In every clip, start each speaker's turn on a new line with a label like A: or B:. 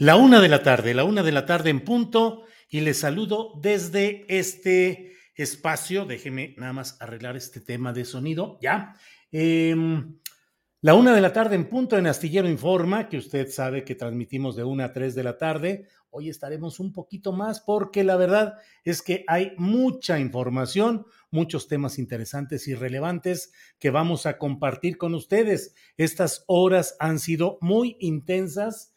A: La una de la tarde, la una de la tarde en punto, y les saludo desde este espacio. Déjeme nada más arreglar este tema de sonido. Ya. Em, la una de la tarde en punto en Astillero Informa, que usted sabe que transmitimos de una a tres de la tarde. Hoy estaremos un poquito más porque la verdad es que hay mucha información, muchos temas interesantes y relevantes que vamos a compartir con ustedes. Estas horas han sido muy intensas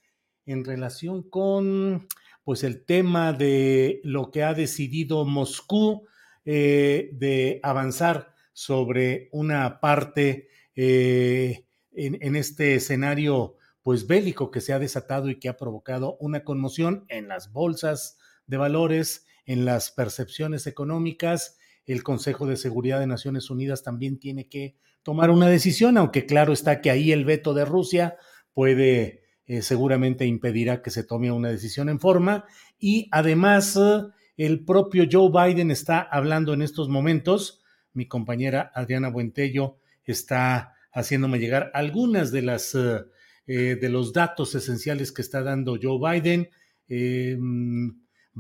A: en relación con pues el tema de lo que ha decidido Moscú eh, de avanzar sobre una parte eh, en, en, este escenario pues bélico que se ha desatado y que ha provocado una conmoción en las bolsas de valores, en las percepciones económicas. El Consejo de Seguridad de Naciones Unidas también tiene que tomar una decisión, aunque claro está que ahí el veto de Rusia puede eh, seguramente impedirá que se tome una decisión en forma. Y además, eh, el propio Joe Biden está hablando en estos momentos. Mi compañera Adriana Buentello está haciéndome llegar algunas de las eh, de los datos esenciales que está dando Joe Biden.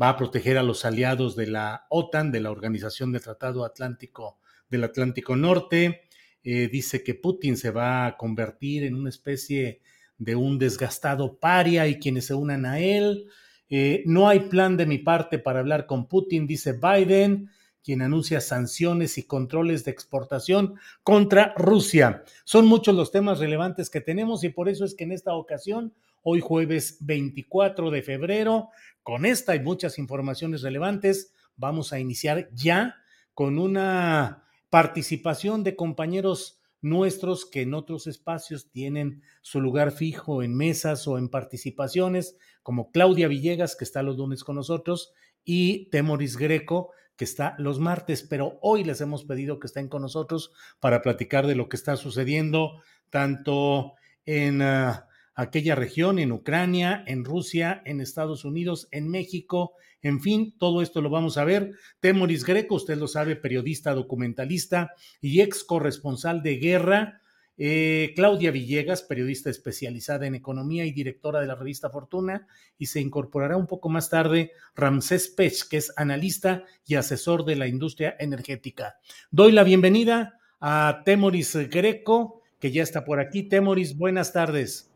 A: va a proteger a los aliados de la OTAN, de la Organización del Tratado Atlántico del Atlántico Norte. dice que Putin se va a convertir en una especie de un desgastado paria y quienes se unan a él. Eh, no hay plan de mi parte para hablar con Putin, dice Biden, quien anuncia sanciones y controles de exportación contra Rusia. Son muchos los temas relevantes que tenemos y por eso es que en esta ocasión, hoy jueves 24 de febrero, con esta y muchas informaciones relevantes, vamos a iniciar ya con una participación de compañeros nuestros que en otros espacios tienen su lugar fijo en mesas o en participaciones, como Claudia Villegas, que está los lunes con nosotros, y Temoris Greco, que está los martes, pero hoy les hemos pedido que estén con nosotros para platicar de lo que está sucediendo tanto en uh, aquella región, en Ucrania, en Rusia, en Estados Unidos, en México, en fin, todo esto lo vamos a ver. Temoris Greco, usted lo sabe, periodista, documentalista y ex corresponsal de guerra. Eh, Claudia Villegas, periodista especializada en economía y directora de la revista Fortuna, y se incorporará un poco más tarde Ramsés Pech, que es analista y asesor de la industria energética. Doy la bienvenida a Temoris Greco, que ya está por aquí. Temoris, buenas tardes.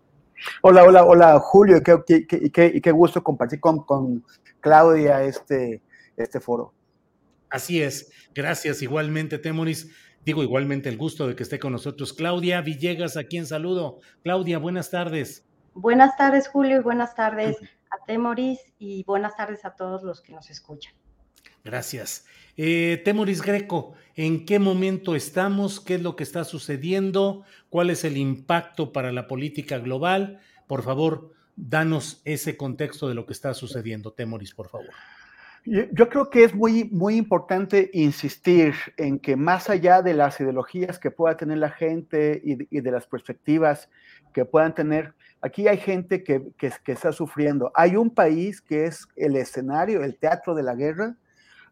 B: Hola, hola, hola, Julio, qué, qué, qué, qué gusto compartir con, con, Claudia este, este foro.
A: Así es, gracias igualmente, Temoris. Digo igualmente el gusto de que esté con nosotros Claudia Villegas, a quien saludo. Claudia, buenas tardes.
C: Buenas tardes, Julio, y buenas tardes a Temoris y buenas tardes a todos los que nos escuchan.
A: Gracias. Eh, Temoris Greco, ¿en qué momento estamos? ¿Qué es lo que está sucediendo? ¿Cuál es el impacto para la política global? Por favor, danos ese contexto de lo que está sucediendo. Temoris, por favor.
B: Yo, creo que es muy, muy importante insistir en que más allá de las ideologías que pueda tener la gente y, de las perspectivas que puedan tener, aquí hay gente que, que, está sufriendo. Hay un país que es el escenario, el teatro de la guerra.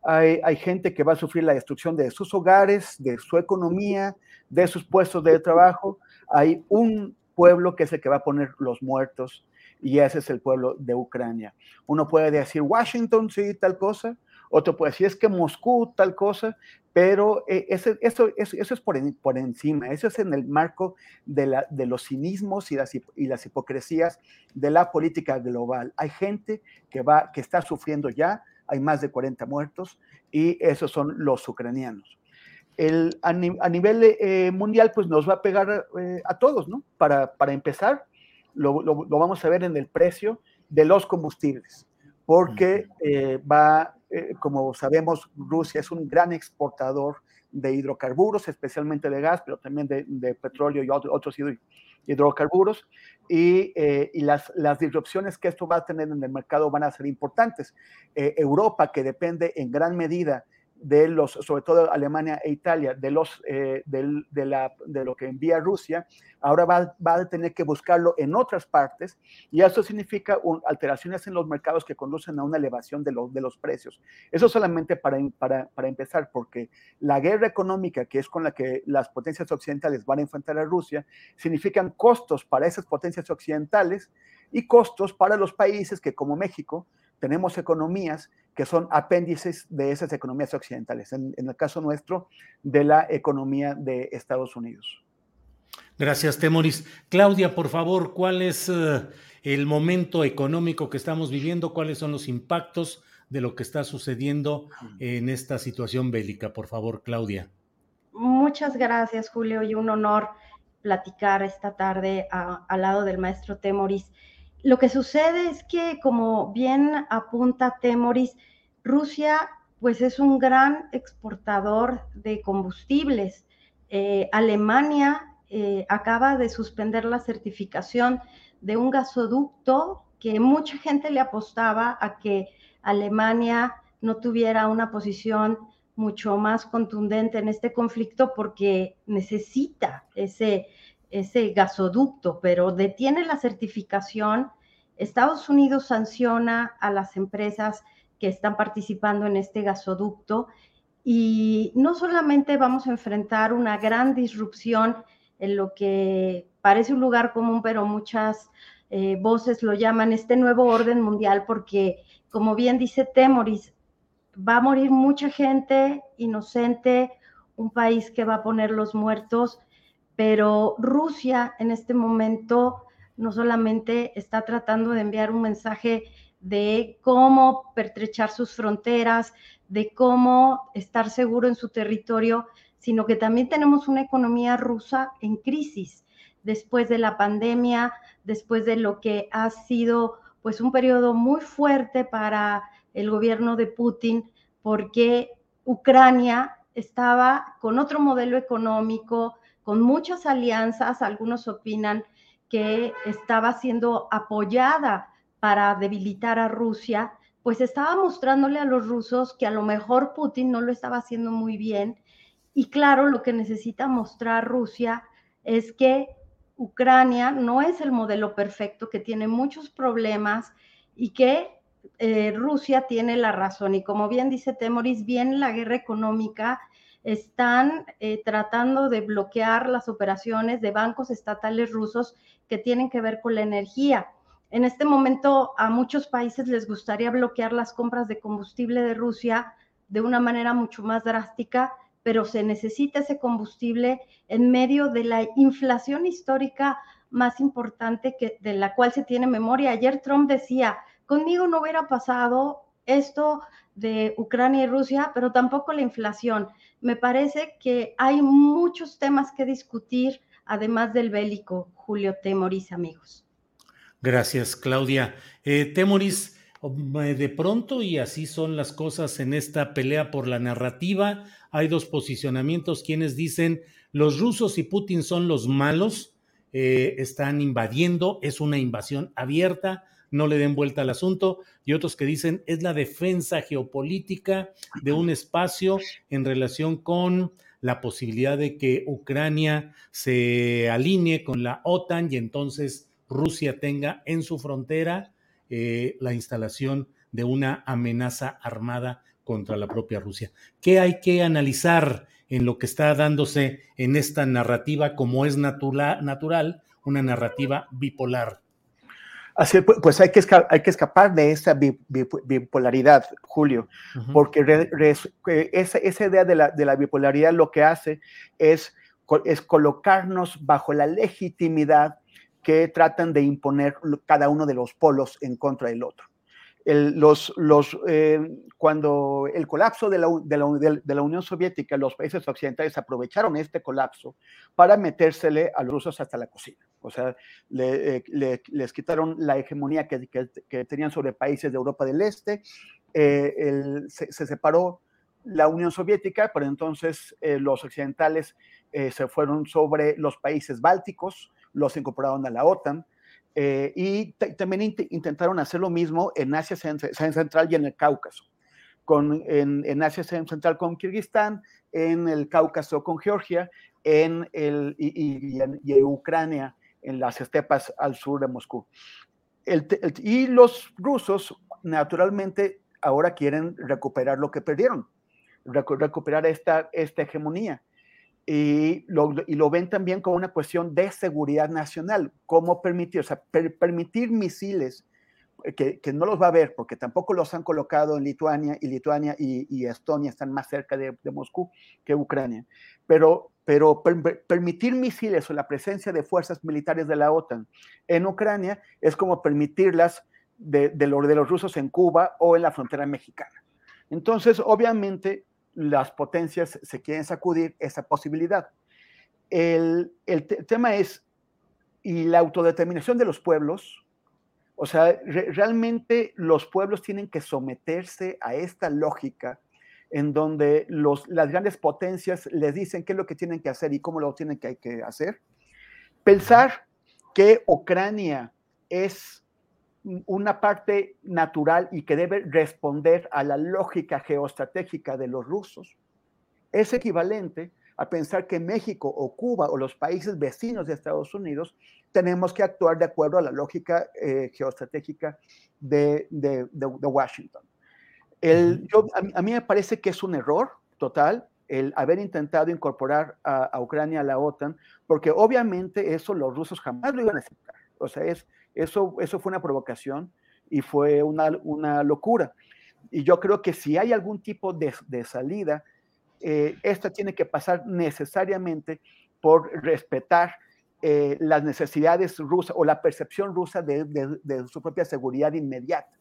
B: Hay, gente que va a sufrir la destrucción de sus hogares, de su economía, de sus puestos de trabajo. Hay un pueblo que es el que va a poner los muertos y ese es el pueblo de Ucrania. Uno puede decir Washington, sí, tal cosa, otro puede decir es que Moscú, tal cosa, pero eh, eso, es por, encima, eso es en el marco de los cinismos y las, y las, hipocresías de la política global. Hay gente que, va, que está sufriendo ya, hay más de 40 muertos y esos son los ucranianos. El, a, nivel eh, mundial, pues nos va a pegar eh, a todos, ¿no? Para, para empezar, lo, vamos a ver en el precio de los combustibles, porque eh, va, eh, como sabemos, Rusia es un gran exportador de hidrocarburos, especialmente de gas, pero también de, petróleo y otros hidrocarburos, y, eh, y, las, las disrupciones que esto va a tener en el mercado van a ser importantes. Europa, que depende en gran medida de los, sobre todo Alemania e Italia, de, los, eh, de, de lo que envía Rusia, ahora va, va, a tener que buscarlo en otras partes y eso significa alteraciones en los mercados que conducen a una elevación de, los de los precios. Eso solamente para, para, para, empezar, porque la guerra económica, que es con la que las potencias occidentales van a enfrentar a Rusia, significan costos para esas potencias occidentales y costos para los países que como México tenemos economías que son apéndices de esas economías occidentales, en, el caso nuestro, de la economía de Estados Unidos.
A: Gracias, Temoris. Claudia, por favor, ¿cuál es eh, el momento económico que estamos viviendo? ¿Cuáles son los impactos de lo que está sucediendo en esta situación bélica? Por favor, Claudia.
C: Muchas gracias, Julio, y un honor platicar esta tarde al lado del maestro Temoris. Lo que sucede es que, como bien apunta Temoris, Rusia pues es un gran exportador de combustibles. Eh, Alemania eh, acaba de suspender la certificación de un gasoducto que mucha gente le apostaba a que Alemania no tuviera una posición mucho más contundente en este conflicto porque necesita ese, ese gasoducto, pero detiene la certificación. Estados Unidos sanciona a las empresas que están participando en este gasoducto y no solamente vamos a enfrentar una gran disrupción en lo que parece un lugar común, pero muchas eh, voces lo llaman este nuevo orden mundial, porque como bien dice Temoris, va a morir mucha gente inocente, un país que va a poner los muertos pero Rusia en este momento no solamente está tratando de enviar un mensaje de cómo pertrechar sus fronteras, de cómo estar seguro en su territorio, sino que también tenemos una economía rusa en crisis después de la pandemia, después de lo que ha sido pues un periodo muy fuerte para el gobierno de Putin, porque Ucrania estaba con otro modelo económico, con muchas alianzas, algunos opinan que estaba siendo apoyada para debilitar a Rusia, pues estaba mostrándole a los rusos que a lo mejor Putin no lo estaba haciendo muy bien. Y claro, lo que necesita mostrar Rusia es que Ucrania no es el modelo perfecto, que tiene muchos problemas y que eh, Rusia tiene la razón. Y como bien dice Temoris, bien la guerra económica están eh, tratando de bloquear las operaciones de bancos estatales rusos que tienen que ver con la energía. En este momento a muchos países les gustaría bloquear las compras de combustible de Rusia de una manera mucho más drástica, pero se necesita ese combustible en medio de la inflación histórica más importante que, de la cual se tiene memoria. Ayer Trump decía, conmigo no hubiera pasado esto de Ucrania y Rusia, pero tampoco la inflación. Me parece que hay muchos temas que discutir, además del bélico, Julio Temoris, amigos.
A: Gracias, Claudia. Eh, Temoris, eh, de pronto, y así son las cosas en esta pelea por la narrativa, hay dos posicionamientos, quienes dicen los rusos y Putin son los malos, eh, están invadiendo, es una invasión abierta, no le den vuelta al asunto, y otros que dicen es la defensa geopolítica de un espacio en relación con la posibilidad de que Ucrania se alinee con la OTAN y entonces Rusia tenga en su frontera eh, la instalación de una amenaza armada contra la propia Rusia. ¿Qué hay que analizar en lo que está dándose en esta narrativa como es natural, una narrativa bipolar?
B: Así, pues hay que, hay que escapar de esa bipolaridad, Julio, porque esa, esa, idea de la, de la, bipolaridad lo que hace es, es colocarnos bajo la legitimidad que tratan de imponer cada uno de los polos en contra del otro los, los, eh, cuando el colapso de la, de, la, de la, Unión Soviética, los países occidentales aprovecharon este colapso para metérsele a los rusos hasta la cocina. O sea, eh, les quitaron la hegemonía que, que, tenían sobre países de Europa del Este, eh, se, se, separó la Unión Soviética, pero entonces los occidentales se fueron sobre los países bálticos, los incorporaron a la OTAN, eh, y también intentaron hacer lo mismo en Asia Central y en el Cáucaso. Con, en, Asia Central con Kirguistán, en el Cáucaso con Georgia, en el, y, en, Ucrania, en las estepas al sur de Moscú. y los rusos, naturalmente, ahora quieren recuperar lo que perdieron, recuperar esta, esta hegemonía y lo, y lo, ven también como una cuestión de seguridad nacional, cómo permitir, o sea, permitir misiles eh, que, que, no los va a ver, porque tampoco los han colocado en Lituania, y Lituania y, y Estonia están más cerca de, de, Moscú que Ucrania, pero, pero per, permitir misiles o la presencia de fuerzas militares de la OTAN en Ucrania es como permitirlas de, los, rusos en Cuba o en la frontera mexicana. Entonces, obviamente, las potencias se quieren sacudir esa posibilidad. El, el tema es, y la autodeterminación de los pueblos, o sea, re realmente los pueblos tienen que someterse a esta lógica en donde las grandes potencias les dicen qué es lo que tienen que hacer y cómo lo tienen que, hacer. Pensar que Ucrania es una parte natural y que debe responder a la lógica geoestratégica de los rusos, es equivalente a pensar que México o Cuba o los países vecinos de Estados Unidos tenemos que actuar de acuerdo a la lógica eh, geoestratégica de Washington. El, yo, a, a, mí me parece que es un error total el haber intentado incorporar a, a Ucrania a la OTAN, porque obviamente eso los rusos jamás lo iban a aceptar. O sea, es, eso, eso fue una provocación y fue una, una locura. Y yo creo que si hay algún tipo de, de salida, eh, esta tiene que pasar necesariamente por respetar eh, las necesidades rusas o la percepción rusa de, de, de su propia seguridad inmediata.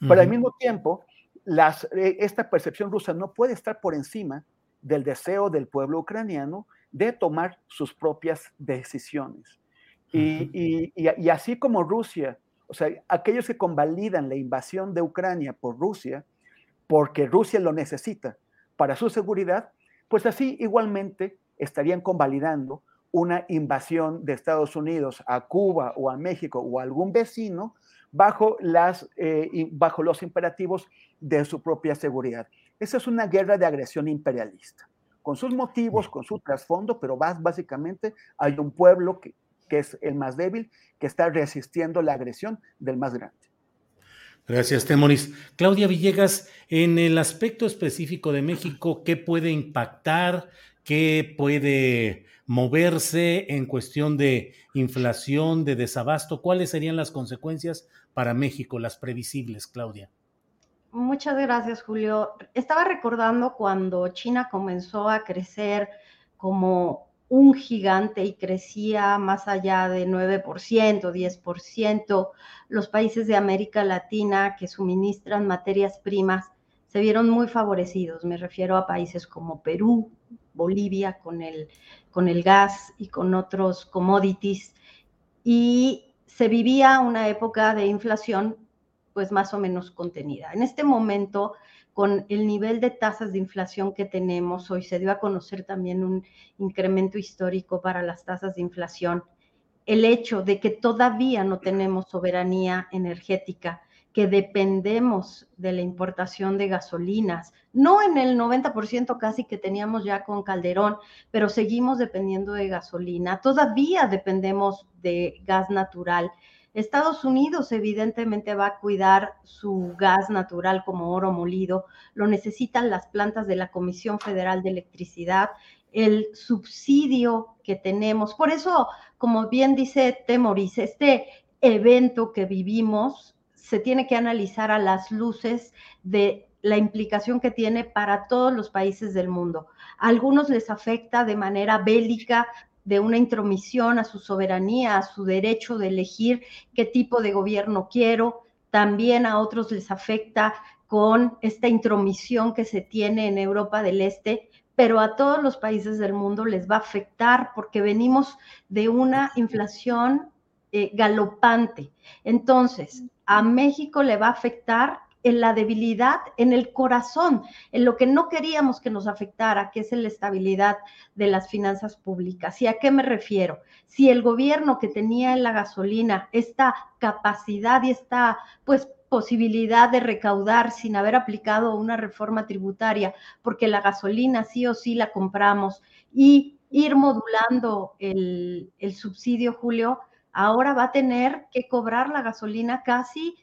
B: Uh -huh. Pero al mismo tiempo, las, eh, esta percepción rusa no puede estar por encima del deseo del pueblo ucraniano de tomar sus propias decisiones. Y, y, y, así como Rusia, o sea, aquellos que convalidan la invasión de Ucrania por Rusia, porque Rusia lo necesita para su seguridad, pues así igualmente estarían convalidando una invasión de Estados Unidos a Cuba o a México o a algún vecino bajo, las, eh, bajo los imperativos de su propia seguridad. Esa es una guerra de agresión imperialista, con sus motivos, con su trasfondo, pero básicamente hay un pueblo que, que es el más débil, que está resistiendo la agresión del más grande.
A: Gracias, Temoris. Claudia Villegas, en el aspecto específico de México, ¿qué puede impactar? ¿Qué puede moverse en cuestión de inflación, de desabasto? ¿Cuáles serían las consecuencias para México, las previsibles, Claudia?
C: Muchas gracias, Julio. Estaba recordando cuando China comenzó a crecer como un gigante y crecía más allá de 9%, 10%. Los países de América Latina que suministran materias primas se vieron muy favorecidos. Me refiero a países como Perú, Bolivia, con el, con el gas y con otros commodities. Y se vivía una época de inflación pues más o menos contenida. En este momento con el nivel de tasas de inflación que tenemos, hoy se dio a conocer también un incremento histórico para las tasas de inflación. el hecho de que todavía no tenemos soberanía energética, que dependemos de la importación de gasolinas, no en el 90% casi que teníamos ya con Calderón, pero seguimos dependiendo de gasolina, todavía dependemos de gas natural. Estados Unidos evidentemente va a cuidar su gas natural como oro molido, lo necesitan las plantas de la Comisión Federal de Electricidad, el subsidio que tenemos. Por eso, como bien dice Temoris, este evento que vivimos se tiene que analizar a las luces de la implicación que tiene para todos los países del mundo. A algunos les afecta de manera bélica de una intromisión a su soberanía, a su derecho de elegir qué tipo de gobierno quiero. También a otros les afecta con esta intromisión que se tiene en Europa del Este, pero a todos los países del mundo les va a afectar porque venimos de una inflación eh, galopante. Entonces, a México le va a afectar en la debilidad, en el corazón, en lo que no queríamos que nos afectara, que es la estabilidad de las finanzas públicas. ¿Y a qué me refiero? Si el gobierno que tenía en la gasolina esta capacidad y esta pues posibilidad de recaudar sin haber aplicado una reforma tributaria, porque la gasolina sí o sí la compramos y ir modulando el, el subsidio, Julio, ahora va a tener que cobrar la gasolina casi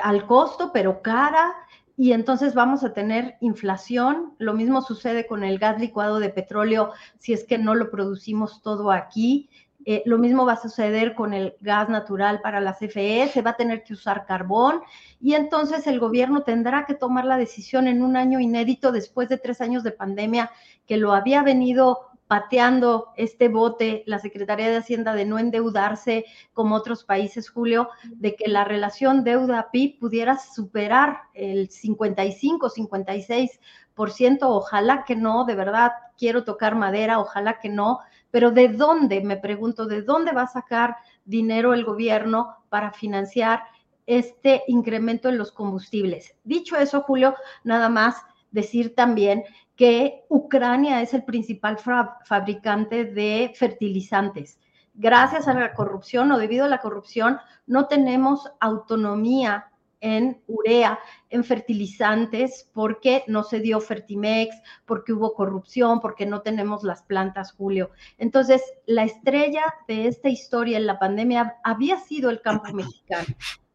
C: al costo, pero cara, y entonces vamos a tener inflación. Lo mismo sucede con el gas licuado de petróleo si es que no lo producimos todo aquí. Eh, lo mismo va a suceder con el gas natural para la CFE, se va a tener que usar carbón y entonces el gobierno tendrá que tomar la decisión en un año inédito después de tres años de pandemia que lo había venido pateando este bote la Secretaría de Hacienda de no endeudarse como otros países, Julio, de que la relación deuda-PIB pudiera superar el 55, 56%, ojalá que no, de verdad quiero tocar madera, ojalá que no, pero ¿de dónde, me pregunto, de dónde va a sacar dinero el gobierno para financiar este incremento en los combustibles? Dicho eso, Julio, nada más decir también que Ucrania es el principal fabricante de fertilizantes. Gracias a la corrupción o debido a la corrupción, no tenemos autonomía en urea, en fertilizantes, porque no se dio Fertimex, porque hubo corrupción, porque no tenemos las plantas, Julio. Entonces, la estrella de esta historia en la pandemia había sido el campo mexicano.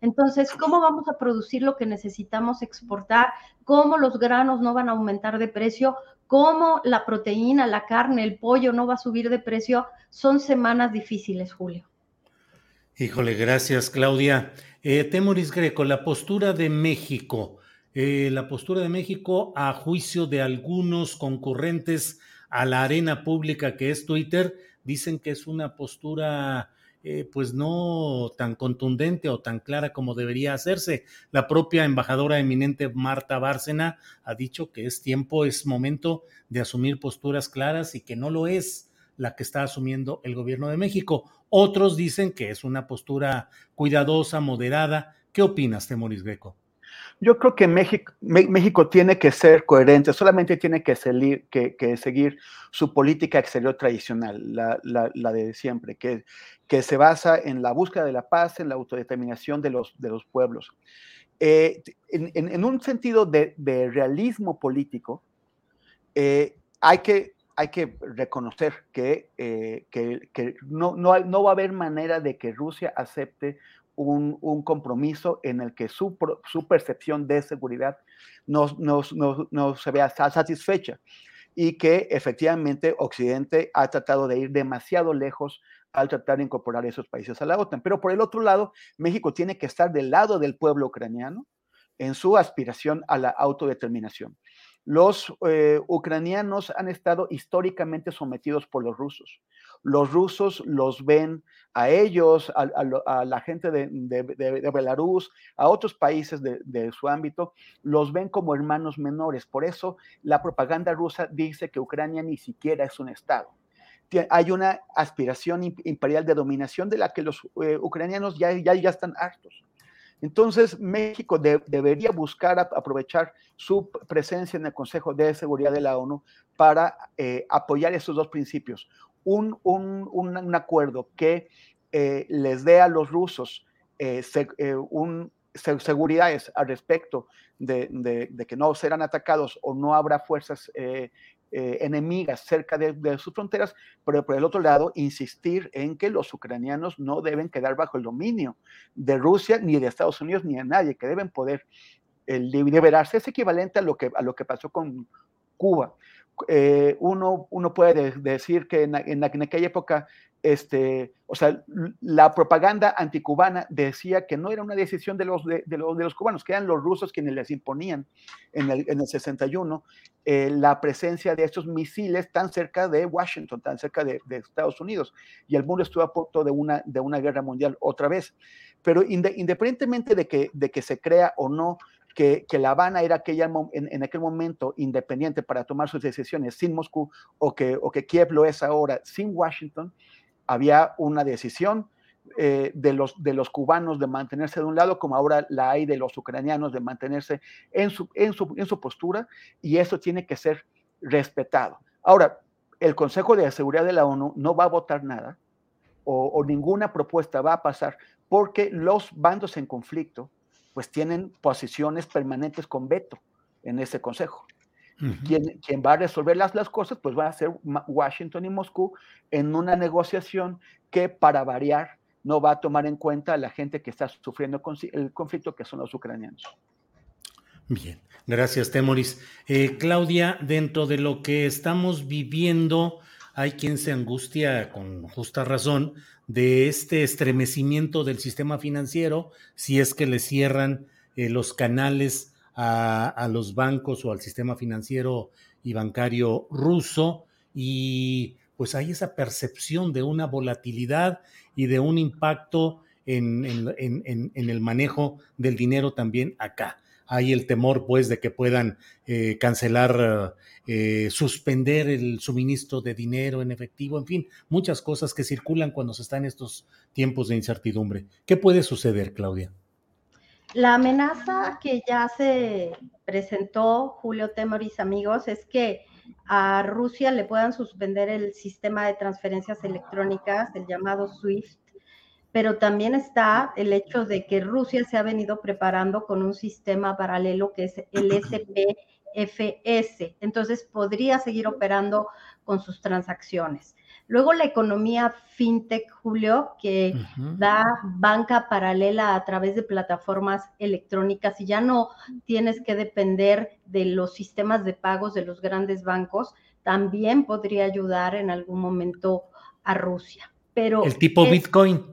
C: Entonces, ¿cómo vamos a producir lo que necesitamos exportar? ¿Cómo los granos no van a aumentar de precio? ¿Cómo la proteína, la carne, el pollo no va a subir de precio? Son semanas difíciles, Julio.
A: Híjole, gracias, Claudia. Eh, Temoris Greco, la postura de México, eh, la postura de México a juicio de algunos concurrentes a la arena pública que es Twitter, dicen que es una postura eh, pues no tan contundente o tan clara como debería hacerse. La propia embajadora eminente Marta Bárcena ha dicho que es tiempo, es momento de asumir posturas claras y que no lo es la que está asumiendo el gobierno de México. Otros dicen que es una postura cuidadosa, moderada. ¿Qué opinas, Temoris Greco?
B: Yo creo que México, México, tiene que ser coherente, solamente tiene que, que, seguir su política exterior tradicional, la, la, de siempre, que, que, se basa en la búsqueda de la paz, en la autodeterminación de los, de los pueblos. Eh, en, en, un sentido de, de realismo político, eh, hay, que, hay que reconocer que, eh, que no, no, no, va a haber manera de que Rusia acepte un, compromiso en el que su, percepción de seguridad no, no, se vea satisfecha y que efectivamente Occidente ha tratado de ir demasiado lejos al tratar de incorporar esos países a la OTAN. Pero por el otro lado, México tiene que estar del lado del pueblo ucraniano en su aspiración a la autodeterminación. Los eh, ucranianos han estado históricamente sometidos por los rusos. Los rusos los ven a ellos, a, la gente de, Belarus, a otros países de, su ámbito, los ven como hermanos menores. Por eso la propaganda rusa dice que Ucrania ni siquiera es un Estado. Hay una aspiración imperial de dominación de la que los eh, ucranianos ya, ya, ya están hartos. Entonces, México debería buscar aprovechar su presencia en el Consejo de Seguridad de la ONU para eh, apoyar esos dos principios. Un, un, un, acuerdo que eh, les dé a los rusos eh, un, seguridades al respecto de, que no serán atacados o no habrá fuerzas enemigas cerca de, sus fronteras, pero por el otro lado, insistir en que los ucranianos no deben quedar bajo el dominio de Rusia, ni de Estados Unidos, ni de nadie, que deben poder liberarse. Es equivalente a lo que, a lo que pasó con Cuba. Eh, uno, uno puede decir que en, aquella época, este, o sea, la propaganda anticubana decía que no era una decisión de los, de, los, de los cubanos, que eran los rusos quienes les imponían en el, en el 61 eh, la presencia de estos misiles tan cerca de Washington, tan cerca de, de, Estados Unidos, y el mundo estuvo a punto de una, de una guerra mundial otra vez. Pero independientemente de que, de que se crea o no que, La Habana era aquella, en, aquel momento independiente para tomar sus decisiones sin Moscú o que, o que Kiev lo es ahora sin Washington, había una decisión eh, de, los, de los cubanos de mantenerse de un lado, como ahora la hay de los ucranianos de mantenerse en su, en su, en su postura, y eso tiene que ser respetado. Ahora, el Consejo de Seguridad de la ONU no va a votar nada o, o ninguna propuesta va a pasar porque los bandos en conflicto pues tienen posiciones permanentes con veto en ese consejo. Quien, quien, va a resolver las, las cosas, pues va a ser Washington y Moscú en una negociación que para variar no va a tomar en cuenta a la gente que está sufriendo el conflicto, que son los ucranianos.
A: Bien, gracias, Temoris. Eh, Claudia, dentro de lo que estamos viviendo, hay quien se angustia con justa razón de este estremecimiento del sistema financiero si es que le cierran eh, los canales a, los bancos o al sistema financiero y bancario ruso y pues hay esa percepción de una volatilidad y de un impacto en, en el manejo del dinero también acá hay el temor pues de que puedan eh, cancelar, eh, suspender el suministro de dinero en efectivo, en fin, muchas cosas que circulan cuando se está en estos tiempos de incertidumbre. ¿Qué puede suceder, Claudia?
C: La amenaza que ya se presentó, Julio Temoris, amigos, es que a Rusia le puedan suspender el sistema de transferencias electrónicas, el llamado SWIFT, pero también está el hecho de que Rusia se ha venido preparando con un sistema paralelo que es el SPFS. Entonces podría seguir operando con sus transacciones. Luego la economía fintech, Julio, que da banca paralela a través de plataformas electrónicas y ya no tienes que depender de los sistemas de pagos de los grandes bancos, también podría ayudar en algún momento a Rusia. Pero
A: el tipo Bitcoin.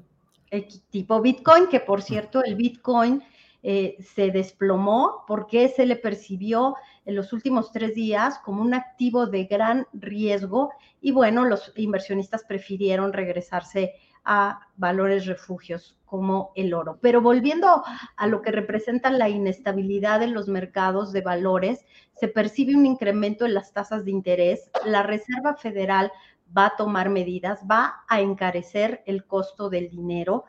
C: Tipo Bitcoin, que por cierto el Bitcoin eh, se desplomó porque se le percibió en los últimos tres días como un activo de gran riesgo y bueno, los inversionistas prefirieron regresarse a valores refugios como el oro. Pero volviendo a lo que representa la inestabilidad en los mercados de valores, se percibe un incremento en las tasas de interés. La Reserva Federal va a tomar medidas, va a encarecer el costo del dinero.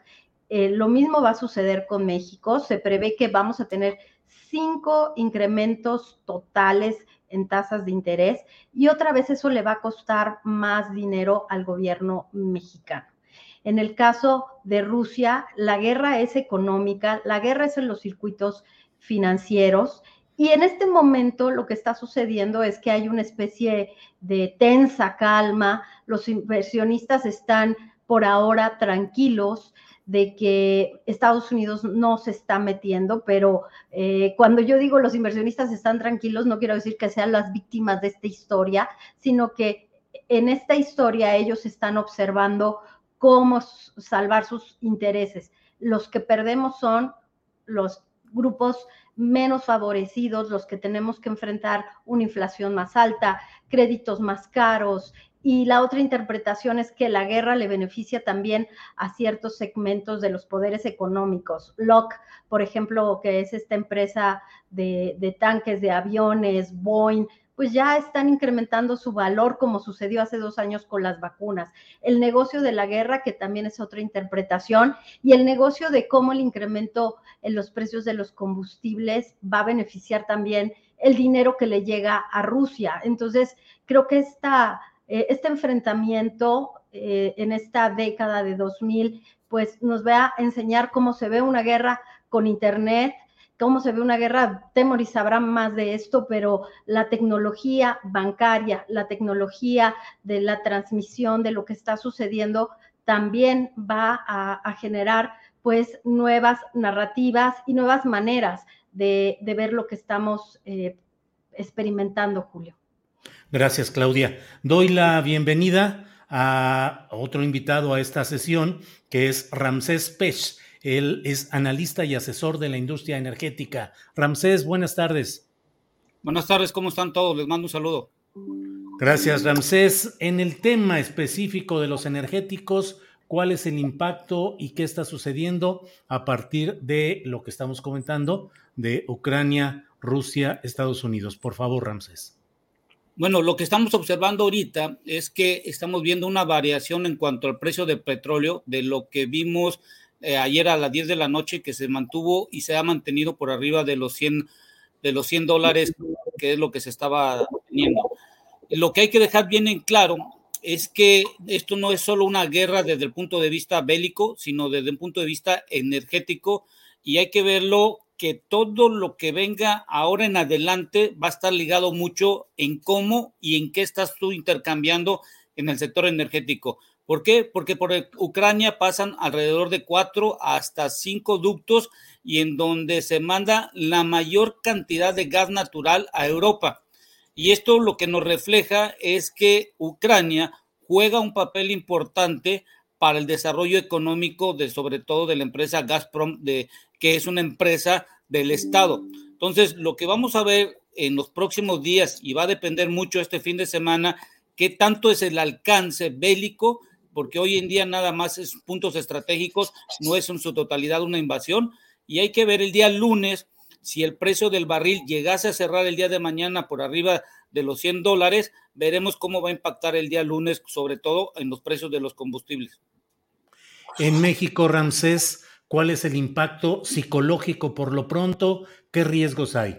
C: Eh, lo mismo va a suceder con México. Se prevé que vamos a tener cinco incrementos totales en tasas de interés y otra vez eso le va a costar más dinero al gobierno mexicano. En el caso de Rusia, la guerra es económica, la guerra es en los circuitos financieros y en este momento lo que está sucediendo es que hay una especie de tensa calma, los inversionistas están por ahora tranquilos de que Estados Unidos no se está metiendo, pero eh, cuando yo digo los inversionistas están tranquilos, no quiero decir que sean las víctimas de esta historia, sino que en esta historia ellos están observando cómo salvar sus intereses. Los que perdemos son los grupos menos favorecidos, los que tenemos que enfrentar una inflación más alta, créditos más caros. Y la otra interpretación es que la guerra le beneficia también a ciertos segmentos de los poderes económicos. Locke, por ejemplo, que es esta empresa de, de tanques, de aviones, Boeing, pues ya están incrementando su valor como sucedió hace dos años con las vacunas. El negocio de la guerra, que también es otra interpretación, y el negocio de cómo el incremento en los precios de los combustibles va a beneficiar también el dinero que le llega a Rusia. Entonces, creo que esta eh, este enfrentamiento eh, en esta década de 2000, pues nos va a enseñar cómo se ve una guerra con Internet, cómo se ve una guerra, Temoris sabrá más de esto, pero la tecnología bancaria, la tecnología de la transmisión de lo que está sucediendo también va a, generar pues nuevas narrativas y nuevas maneras de, ver lo que estamos eh, experimentando, Julio.
A: Gracias, Claudia. Doy la bienvenida a otro invitado a esta sesión, que es Ramsés Pech. Él es analista y asesor de la industria energética. Ramsés, buenas tardes.
D: Buenas tardes, ¿cómo están todos? Les mando un saludo.
A: Gracias, Ramsés. En el tema específico de los energéticos, ¿cuál es el impacto y qué está sucediendo a partir de lo que estamos comentando de Ucrania, Rusia, Estados Unidos? Por favor, Ramsés.
D: Bueno, lo que estamos observando ahorita es que estamos viendo una variación en cuanto al precio del petróleo de lo que vimos eh, ayer a las 10 de la noche que se mantuvo y se ha mantenido por arriba de los 100 de los 100 dólares que es lo que se estaba teniendo. Lo que hay que dejar bien en claro es que esto no es solo una guerra desde el punto de vista bélico, sino desde el punto de vista energético y hay que verlo que todo lo que venga ahora en adelante va a estar ligado mucho en cómo y en qué estás tú intercambiando en el sector energético. ¿Por qué? Porque por Ucrania pasan alrededor de cuatro hasta cinco ductos y en donde se manda la mayor cantidad de gas natural a Europa. Y esto lo que nos refleja es que Ucrania juega un papel importante para el desarrollo económico de sobre todo de la empresa Gazprom, de, que es una empresa del Estado. Entonces, lo que vamos a ver en los próximos días, y va a depender mucho este fin de semana, qué tanto es el alcance bélico, porque hoy en día nada más es puntos estratégicos, no es en su totalidad una invasión, y hay que ver el día lunes si el precio del barril llegase a cerrar el día de mañana por arriba de los 100 dólares, veremos cómo va a impactar el día lunes, sobre todo en los precios de los combustibles.
A: En México, Ramsés, ¿cuál es el impacto psicológico por lo pronto? ¿Qué riesgos hay?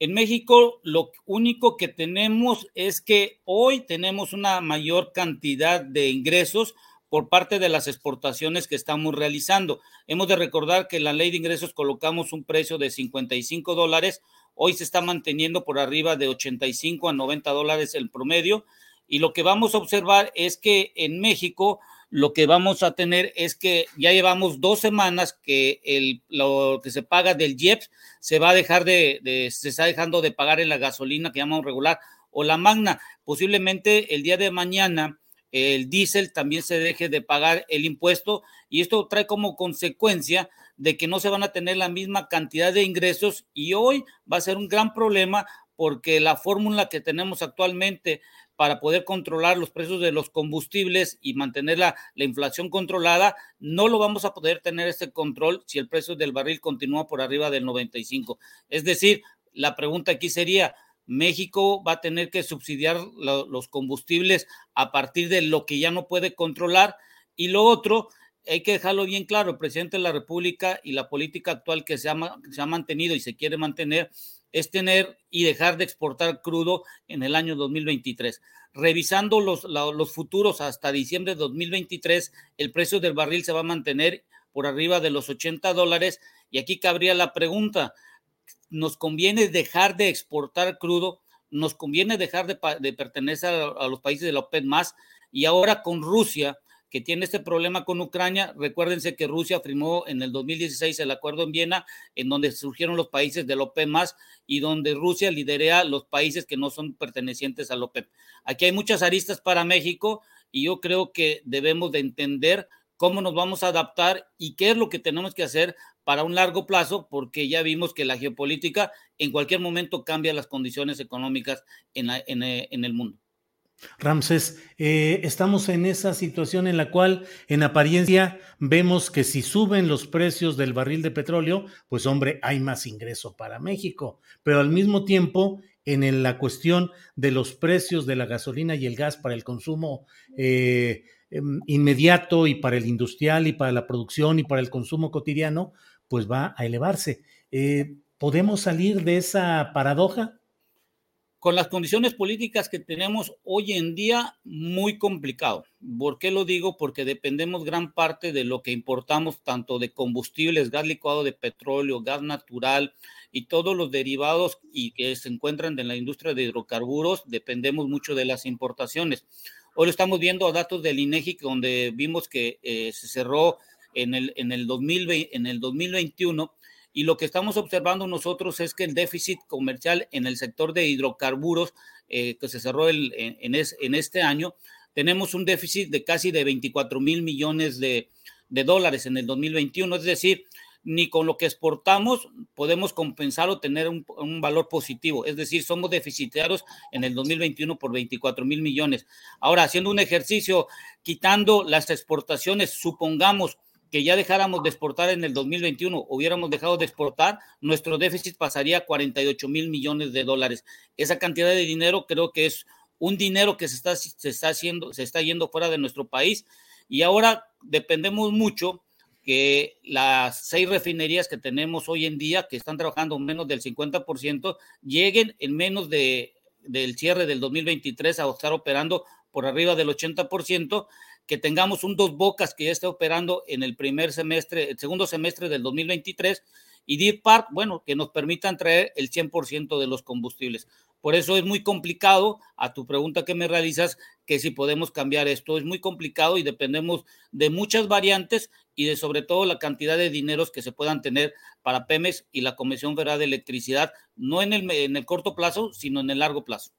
D: En México lo único que tenemos es que hoy tenemos una mayor cantidad de ingresos por parte de las exportaciones que estamos realizando. Hemos de recordar que en la ley de ingresos colocamos un precio de 55 dólares, hoy se está manteniendo por arriba de 85 a 90 dólares el promedio y lo que vamos a observar es que en México lo que vamos a tener es que ya llevamos dos semanas que lo que se paga del IEPS se va a dejar de, se está dejando de pagar en la gasolina que llamamos regular o la magna. Posiblemente el día de mañana el diésel también se deje de pagar el impuesto y esto trae como consecuencia de que no se van a tener la misma cantidad de ingresos y hoy va a ser un gran problema porque la fórmula que tenemos actualmente para poder controlar los precios de los combustibles y mantener la, inflación controlada, no lo vamos a poder tener este control si el precio del barril continúa por arriba del 95. Es decir, la pregunta aquí sería, México va a tener que subsidiar los combustibles a partir de lo que ya no puede controlar. Y lo otro, hay que dejarlo bien claro, el presidente de la República y la política actual que se ha mantenido y se quiere mantener es tener y dejar de exportar crudo en el año 2023. Revisando los, los futuros hasta diciembre de 2023, el precio del barril se va a mantener por arriba de los 80 dólares. Y aquí cabría la pregunta, ¿nos conviene dejar de exportar crudo? ¿Nos conviene dejar de, pertenecer a, los países de la OPEP más? Y ahora con Rusia, que tiene este problema con Ucrania. Recuérdense que Rusia firmó en el 2016 el acuerdo en Viena, en donde surgieron los países del OPEP más y donde Rusia lidera los países que no son pertenecientes al OPEP. Aquí hay muchas aristas para México y yo creo que debemos de entender cómo nos vamos a adaptar y qué es lo que tenemos que hacer para un largo plazo, porque ya vimos que la geopolítica en cualquier momento cambia las condiciones económicas en, en el mundo.
A: Ramses, eh, estamos en esa situación en la cual en apariencia vemos que si suben los precios del barril de petróleo, pues hombre, hay más ingreso para México, pero al mismo tiempo en la cuestión de los precios de la gasolina y el gas para el consumo eh, em, inmediato y para el industrial y para la producción y para el consumo cotidiano, pues va a elevarse. Eh, ¿Podemos salir de esa paradoja?
D: Con las condiciones políticas que tenemos hoy en día, muy complicado. ¿Por qué lo digo? Porque dependemos gran parte de lo que importamos, tanto de combustibles, gas licuado de petróleo, gas natural y todos los derivados y que se encuentran en la industria de hidrocarburos, dependemos mucho de las importaciones. Hoy estamos viendo datos del INEGI donde vimos que eh, se cerró en el, en, el 2020, en el 2021 y lo que estamos observando nosotros es que el déficit comercial en el sector de hidrocarburos eh, que se cerró el, en, este año, tenemos un déficit de casi de 24 mil millones de, de, dólares en el 2021, es decir, ni con lo que exportamos podemos compensar o tener un, un valor positivo, es decir, somos deficitarios en el 2021 por 24 mil millones. Ahora, haciendo un ejercicio, quitando las exportaciones, supongamos que ya dejáramos de exportar en el 2021, hubiéramos dejado de exportar, nuestro déficit pasaría a 48 mil millones de dólares. Esa cantidad de dinero creo que es un dinero que se está, se está haciendo, se está yendo fuera de nuestro país y ahora dependemos mucho que las seis refinerías que tenemos hoy en día, que están trabajando menos del 50%, lleguen en menos de, del cierre del 2023 a estar operando por arriba del 80%, que tengamos un dos bocas que ya esté operando en el primer semestre, el segundo semestre del 2023 y Deep Park, bueno, que nos permitan traer el 100% de los combustibles. Por eso es muy complicado, a tu pregunta que me realizas, que si podemos cambiar esto, es muy complicado y dependemos de muchas variantes y de sobre todo la cantidad de dineros que se puedan tener para Pemex y la Comisión Federal de Electricidad, no en el, en el corto plazo, sino en el largo plazo.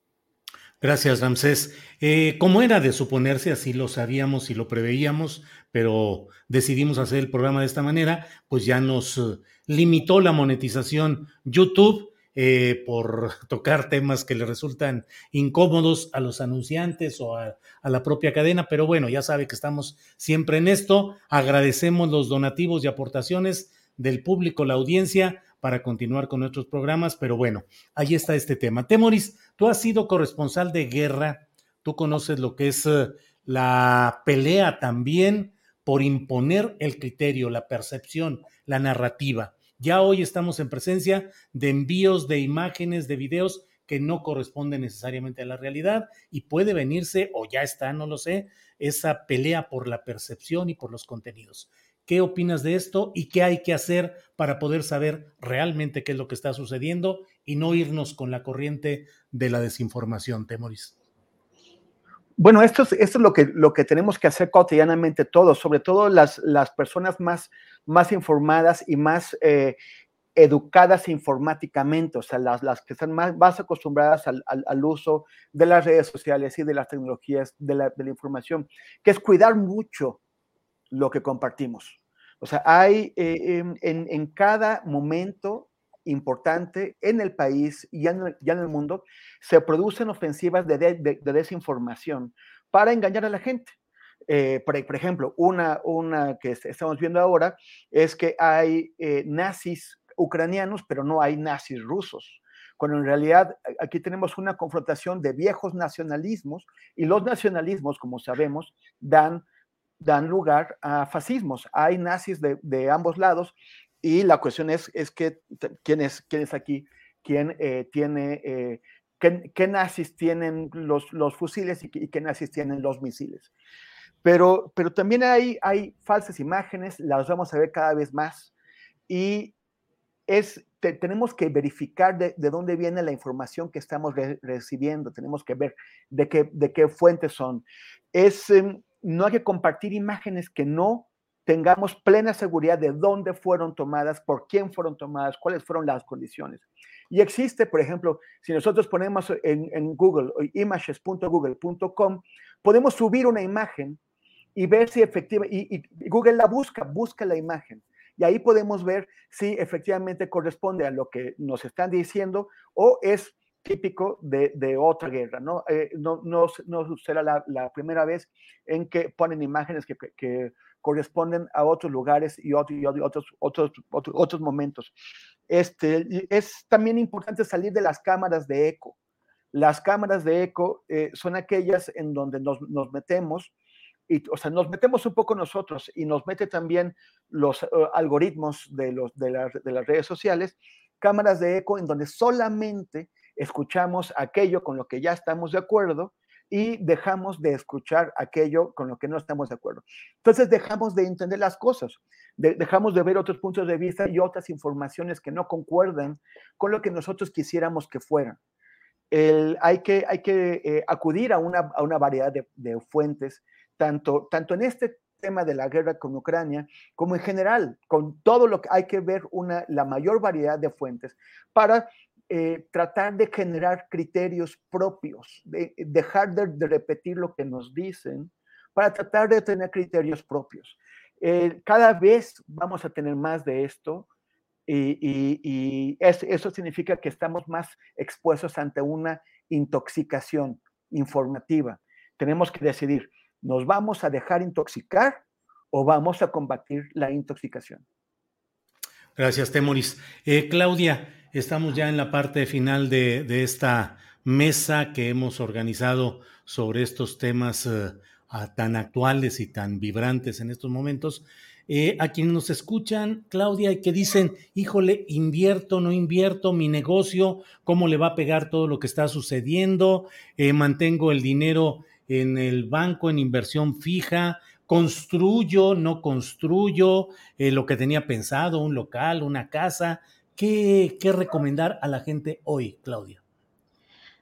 A: Gracias, Ramsés. Eh, como era de suponerse, así lo sabíamos y lo preveíamos, pero decidimos hacer el programa de esta manera, pues ya nos uh, limitó la monetización YouTube eh, por tocar temas que le resultan incómodos a los anunciantes o a, a, la propia cadena, pero bueno, ya sabe que estamos siempre en esto. Agradecemos los donativos y aportaciones del público, la audiencia para continuar con nuestros programas, pero bueno, ahí está este tema. Temoris, tú has sido corresponsal de guerra, tú conoces lo que es uh, la pelea también por imponer el criterio, la percepción, la narrativa. Ya hoy estamos en presencia de envíos de imágenes, de videos que no corresponden necesariamente a la realidad y puede venirse, o ya está, no lo sé, esa pelea por la percepción y por los contenidos. ¿Qué opinas de esto y qué hay que hacer para poder saber realmente qué es lo que está sucediendo y no irnos con la corriente de la desinformación, Temoris?
B: Bueno, esto es, esto es lo, que, lo que tenemos que hacer cotidianamente todos, sobre todo las, las personas más, más informadas y más eh, educadas informáticamente, o sea, las, las que están más, más acostumbradas al, al, uso de las redes sociales y de las tecnologías de la, de la información, que es cuidar mucho lo que compartimos. O sea, hay eh, en, en, cada momento importante en el país y en, ya en el mundo, se producen ofensivas de, de, de desinformación para engañar a la gente. Eh, por, por, ejemplo, una, una que estamos viendo ahora es que hay eh, nazis ucranianos, pero no hay nazis rusos cuando en realidad aquí tenemos una confrontación de viejos nacionalismos y los nacionalismos, como sabemos, dan dan lugar a fascismos. Hay nazis de, de ambos lados y la cuestión es, es que quién es, quién es aquí, quién eh, tiene, eh, qué, qué, nazis tienen los, los fusiles y, y, qué nazis tienen los misiles. Pero, pero también hay, hay falsas imágenes, las vamos a ver cada vez más y es, te, tenemos que verificar de, de, dónde viene la información que estamos re, recibiendo, tenemos que ver de qué, de qué fuentes son. Es, eh, no hay que compartir imágenes que no tengamos plena seguridad de dónde fueron tomadas, por quién fueron tomadas, cuáles fueron las condiciones. Y existe, por ejemplo, si nosotros ponemos en, en Google, images.google.com, podemos subir una imagen y ver si efectivamente, y, Google la busca, busca la imagen. Y ahí podemos ver si efectivamente corresponde a lo que nos están diciendo o es típico de, otra guerra, ¿no? Eh, no, no, será la, primera vez en que ponen imágenes que corresponden a otros lugares y, otro, y otros, otros, otros, otros momentos. Este, es también importante salir de las cámaras de eco. Las cámaras de eco eh, son aquellas en donde nos, nos metemos, y, o sea, nos metemos un poco nosotros y nos mete también los uh, algoritmos de, los, de, la, de las redes sociales, cámaras de eco en donde solamente escuchamos aquello con lo que ya estamos de acuerdo y dejamos de escuchar aquello con lo que no estamos de acuerdo. Entonces dejamos de entender las cosas, dejamos de ver otros puntos de vista y otras informaciones que no concuerdan con lo que nosotros quisiéramos que fueran. hay que, hay que eh, acudir a una, a una variedad de, de, fuentes, tanto, tanto en este tema de la guerra con Ucrania, como en general, con todo lo que hay que ver una, la mayor variedad de fuentes para eh, tratar de generar criterios propios, de, dejar de, repetir lo que nos dicen, para tratar de tener criterios propios. Eh, cada vez vamos a tener más de esto y, eso significa que estamos más expuestos ante una intoxicación informativa. Tenemos que decidir, ¿nos vamos a dejar intoxicar o vamos a combatir la intoxicación?
A: Gracias, Temoris. Eh, Claudia, Estamos ya en la parte final de, esta mesa que hemos organizado sobre estos temas eh, tan actuales y tan vibrantes en estos momentos. Eh, a quienes nos escuchan, Claudia, y que dicen, híjole, invierto, no invierto, mi negocio, cómo le va a pegar todo lo que está sucediendo, eh, mantengo el dinero en el banco en inversión fija, construyo, no construyo lo que tenía pensado, un local, una casa, ¿Qué, recomendar a la gente hoy, Claudia?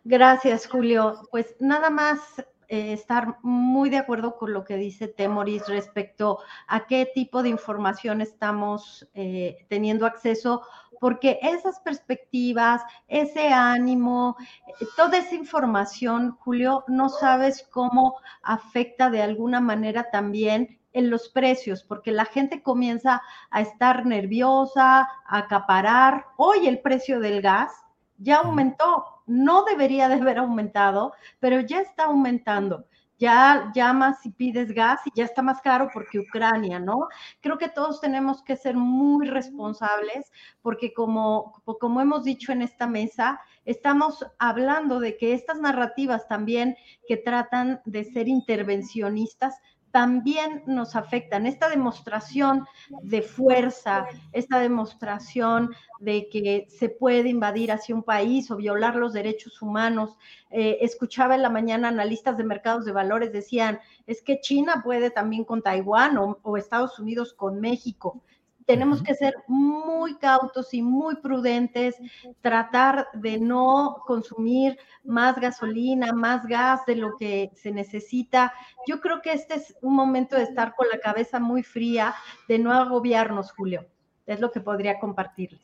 C: Gracias, Julio. Pues nada más eh, estar muy de acuerdo con lo que dice Temoris respecto a qué tipo de información estamos eh, teniendo acceso, porque esas perspectivas, ese ánimo, eh, toda esa información, Julio, no sabes cómo afecta de alguna manera también en los precios, porque la gente comienza a estar nerviosa, a acaparar. Hoy el precio del gas ya aumentó, no debería de haber aumentado, pero ya está aumentando. Ya llamas y pides gas y ya está más caro porque Ucrania, ¿no? Creo que todos tenemos que ser muy responsables porque como, como hemos dicho en esta mesa, estamos hablando de que estas narrativas también que tratan de ser intervencionistas también nos afectan. Esta demostración de fuerza, esta demostración de que se puede invadir hacia un país o violar los derechos humanos. Eh, escuchaba en la mañana analistas de mercados de valores decían, es que China puede también con Taiwán o Estados Unidos con México tenemos que ser muy cautos y muy prudentes, tratar de no consumir más gasolina, más gas de lo que se necesita. Yo creo que este es un momento de estar con la cabeza muy fría, de no agobiarnos, Julio. Es lo que podría compartirles.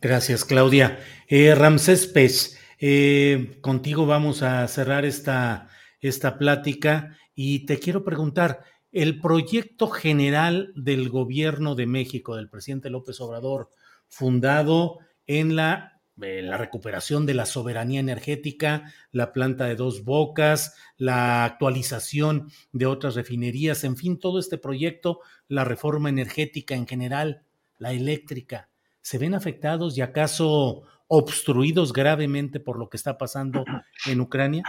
A: Gracias, Claudia. Eh, Ramsés Pech, eh, contigo vamos a cerrar esta, esta plática y te quiero preguntar, el proyecto general del gobierno de México, del presidente López Obrador, fundado en la, recuperación de la soberanía energética, la planta de dos bocas, la actualización de otras refinerías, en fin, todo este proyecto, la reforma energética en general, la eléctrica, ¿se ven afectados y acaso obstruidos gravemente por lo que está pasando en Ucrania?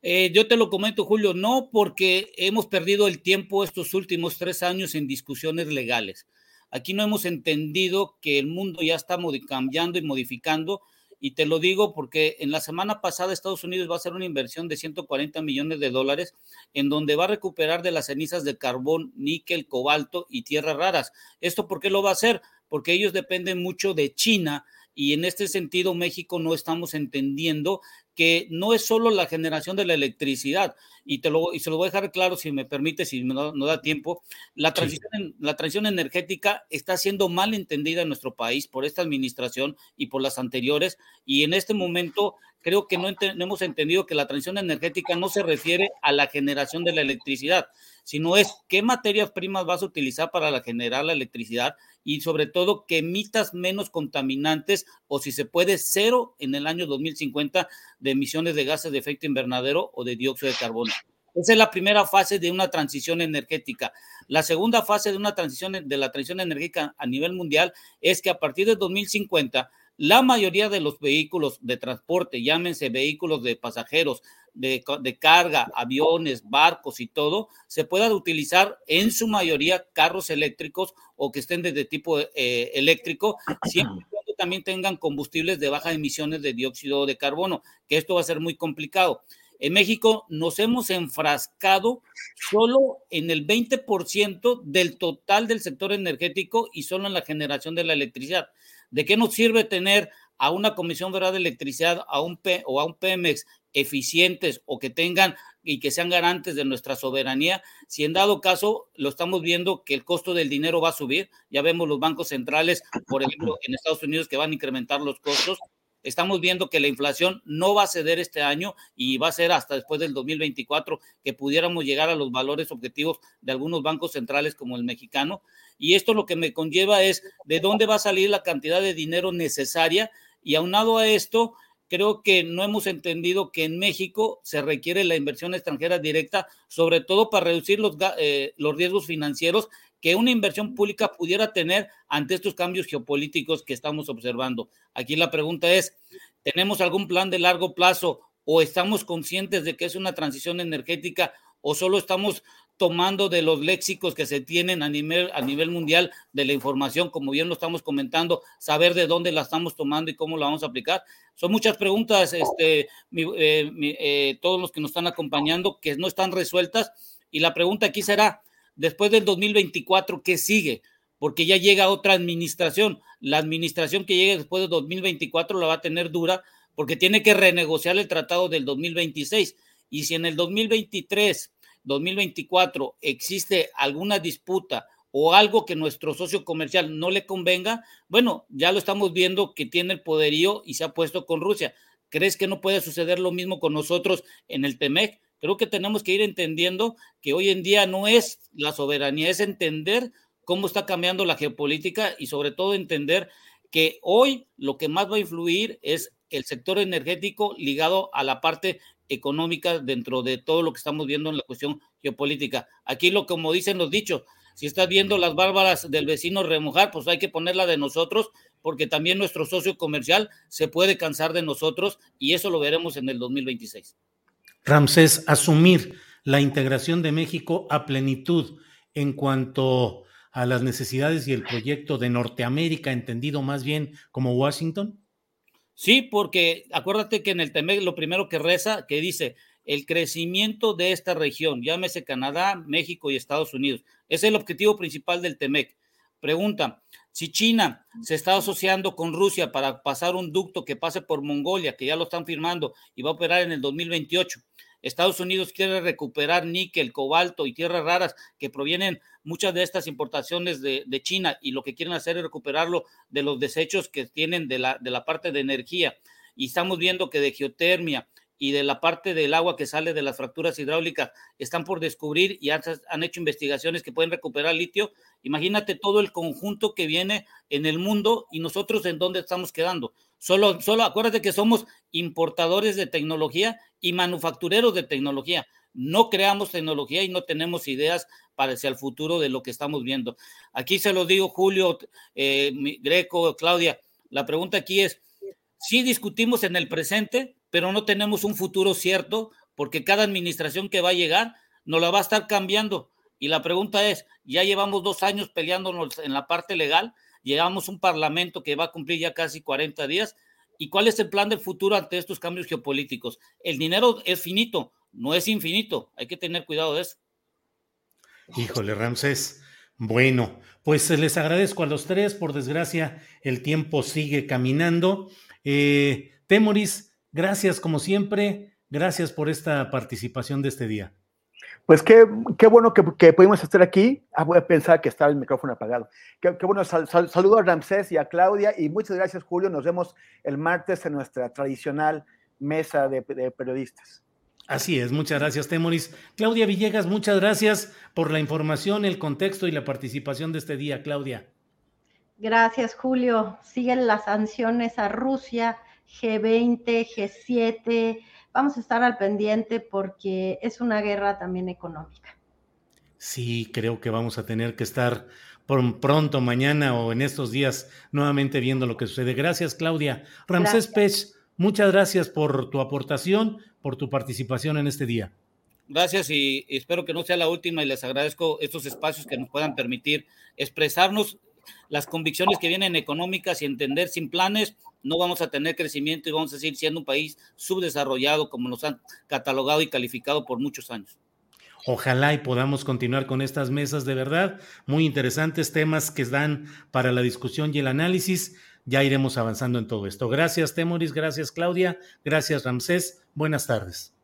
D: Eh, yo te lo comento, Julio, no porque hemos perdido el tiempo estos últimos tres años en discusiones legales. Aquí no hemos entendido que el mundo ya está cambiando y modificando. Y te lo digo porque en la semana pasada Estados Unidos va a hacer una inversión de 140 millones de dólares en donde va a recuperar de las cenizas de carbón, níquel, cobalto y tierras raras. ¿Esto por qué lo va a hacer? Porque ellos dependen mucho de China y en este sentido México no estamos entendiendo que no es solo la generación de la electricidad, y, te lo, y se lo voy a dejar claro si me permite, si no, da tiempo, la transición, la transición energética está siendo mal entendida en nuestro país por esta administración y por las anteriores, y en este momento creo que no, no hemos entendido que la transición energética no se refiere a la generación de la electricidad, sino es qué materias primas vas a utilizar para generar la electricidad y sobre todo que emitas menos contaminantes o si se puede cero en el año 2050 de emisiones de gases de efecto invernadero o de dióxido de carbono. Esa es la primera fase de una transición energética. La segunda fase de una transición de la transición energética a nivel mundial es que a partir de 2050 la mayoría de los vehículos de transporte, llámense vehículos de pasajeros, de, carga, aviones, barcos y todo, se puedan utilizar en su mayoría carros eléctricos o que estén de tipo eh, eléctrico, siempre también tengan combustibles de baja emisiones de dióxido de carbono, que esto va a ser muy complicado. En México nos hemos enfrascado solo en el 20% del total del sector energético y solo en la generación de la electricidad. ¿De qué nos sirve tener a una Comisión Federal de Electricidad a un P, o a un Pemex eficientes o que tengan y que sean garantes de nuestra soberanía, si en dado caso lo estamos viendo que el costo del dinero va a subir, ya vemos los bancos centrales, por ejemplo, en Estados Unidos que van a incrementar los costos, estamos viendo que la inflación no va a ceder este año y va a ser hasta después del 2024 que pudiéramos llegar a los valores objetivos de algunos bancos centrales como el mexicano. Y esto lo que me conlleva es de dónde va a salir la cantidad de dinero necesaria y aunado a esto, creo que no hemos entendido que en México se requiere la inversión extranjera directa, sobre todo para reducir los, eh, los riesgos financieros que una inversión pública pudiera tener ante estos cambios geopolíticos que estamos observando. Aquí la pregunta es, ¿tenemos algún plan de largo plazo o estamos conscientes de que es una transición energética o solo estamos tomando de los léxicos que se tienen a nivel, a nivel mundial de la información, como bien lo estamos comentando, saber de dónde la estamos tomando y cómo la vamos a aplicar. Son muchas preguntas, este, eh, eh, todos los que nos están acompañando, que no están resueltas. Y la pregunta aquí será, después del 2024, ¿qué sigue? Porque ya llega otra administración. La administración que llegue después del 2024 la va a tener dura porque tiene que renegociar el tratado del 2026. Y si en el 2023 2024 existe alguna disputa o algo que nuestro socio comercial no le convenga, bueno, ya lo estamos viendo que tiene el poderío y se ha puesto con Rusia. ¿Crees que no puede suceder lo mismo con nosotros en el TEMEC? Creo que tenemos que ir entendiendo que hoy en día no es la soberanía, es entender cómo está cambiando la geopolítica y sobre todo entender que hoy lo que más va a influir es el sector energético ligado a la parte económica dentro de todo lo que estamos viendo en la cuestión geopolítica. Aquí lo como dicen los dichos, si estás viendo las bárbaras del vecino remojar, pues hay que ponerla de nosotros, porque también nuestro socio comercial se puede cansar de nosotros y eso lo veremos en el 2026.
A: Ramsés, asumir la integración de México a plenitud en cuanto a las necesidades y el proyecto de Norteamérica, entendido más bien como Washington?
D: Sí, porque acuérdate que en el TEMEC lo primero que reza, que dice el crecimiento de esta región, llámese Canadá, México y Estados Unidos. Es el objetivo principal del TEMEC. Pregunta, si China se está asociando con Rusia para pasar un ducto que pase por Mongolia, que ya lo están firmando y va a operar en el 2028, Estados Unidos quiere recuperar níquel, cobalto y tierras raras que provienen muchas de estas importaciones de, China y lo que quieren hacer es recuperarlo de los desechos que tienen de la, de la parte de energía. Y estamos viendo que de geotermia y de la parte del agua que sale de las fracturas hidráulicas están por descubrir y han, hecho investigaciones que pueden recuperar litio. Imagínate todo el conjunto que viene en el mundo y nosotros en dónde estamos quedando. Solo, solo acuérdate que somos importadores de tecnología y manufactureros de tecnología. No creamos tecnología y no tenemos ideas para hacia el futuro de lo que estamos viendo. Aquí se lo digo, Julio, eh, Greco, Claudia. La pregunta aquí es, si discutimos en el presente, pero no tenemos un futuro cierto, porque cada administración que va a llegar nos la va a estar cambiando. Y la pregunta es, ya llevamos dos años peleándonos en la parte legal, Llevamos un parlamento que va a cumplir ya casi 40 días. ¿Y cuál es el plan del futuro ante estos cambios geopolíticos? El dinero es finito, no es infinito. Hay que tener cuidado de eso.
A: Híjole, Ramsés. Bueno, pues les agradezco a los tres. Por desgracia, el tiempo sigue caminando. Eh, Temoris, gracias como siempre. Gracias por esta participación de este día.
B: Pues qué, qué bueno que, que, pudimos estar aquí. Ah, voy a pensar que estaba el micrófono apagado. Qué, qué bueno, sal, sal, saludo a Ramsés y a Claudia y muchas gracias Julio. Nos vemos el martes en nuestra tradicional mesa de, de periodistas.
A: Así es, muchas gracias Temoris. Claudia Villegas, muchas gracias por la información, el contexto y la participación de este día, Claudia.
C: Gracias Julio. Siguen las sanciones a Rusia, G20, G7 vamos a estar al pendiente porque es una guerra también económica.
A: Sí, creo que vamos a tener que estar pronto, mañana o en estos días, nuevamente viendo lo que sucede. Gracias, Claudia. Ramsés Pech, muchas gracias por tu aportación, por tu participación en este día.
D: Gracias y espero que no sea la última y les agradezco estos espacios que nos puedan permitir expresarnos las convicciones que vienen económicas y entender sin planes, no vamos a tener crecimiento y vamos a seguir siendo un país subdesarrollado como nos han catalogado y calificado por muchos años.
A: Ojalá y podamos continuar con estas mesas de verdad, muy interesantes temas que dan para la discusión y el análisis. Ya iremos avanzando en todo esto. Gracias, Temoris, gracias, Claudia, gracias, Ramsés. Buenas tardes.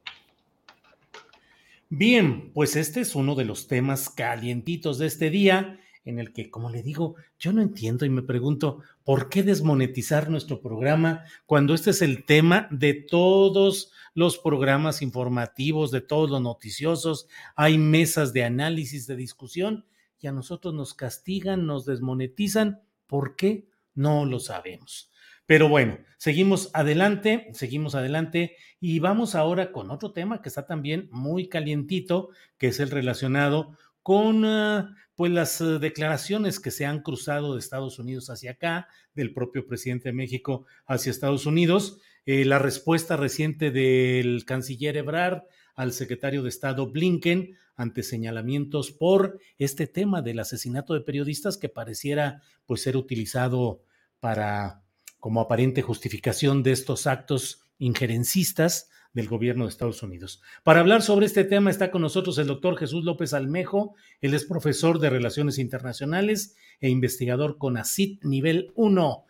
A: Bien, pues este es uno de los temas calientitos de este día, en el que, como le digo, yo no entiendo y me pregunto, ¿por qué desmonetizar nuestro programa cuando este es el tema de todos los programas informativos, de todos los noticiosos? Hay mesas de análisis, de discusión, y a nosotros nos castigan, nos desmonetizan. ¿Por qué? No lo sabemos. Pero bueno, seguimos adelante, seguimos adelante y vamos ahora con otro tema que está también muy calientito, que es el relacionado con ah, pues las eh, declaraciones que se han cruzado de Estados Unidos hacia acá, del propio presidente de México hacia Estados Unidos, eh, la respuesta reciente del canciller Ebrard al secretario de Estado Blinken ante señalamientos por este tema del asesinato de periodistas que pareciera pues ser utilizado para como aparente justificación de estos actos injerencistas del gobierno de Estados Unidos. Para hablar sobre este tema está con nosotros el doctor Jesús López Almejo. Él es profesor de Relaciones Internacionales e investigador con ACID nivel 1.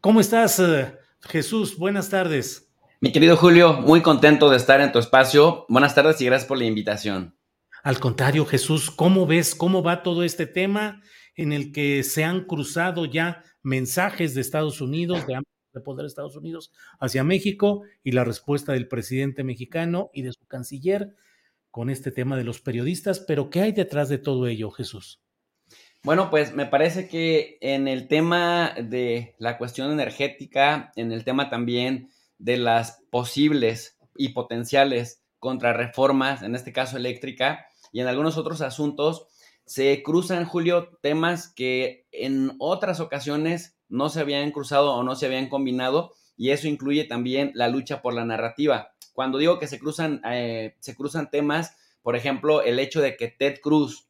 A: ¿Cómo estás, eh, Jesús? Buenas tardes.
E: Mi querido Julio, muy contento de estar en tu espacio. Buenas tardes y gracias por la invitación.
A: Al contrario, Jesús, ¿cómo ves cómo va todo este tema en el que se han cruzado ya mensajes de Estados Unidos, de, de poder de Estados Unidos hacia México y la respuesta del presidente mexicano y de su canciller con este tema de los periodistas. Pero, ¿qué hay detrás de todo ello, Jesús?
E: Bueno, pues me parece que en el tema de la cuestión energética, en el tema también de las posibles y potenciales contrarreformas, en este caso eléctrica, y en algunos otros asuntos, se cruzan, Julio, temas que en otras ocasiones no se habían cruzado o no se habían combinado, y eso incluye también la lucha por la narrativa. Cuando digo que se cruzan, eh, se cruzan temas, por ejemplo, el hecho de que Ted Cruz,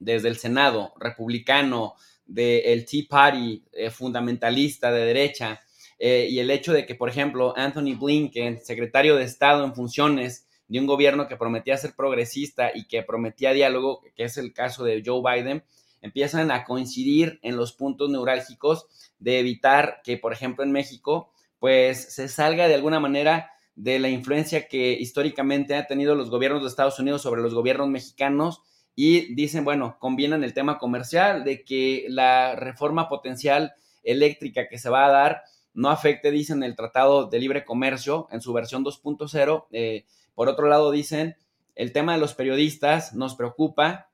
E: desde el Senado, republicano, del Tea Party, eh, fundamentalista de derecha, eh, y el hecho de que, por ejemplo, Anthony Blinken, secretario de Estado en funciones, de un gobierno que prometía ser progresista y que prometía diálogo, que es el caso de Joe Biden, empiezan a coincidir en los puntos neurálgicos de evitar que, por ejemplo, en México, pues se salga de alguna manera de la influencia que históricamente han tenido los gobiernos de Estados Unidos sobre los gobiernos mexicanos y dicen, bueno, combinan el tema comercial de que la reforma potencial eléctrica que se va a dar no afecte, dicen, el Tratado de Libre Comercio en su versión 2.0, eh, por otro lado, dicen, el tema de los periodistas nos preocupa,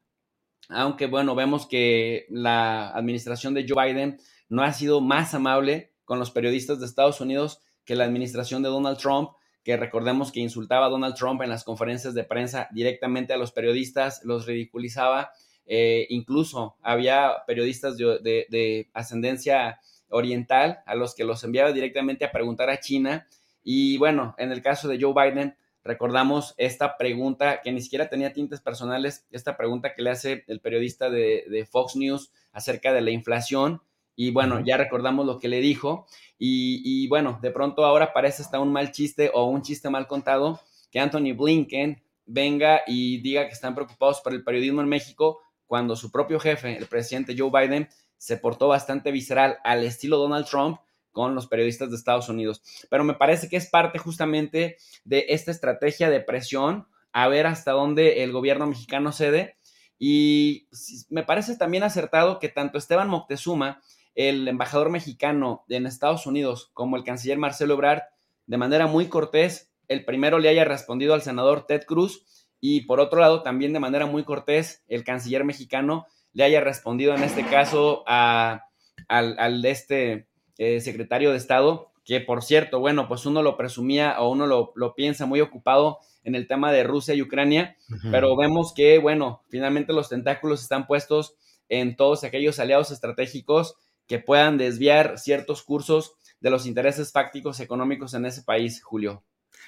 E: aunque bueno, vemos que la administración de Joe Biden no ha sido más amable con los periodistas de Estados Unidos que la administración de Donald Trump, que recordemos que insultaba a Donald Trump en las conferencias de prensa directamente a los periodistas, los ridiculizaba, eh, incluso había periodistas de, de ascendencia oriental a los que los enviaba directamente a preguntar a China. Y bueno, en el caso de Joe Biden, recordamos esta pregunta que ni siquiera tenía tintes personales, esta pregunta que le hace el periodista de, Fox News acerca de la inflación. Y bueno, ya recordamos lo que le dijo. Y, bueno, de pronto ahora parece hasta un mal chiste o un chiste mal contado que Anthony Blinken venga y diga que están preocupados por el periodismo en México cuando su propio jefe, el presidente Joe Biden, se portó bastante visceral al estilo Donald Trump con los periodistas de Estados Unidos. Pero me parece que es parte justamente de esta estrategia de presión a ver hasta dónde el gobierno mexicano cede. Y me parece también acertado que tanto Esteban Moctezuma, el embajador mexicano en Estados Unidos, como el canciller Marcelo Ebrard, de manera muy cortés, el primero le haya respondido al senador Ted Cruz y por otro lado también de manera muy cortés el canciller mexicano le haya respondido en este caso a, al, al de este eh, secretario de Estado, que por cierto, bueno, pues uno lo presumía o uno lo, piensa muy ocupado en el tema de Rusia y Ucrania, pero vemos que, bueno, finalmente los tentáculos están puestos en todos aquellos aliados estratégicos que puedan desviar ciertos cursos de los intereses fácticos económicos en ese país, Julio.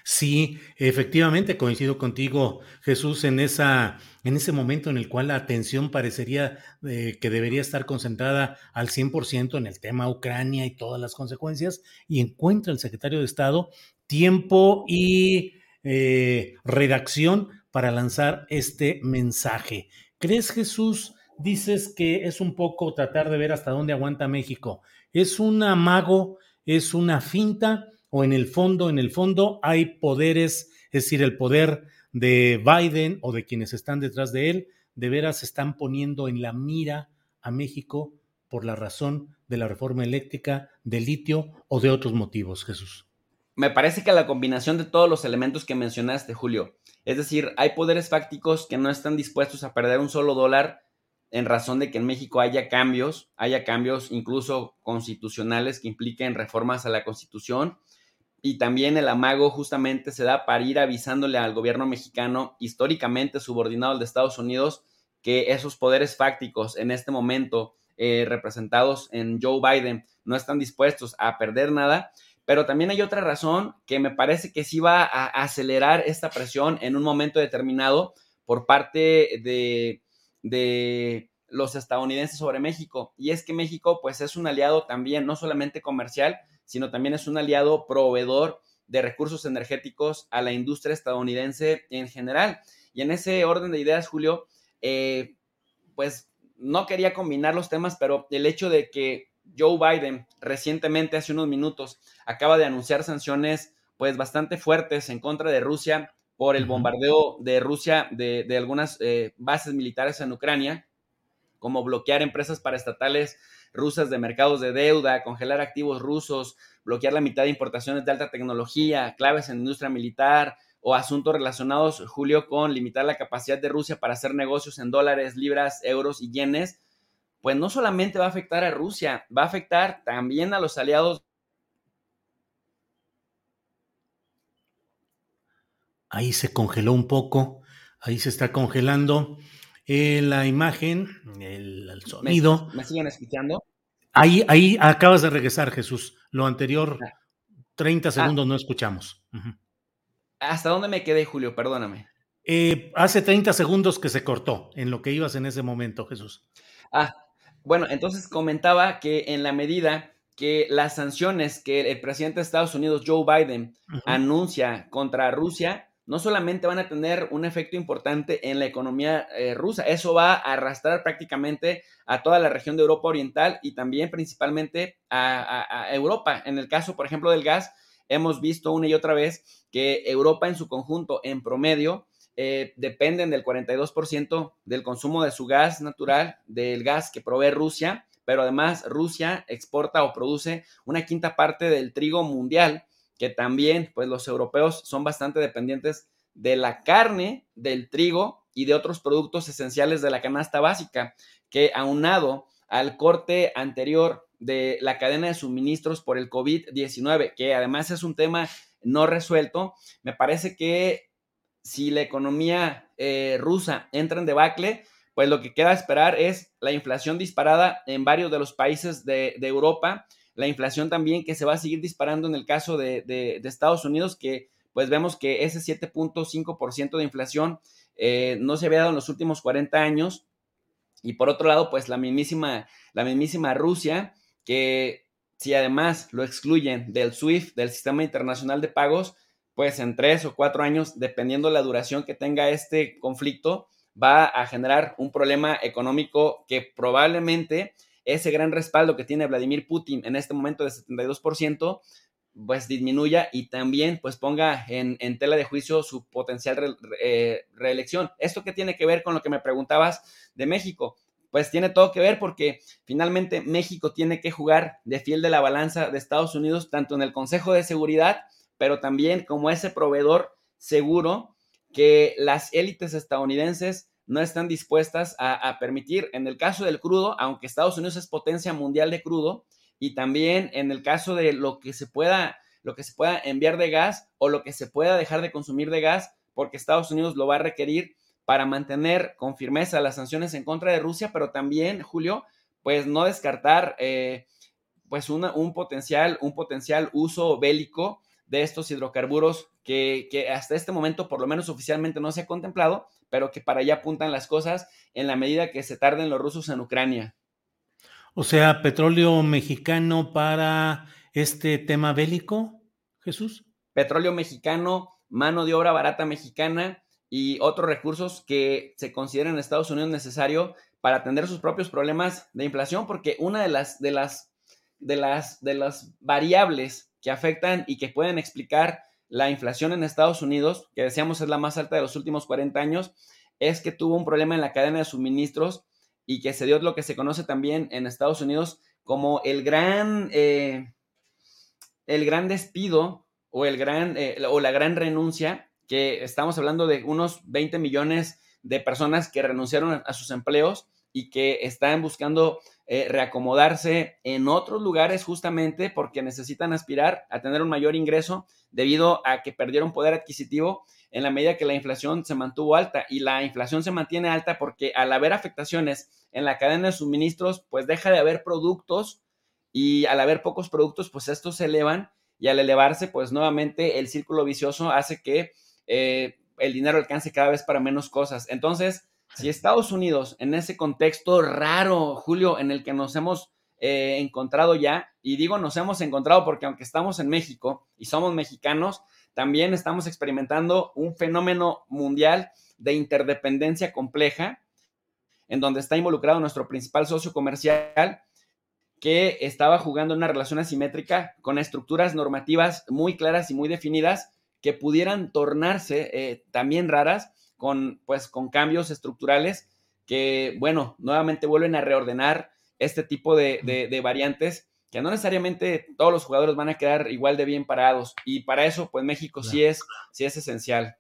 A: Sí, efectivamente coincido contigo, Jesús, en esa, en ese momento en el cual la atención parecería eh, que debería estar concentrada al 100% en el tema Ucrania y todas las consecuencias, y encuentra el secretario de Estado tiempo y eh, redacción para lanzar este mensaje. ¿Crees, Jesús? Dices que es un poco tratar de ver hasta dónde aguanta México. ¿Es un amago? ¿Es una finta? O en el fondo, en el fondo hay poderes, es decir, el poder de Biden o de quienes están detrás de él, de veras están poniendo en la mira a México por la razón de la reforma eléctrica, de litio o de otros motivos, Jesús.
E: Me parece que la combinación de todos los elementos que mencionaste, Julio, es decir, hay poderes fácticos que no están dispuestos a perder un solo dólar en razón de que en México haya cambios, haya cambios incluso constitucionales que impliquen reformas a la constitución y también el amago justamente se da para ir avisándole al gobierno mexicano, históricamente subordinado al de Estados Unidos, que esos poderes fácticos en este momento eh, representados en Joe Biden no están dispuestos a perder nada. Pero también hay otra razón que me parece que sí va a acelerar esta presión en un momento determinado por parte de, de los estadounidenses sobre México. Y es que México pues es un aliado también, no solamente comercial, sino también es un aliado proveedor de recursos energéticos a la industria estadounidense en general. Y en ese orden de ideas, Julio, eh, pues no quería combinar los temas, pero el hecho de que Joe Biden recientemente, hace unos minutos, acaba de anunciar sanciones pues bastante fuertes en contra de Rusia por el bombardeo de Rusia de, algunas eh, bases militares en Ucrania, como bloquear empresas paraestatales rusas de mercados de deuda, congelar activos rusos, bloquear la mitad de importaciones de alta tecnología, claves en industria militar o asuntos relacionados, Julio, con limitar la capacidad de Rusia para hacer negocios en dólares, libras, euros y yenes, pues no solamente va a afectar a Rusia, va a afectar también a los aliados.
A: Ahí se congeló un poco, ahí se está congelando. Eh, la imagen, el, sonido.
E: ¿Me, siguen escuchando?
A: Ahí, ahí acabas de regresar, Jesús. Lo anterior, 30 ah. segundos no escuchamos.
E: ¿Hasta dónde me quedé, Julio? Perdóname.
A: Eh, hace 30 segundos que se cortó en lo que ibas en ese momento, Jesús.
E: Ah, bueno, entonces comentaba que en la medida que las sanciones que el presidente de Estados Unidos, Joe Biden, anuncia contra Rusia, no solamente van a tener un efecto importante en la economía eh, rusa, eso va a arrastrar prácticamente a toda la región de Europa Oriental y también principalmente a, Europa. En el caso, por ejemplo, del gas, hemos visto una y otra vez que Europa en su conjunto, en promedio, eh, dependen del 42% del consumo de su gas natural, del gas que provee Rusia, pero además Rusia exporta o produce una quinta parte del trigo mundial que también pues los europeos son bastante dependientes de la carne, del trigo y de otros productos esenciales de la canasta básica, que aunado al corte anterior de la cadena de suministros por el COVID-19, que además es un tema no resuelto, me parece que si la economía eh, rusa entra en debacle, pues lo que queda esperar es la inflación disparada en varios de los países de, de Europa, la inflación también que se va a seguir disparando en el caso de, Estados Unidos, que pues vemos que ese 7.5% de inflación eh, no se había dado en los últimos 40 años. Y por otro lado, pues la mismísima, la mismísima Rusia, que si además lo excluyen del SWIFT, del Sistema Internacional de Pagos, pues en tres o cuatro años, dependiendo la duración que tenga este conflicto, va a generar un problema económico que probablemente ese gran respaldo que tiene Vladimir Putin en este momento de 72%, pues disminuya y también pues ponga en, tela de juicio su potencial eh, reelección. ¿Esto qué tiene que ver con lo que me preguntabas de México? Pues tiene todo que ver porque finalmente México tiene que jugar de fiel de la balanza de Estados Unidos, tanto en el Consejo de Seguridad, pero también como ese proveedor seguro que las élites estadounidenses no están dispuestas a, permitir, en el caso del crudo, aunque Estados Unidos es potencia mundial de crudo, y también en el caso de lo que se pueda, lo que se pueda enviar de gas o lo que se pueda dejar de consumir de gas, porque Estados Unidos lo va a requerir para mantener con firmeza las sanciones en contra de Rusia, pero también, Julio, pues no descartar eh, pues un, potencial, un potencial uso bélico de estos hidrocarburos que, que, hasta este momento, por lo menos oficialmente, no se ha contemplado, pero que para allá apuntan las cosas en la medida que se tarden los rusos en Ucrania.
A: O sea, petróleo mexicano para este tema bélico, Jesús.
E: Petróleo mexicano, mano de obra barata mexicana y otros recursos que se consideran en Estados Unidos necesario para atender sus propios problemas de inflación, porque una de las, de las, de las, de las variables que afectan y que pueden explicar la inflación en Estados Unidos, que decíamos es la más alta de los últimos 40 años, es que tuvo un problema en la cadena de suministros y que se dio lo que se conoce también en Estados Unidos como el gran, eh, el gran despido o, el gran, eh, o la gran renuncia, que estamos hablando de unos 20 millones de personas que renunciaron a sus empleos y que están buscando eh, reacomodarse en otros lugares justamente porque necesitan aspirar a tener un mayor ingreso debido a que perdieron poder adquisitivo en la medida que la inflación se mantuvo alta y la inflación se mantiene alta porque al haber afectaciones en la cadena de suministros, pues deja de haber productos y al haber pocos productos, pues estos se elevan y al elevarse, pues nuevamente el círculo vicioso hace que eh, el dinero alcance cada vez para menos cosas. Entonces, si Estados Unidos, en ese contexto raro, Julio, en el que nos hemos eh, encontrado ya, y digo nos hemos encontrado porque aunque estamos en México y somos mexicanos, también estamos experimentando un fenómeno mundial de interdependencia compleja, en donde está involucrado nuestro principal socio comercial, que estaba jugando una relación asimétrica con estructuras normativas muy claras y muy definidas que pudieran tornarse eh, también raras con, pues, con cambios estructurales que, bueno, nuevamente vuelven a reordenar este tipo de, de variantes que no necesariamente todos los jugadores van a quedar igual de bien parados. Y para eso, pues México sí es, sí es esencial.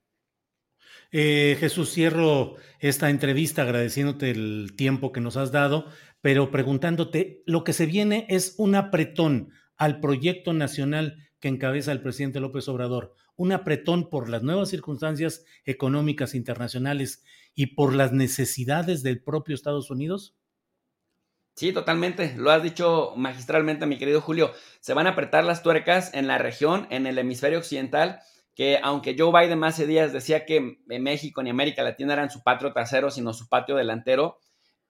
A: Eh, Jesús, cierro esta entrevista agradeciéndote el tiempo que nos has dado, pero preguntándote, lo que se viene es un apretón al proyecto nacional que encabeza el presidente López Obrador, un apretón por las nuevas circunstancias económicas internacionales y por las necesidades del propio Estados Unidos?
E: Sí, totalmente. Lo has dicho magistralmente, mi querido Julio. Se van a apretar las tuercas en la región, en el hemisferio occidental, que aunque Joe Biden hace días decía que México ni América Latina eran su patio trasero, sino su patio delantero,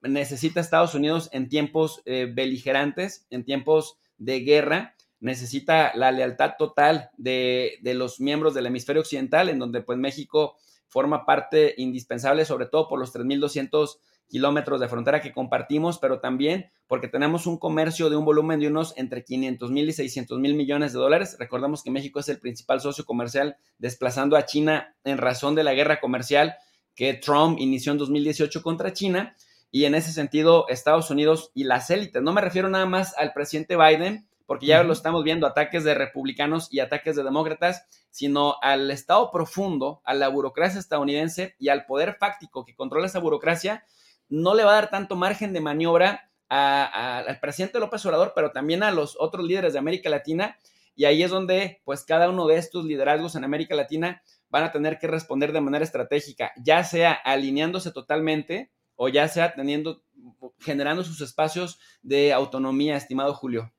E: necesita Estados Unidos en tiempos eh, beligerantes, en tiempos de guerra, necesita la lealtad total de, de los miembros del hemisferio occidental, en donde pues México forma parte indispensable, sobre todo por los 3.200 kilómetros de frontera que compartimos, pero también porque tenemos un comercio de un volumen de unos entre 500 mil y 600 mil millones de dólares. Recordemos que México es el principal socio comercial, desplazando a China en razón de la guerra comercial que Trump inició en 2018 contra China. Y en ese sentido, Estados Unidos y las élites, no me refiero nada más al presidente Biden, porque ya lo estamos viendo, ataques de republicanos y ataques de demócratas, sino al Estado profundo, a la burocracia estadounidense y al poder fáctico que controla esa burocracia, no le va a dar tanto margen de maniobra al presidente López Obrador, pero también a los otros líderes de América Latina. Y ahí es donde, pues, cada uno de estos liderazgos en América Latina van a tener que responder de manera estratégica, ya sea alineándose totalmente o ya sea teniendo, generando sus espacios de autonomía, estimado Julio.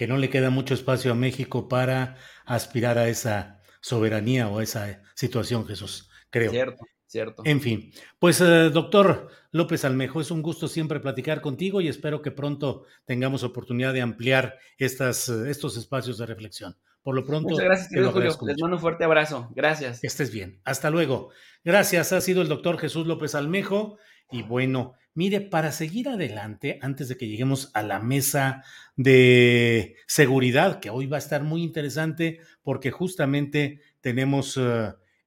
A: Que no le queda mucho espacio a México para aspirar a esa soberanía o a esa situación, Jesús, creo.
E: Cierto. ¿cierto?
A: En fin, pues eh, doctor López Almejo, es un gusto siempre platicar contigo y espero que pronto tengamos oportunidad de ampliar estas, eh, estos espacios de reflexión. Por lo pronto.
E: Muchas gracias, querido Julio. Les mando un fuerte abrazo. Gracias.
A: Que estés bien. Hasta luego. Gracias. Ha sido el doctor Jesús López Almejo. Y bueno, mire, para seguir adelante, antes de que lleguemos a la mesa de seguridad, que hoy va a estar muy interesante porque justamente tenemos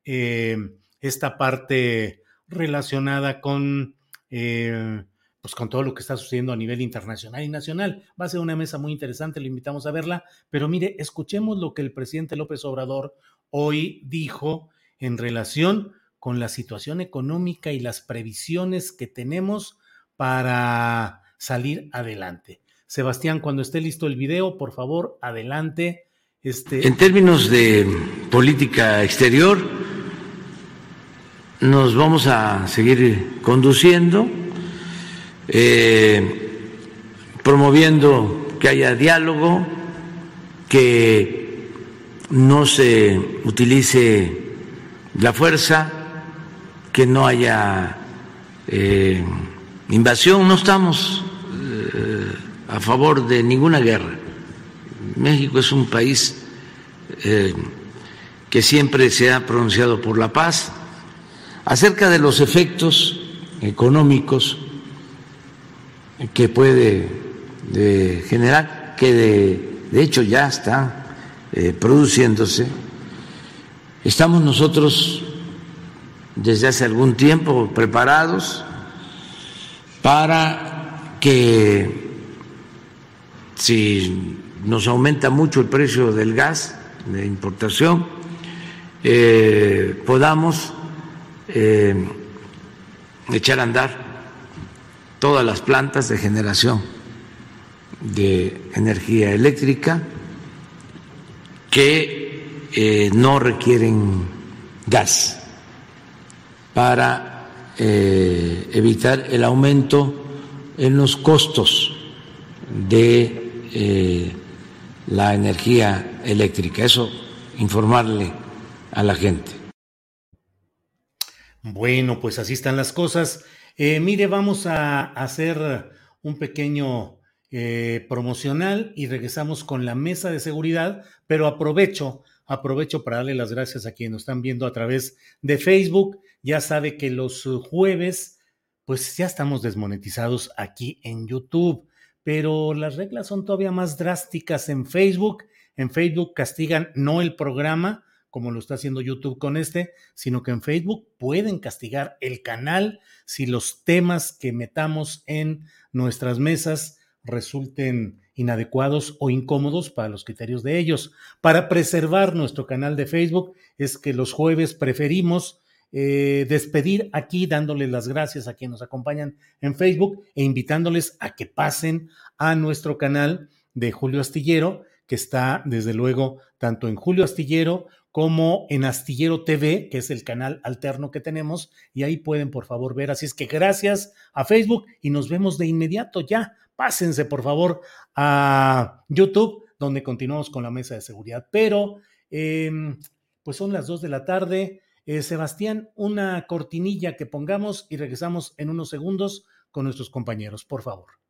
A: eh, esta parte relacionada con, eh, pues con todo lo que está sucediendo a nivel internacional y nacional. Va a ser una mesa muy interesante, le invitamos a verla, pero mire, escuchemos lo que el presidente López Obrador hoy dijo en relación con la situación económica y las previsiones que tenemos para salir adelante. Sebastián, cuando esté listo el video, por favor, adelante.
F: Este... En términos de política exterior, nos vamos a seguir conduciendo, eh, promoviendo que haya diálogo, que no se utilice la fuerza, que no haya eh, invasión, no estamos eh, a favor de ninguna guerra. México es un país eh, que siempre se ha pronunciado por la paz. Acerca de los efectos económicos que puede generar, que de, hecho ya está produciéndose, estamos nosotros desde hace algún tiempo preparados para que si nos aumenta mucho el precio del gas de importación, eh, podamos eh, echar a andar todas las plantas de generación de energía eléctrica que eh, no requieren gas para eh, evitar el aumento en los costos de eh, la energía eléctrica. Eso, informarle a la gente.
A: Bueno, pues así están las cosas. Eh, mire, vamos a hacer un pequeño promocional y regresamos con la mesa de seguridad, pero aprovecho, aprovecho para darle las gracias a quienes nos están viendo a través de Facebook ya sabe que los uh, jueves, pues ya estamos desmonetizados aquí en YouTube, pero las reglas son todavía más drásticas en Facebook. En Facebook castigan no el programa, como lo está haciendo YouTube con este, sino que en Facebook pueden castigar el canal si los temas que metamos en nuestras mesas resulten inadecuados o incómodos para los criterios de ellos. Para preservar nuestro canal de Facebook es que los jueves preferimos eh, despedir aquí dándoles las gracias a quienes nos acompañan en Facebook e invitándoles a que pasen a nuestro canal de Julio Astillero, que está desde luego tanto en Julio Astillero como en Astillero TV, que es el canal alterno que tenemos, y ahí pueden por favor ver. Así es que gracias a Facebook y nos vemos de inmediato ya. Pásense por favor a YouTube, donde continuamos con la mesa de seguridad. Pero, em, pues son las dos de la tarde. Eh, Sebastián, una cortinilla que pongamos y regresamos en unos segundos con nuestros compañeros, por favor.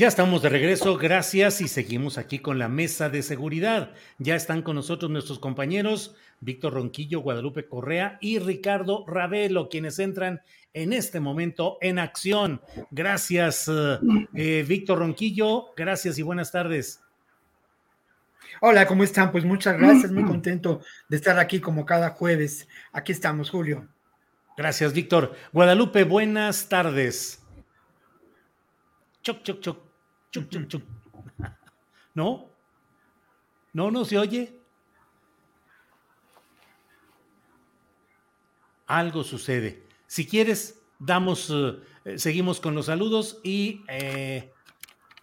A: Ya estamos de regreso, gracias y seguimos aquí con la mesa de seguridad. Ya están con nosotros nuestros compañeros Víctor Ronquillo, Guadalupe Correa y Ricardo Ravelo, quienes entran en este momento en acción. Gracias, eh, eh, Víctor Ronquillo, gracias y buenas tardes.
G: Hola, ¿cómo están? Pues muchas gracias, muy contento de estar aquí como cada jueves. Aquí estamos, Julio.
A: Gracias, Víctor. Guadalupe, buenas tardes. Choc, choc, choc. ¿No? ¿No, no se oye? Algo sucede. Si quieres, damos, eh, seguimos con los saludos y, eh,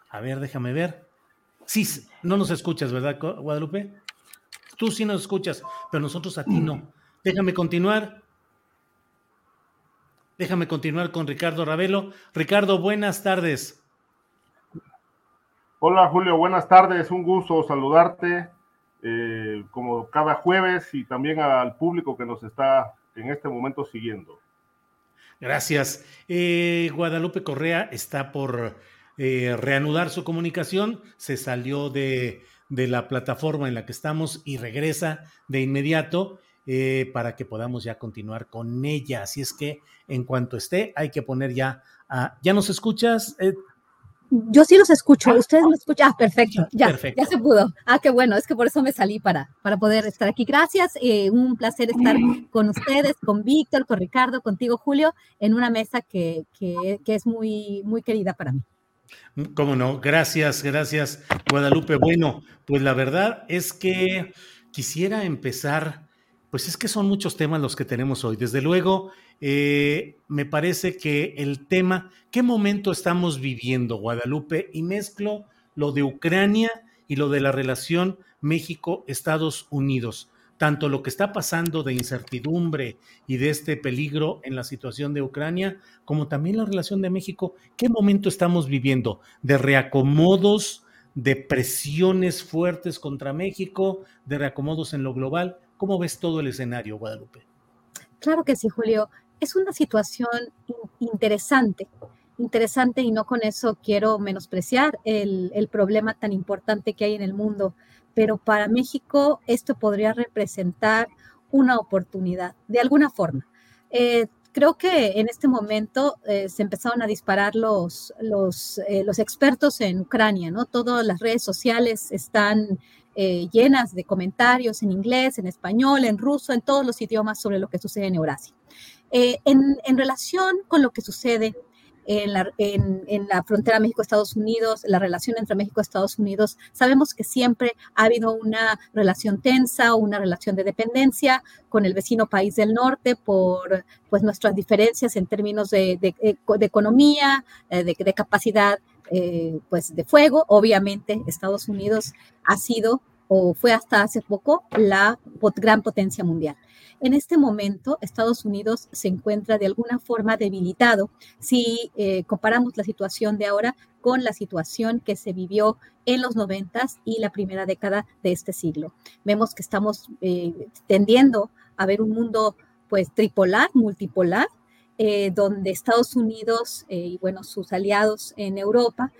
A: a ver, déjame ver. Sí, no nos escuchas, ¿verdad, Guadalupe? Tú sí nos escuchas, pero nosotros a ti no. Déjame continuar. Déjame continuar con Ricardo Ravelo. Ricardo, buenas tardes.
H: Hola Julio, buenas tardes, un gusto saludarte eh, como cada jueves y también al público que nos está en este momento siguiendo.
A: Gracias. Eh, Guadalupe Correa está por eh, reanudar su comunicación, se salió de, de, la plataforma en la que estamos y regresa de inmediato. eh, para que podamos ya continuar con ella. Así es que en cuanto esté, hay que poner ya, ¿ya nos escuchas?
I: Yo sí los escucho, ustedes me escuchan. Ah, perfecto, ya, ya se pudo. Ah, qué bueno, es que por eso me salí para, para poder estar aquí. Gracias, eh, un placer estar con ustedes, con Víctor, con Ricardo, contigo, Julio, en una mesa que, que, que es muy, muy querida para mí.
A: Cómo no, gracias, gracias, Guadalupe. Bueno, pues la verdad es que quisiera empezar, pues es que son muchos temas los que tenemos hoy. Desde luego, eh, me parece que el tema, ¿qué momento estamos viviendo, Guadalupe? Y mezclo lo de Ucrania y lo de la relación México-Estados Unidos. Tanto lo que está pasando de incertidumbre y de este peligro en la situación de Ucrania, como también la relación de México. ¿Qué momento estamos viviendo? ¿De reacomodos, de presiones fuertes contra México, de reacomodos en lo global? ¿Cómo ves todo el escenario, Guadalupe?
I: Claro que sí, Julio es una situación interesante, interesante y no con eso quiero menospreciar el, problema tan importante que hay en el mundo, pero para México esto podría representar una oportunidad, de alguna forma. Eh, creo que en este momento eh, se empezaron a disparar los, eh, los, expertos en Ucrania, ¿no? Todas las redes sociales están llenas de comentarios en inglés, en español, en ruso, en todos los idiomas sobre lo que sucede en Eurasia. Eh, en, relación con lo que sucede en la, frontera México-Estados Unidos, la relación entre México Estados Unidos, sabemos que siempre ha habido una relación tensa, una relación de dependencia con el vecino país del norte por pues, nuestras diferencias en términos de, economía, eh, de, capacidad eh, pues, de fuego. Obviamente, Estados Unidos ha sido o fue hasta hace poco la gran potencia mundial. En este momento, Estados Unidos se encuentra de alguna forma debilitado si eh, comparamos la situación de ahora con la situación que se vivió en los noventas y la primera década de este siglo. Vemos que estamos eh, tendiendo a ver un mundo pues tripolar, multipolar, eh, donde Estados Unidos y bueno, sus aliados en Europa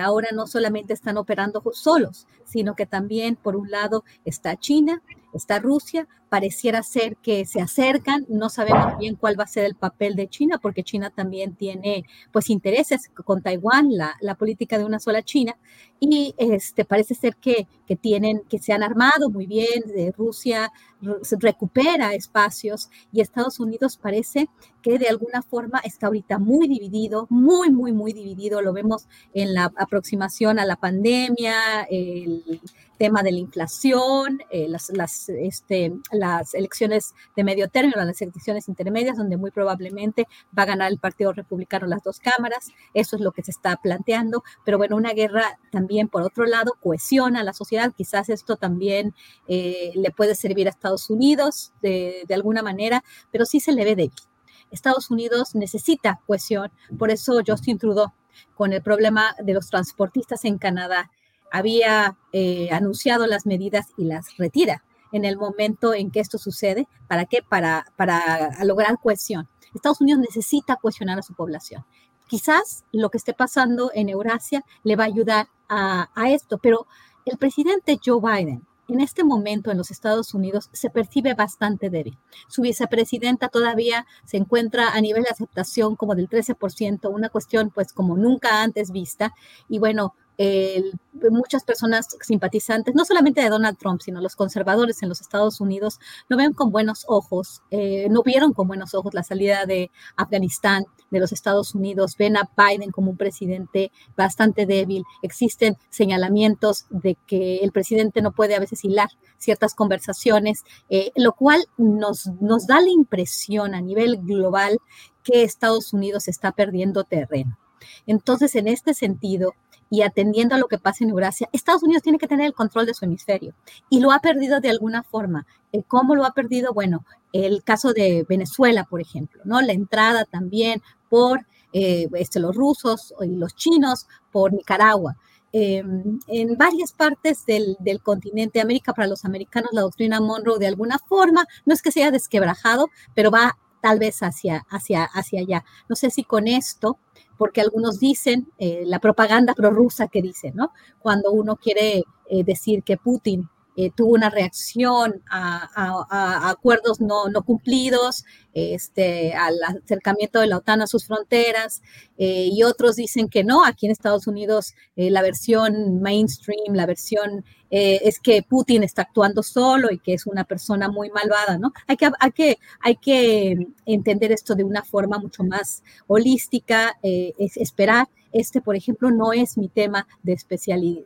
I: ahora no solamente están operando solos, sino que también por un lado está China, está Rusia, pareciera ser que se acercan, no sabemos bien cuál va a ser el papel de China, porque China también tiene pues intereses con Taiwán, la, la política de una sola China, y este, parece ser que, que tienen, que se han armado muy bien, de Rusia recupera espacios y Estados Unidos parece que de alguna forma está ahorita muy dividido, muy, muy, muy dividido, lo vemos en la aproximación a la pandemia, el tema de la inflación, eh, las, las, este, las elecciones de medio término, las elecciones intermedias, donde muy probablemente va a ganar el Partido Republicano las dos cámaras. Eso es lo que se está planteando. Pero bueno, una guerra también, por otro lado, cohesiona a la sociedad. Quizás esto también eh, le puede servir a Estados Unidos de, alguna manera, pero sí se le ve débil. Estados Unidos necesita cohesión, por eso Justin Trudeau, con el problema de los transportistas en Canadá, había eh, anunciado las medidas y las retira en el momento en que esto sucede. ¿Para qué? Para, para lograr cohesión. Estados Unidos necesita cohesionar a su población. Quizás lo que esté pasando en Eurasia le va a ayudar a, a esto, pero el presidente Joe Biden en este momento en los Estados Unidos se percibe bastante débil. Su vicepresidenta todavía se encuentra a nivel de aceptación como del 13%, una cuestión pues como nunca antes vista. Y bueno, muchas personas simpatizantes, no solamente de Donald Trump, sino los conservadores en los Estados Unidos, no ven con buenos ojos, eh, no vieron con buenos ojos la salida de Afganistán, de los Estados Unidos, ven a Biden como un presidente bastante débil, existen señalamientos de que el presidente no puede a veces hilar ciertas conversaciones, eh, lo cual nos, nos da la impresión a nivel global que Estados Unidos está perdiendo terreno. Entonces, en este sentido, y atendiendo a lo que pasa en Eurasia, Estados Unidos tiene que tener el control de su hemisferio y lo ha perdido de alguna forma. Eh, ¿Cómo lo ha perdido? Bueno, el caso de Venezuela, por ejemplo, ¿no? La entrada también por eh, este, los rusos y los chinos por Nicaragua. Em, en varias partes del, del, continente América, para los americanos, la doctrina Monroe de alguna forma, no es que se haya desquebrajado, pero va tal vez hacia, hacia, hacia allá. No sé si con esto porque algunos dicen, eh, la propaganda prorrusa que dice, ¿no? Cuando uno quiere eh, decir que Putin eh, tuvo una reacción a, acuerdos no, no, cumplidos, este, al acercamiento de la OTAN a sus fronteras, eh, y otros dicen que no, aquí en Estados Unidos eh, la versión mainstream, la versión es que Putin está actuando solo y que es una persona muy malvada, ¿no? Hay que, hay que, hay que entender esto de una forma mucho más holística, es esperar este, por ejemplo, no es mi tema de,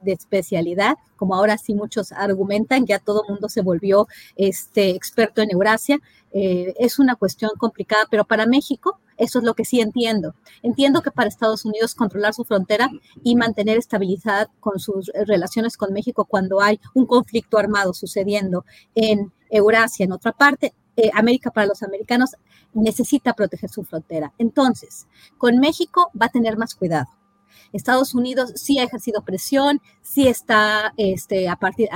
I: especialidad, como ahora sí muchos argumentan, ya todo el mundo se volvió este, experto en Eurasia. Eh, es una cuestión complicada, pero para México eso es lo que sí entiendo. Entiendo que para Estados Unidos controlar su frontera y mantener estabilidad con sus relaciones con México cuando hay un conflicto armado sucediendo en Eurasia, en otra parte, eh, América para los americanos necesita proteger su frontera. Entonces, con México va a tener más cuidado. Estados Unidos sí ha ejercido presión, sí está, este, a partir,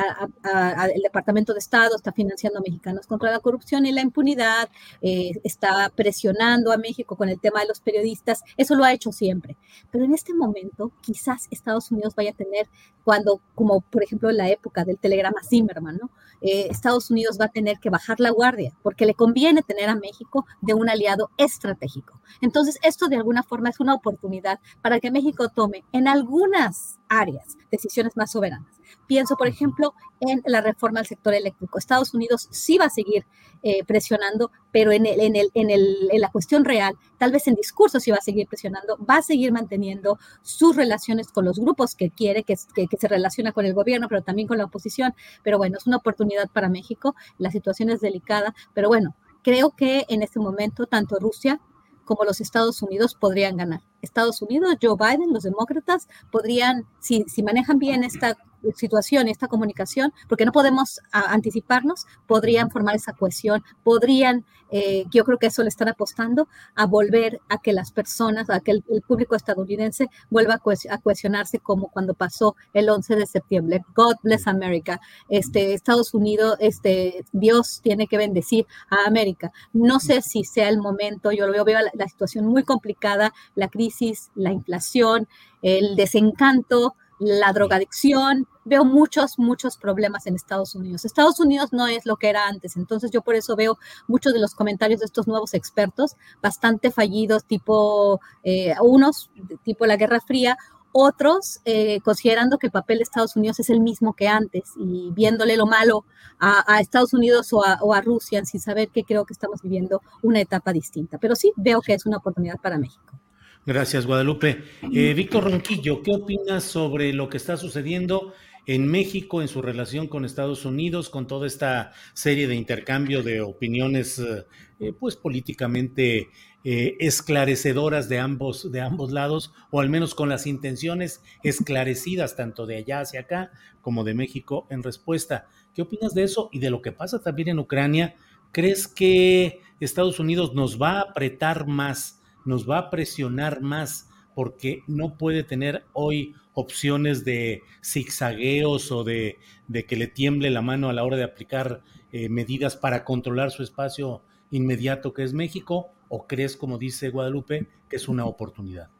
I: el Departamento de Estado está financiando a mexicanos contra la corrupción y la impunidad, eh, está presionando a México con el tema de los periodistas, eso lo ha hecho siempre. Pero en este momento, quizás Estados Unidos vaya a tener, cuando, como por ejemplo la época del telegrama Zimmerman, ¿no? Eh, Estados Unidos va a tener que bajar la guardia porque le conviene tener a México de un aliado estratégico. Entonces, esto de alguna forma es una oportunidad para que México tome en algunas áreas decisiones más soberanas. Pienso, por ejemplo, en la reforma al sector eléctrico. Estados Unidos sí va a seguir eh, presionando, pero en, el, en, el, en, el, en, la cuestión real, tal vez en discurso sí va a seguir presionando, va a seguir manteniendo sus relaciones con los grupos que quiere, que, que, que se relaciona con el gobierno, pero también con la oposición. Pero bueno, es una oportunidad para México, la situación es delicada, pero bueno, creo que en este momento tanto Rusia como los Estados Unidos podrían ganar. Estados Unidos, Joe Biden, los demócratas podrían, si, si manejan bien esta situación, esta comunicación, porque no podemos anticiparnos, podrían formar esa cohesión, podrían, eh, yo creo que eso le están apostando, a volver a que las personas, a que el, público estadounidense vuelva a, cohesionarse como cuando pasó el 11 de septiembre. God bless America. Este, Estados Unidos, este, Dios tiene que bendecir a América. No sé si sea el momento, yo lo veo, veo la situación muy complicada, la crisis, la inflación, el desencanto, la drogadicción, veo muchos, muchos problemas en Estados Unidos. Estados Unidos no es lo que era antes, entonces yo por eso veo muchos de los comentarios de estos nuevos expertos bastante fallidos, tipo eh, unos, tipo la Guerra Fría, otros eh, considerando que el papel de Estados Unidos es el mismo que antes y viéndole lo malo a, Estados Unidos o a, o a, Rusia sin saber que creo que estamos viviendo una etapa distinta. Pero sí veo que es una oportunidad para México.
A: Gracias, Guadalupe. Eh, Víctor Ronquillo, ¿qué opinas sobre lo que está sucediendo en México en su relación con Estados Unidos, con toda esta serie de intercambio de opiniones, eh, eh, pues políticamente esclarecedoras de ambos, de ambos lados, o al menos con las intenciones esclarecidas tanto de allá hacia acá como de México en respuesta? ¿Qué opinas de eso y de lo que pasa también en Ucrania? ¿Crees que Estados Unidos nos va a apretar más? Nos va a presionar más porque no puede tener hoy opciones de zigzagueos o de, que le tiemble la mano a la hora de aplicar eh, medidas para controlar su espacio inmediato que es México? ¿O crees, como dice Guadalupe, que es una oportunidad?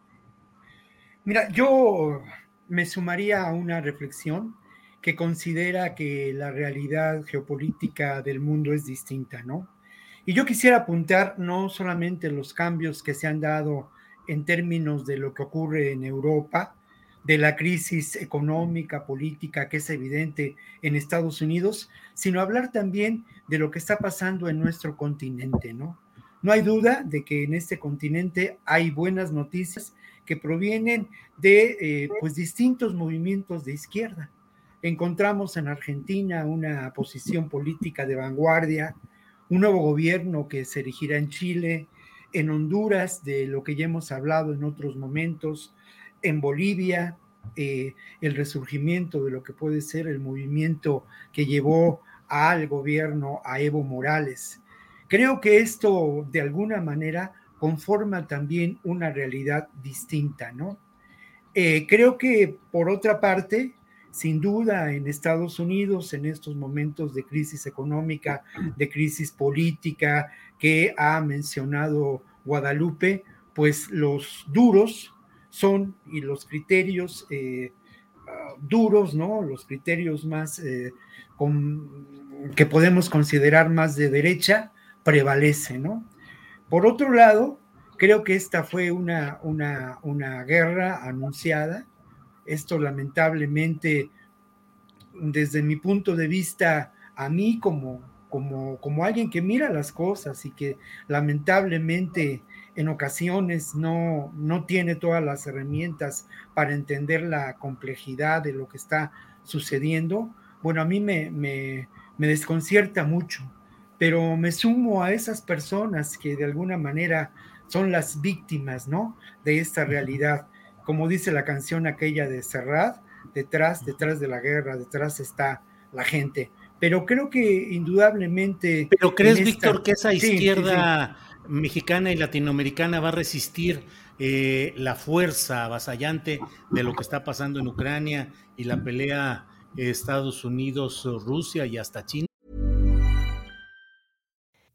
G: Mira, yo me sumaría a una reflexión que considera que la realidad geopolítica del mundo es distinta, ¿no? Y yo quisiera apuntar no solamente los cambios que se han dado en términos de lo que ocurre en Europa, de la crisis económica, política que es evidente en Estados Unidos, sino hablar también de lo que está pasando en nuestro continente, ¿no? No hay duda de que en este continente hay buenas noticias que provienen de eh, pues distintos movimientos de izquierda. Encontramos en Argentina una posición política de vanguardia, un nuevo gobierno que se erigirá en Chile, en Honduras, de lo que ya hemos hablado en otros momentos, en Bolivia, eh, el resurgimiento de lo que puede ser el movimiento que llevó al gobierno a Evo Morales. Creo que esto de alguna manera conforma también una realidad distinta, ¿no? Eh, creo que por otra parte, sin duda en Estados Unidos en estos momentos de crisis económica, de crisis política que ha mencionado Guadalupe, pues los duros son y los criterios eh, duros, ¿no? Los criterios más eh, que podemos considerar más de derecha prevalecen, ¿no? Por otro lado, creo que esta fue una, una, una guerra anunciada. Esto lamentablemente, desde mi punto de vista, a mí como, como, como alguien que mira las cosas y que lamentablemente en ocasiones no, no tiene todas las herramientas para entender la complejidad de lo que está sucediendo, bueno, a mí me, me, me desconcierta mucho, pero me sumo a esas personas que de alguna manera son las víctimas, ¿no? De esta realidad. Como dice la canción aquella de Serrat, detrás, detrás de la guerra, detrás está la gente. Pero creo que indudablemente...
A: ¿Pero crees, Víctor, que esa izquierda mexicana y latinoamericana va a resistir eh, la fuerza avasallante de lo que está pasando en Ucrania y la pelea Estados Unidos, Rusia y hasta China.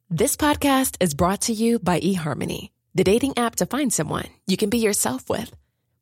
J: This podcast is brought to you by eHarmony, the dating app to find someone you can be yourself with.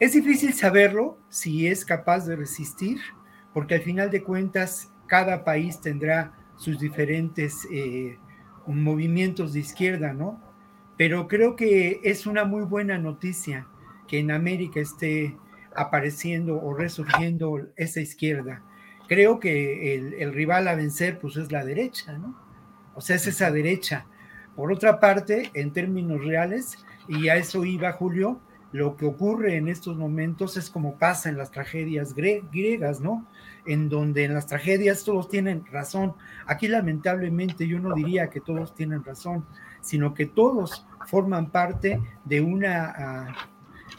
G: Es difícil saberlo si es capaz de resistir, porque al final de cuentas cada país tendrá sus diferentes eh, movimientos de izquierda, ¿no? Pero creo que es una muy buena noticia que en América esté apareciendo o resurgiendo esa izquierda. Creo que el, el rival a vencer pues es la derecha, ¿no? O sea, es esa derecha. Por otra parte, en términos reales, y a eso iba Julio, lo que ocurre en estos momentos es como pasa en las tragedias griegas, ¿no? En donde en las tragedias todos tienen razón. Aquí lamentablemente yo no diría que todos tienen razón, sino que todos forman parte de una, ah,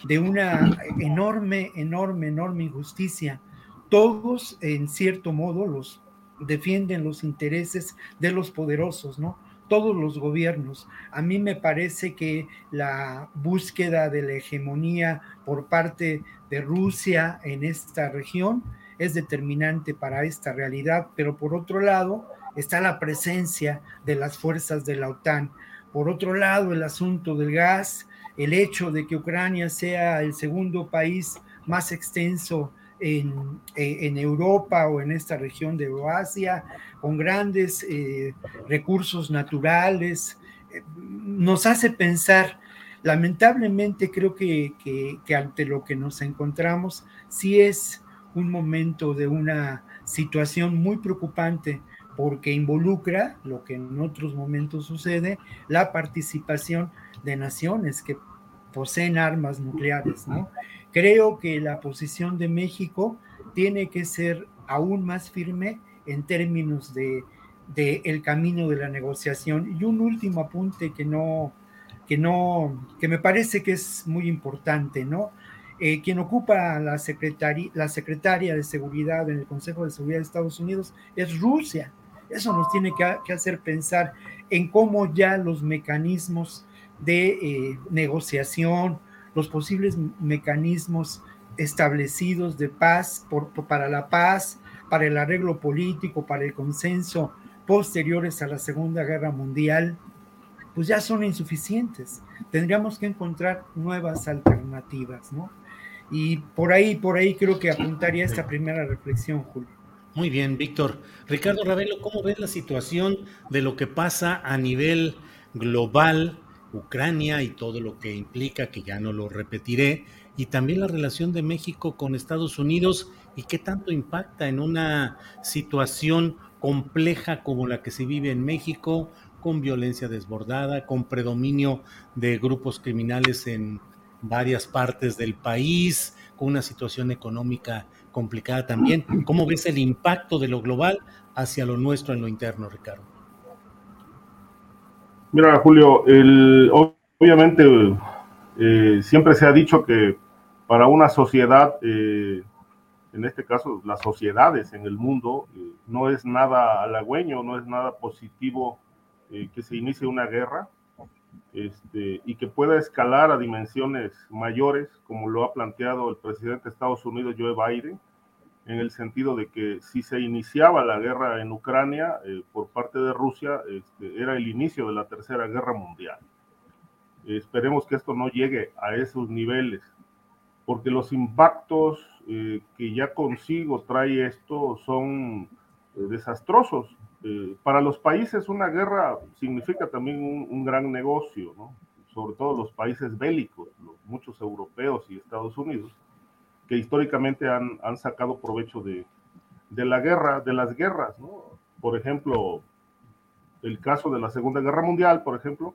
G: de una enorme, enorme, enorme injusticia. Todos, en cierto modo, los defienden los intereses de los poderosos, ¿no? Todos los gobiernos. A mí me parece que la búsqueda de la hegemonía por parte de Rusia en esta región es determinante para esta realidad, pero por otro lado está la presencia de las fuerzas de la OTAN. Por otro lado, el asunto del gas, el hecho de que Ucrania sea el segundo país más extenso en, en, Europa o en esta región de Euroasia, con grandes eh, recursos naturales, eh, nos hace pensar, lamentablemente creo que, que, que, ante lo que nos encontramos, sí es un momento de una situación muy preocupante porque involucra, lo que en otros momentos sucede, la participación de naciones que poseen armas nucleares, ¿no? Creo que la posición de México tiene que ser aún más firme en términos de, el camino de la negociación. Y un último apunte que no, que no, que me parece que es muy importante, ¿no? Eh, quien ocupa la, secretaria, la secretaria de seguridad en el Consejo de Seguridad de Estados Unidos es Rusia. Eso nos tiene que, que hacer pensar en cómo ya los mecanismos de eh, negociación, los posibles mecanismos establecidos de paz, para la paz, para el arreglo político, para el consenso posteriores a la Segunda Guerra Mundial, pues ya son insuficientes. Tendríamos que encontrar nuevas alternativas, ¿no? Y por ahí, por ahí creo que apuntaría esta primera reflexión, Julio.
A: Muy bien, Víctor. Ricardo Ravelo, ¿cómo ves la situación de lo que pasa a nivel global Ucrania y todo lo que implica, que ya no lo repetiré, y también la relación de México con Estados Unidos y qué tanto impacta en una situación compleja como la que se vive en México, con violencia desbordada, con predominio de grupos criminales en varias partes del país, con una situación económica complicada también. ¿Cómo ves el impacto de lo global hacia lo nuestro en lo interno, Ricardo?
H: Mira, Julio, obviamente eh, siempre se ha dicho que para una sociedad, eh, en este caso las sociedades en el mundo, eh, no es nada halagüeño, no es nada positivo que se inicie una guerra este, y que pueda escalar a dimensiones mayores, como lo ha planteado el presidente de Estados Unidos, Joe Biden, en el sentido de que si se iniciaba la guerra en Ucrania eh, por parte de Rusia, este, era el inicio de la Tercera Guerra Mundial. esperemos que esto no llegue a esos niveles, porque los impactos eh, que ya consigo trae esto son eh, desastrosos. para los países una guerra significa también un, gran negocio, sobre todo los países bélicos, muchos europeos y Estados Unidos que históricamente han, han sacado provecho de, de, la guerra, de las guerras, ¿no? Por ejemplo, el caso de la Segunda Guerra Mundial, por ejemplo,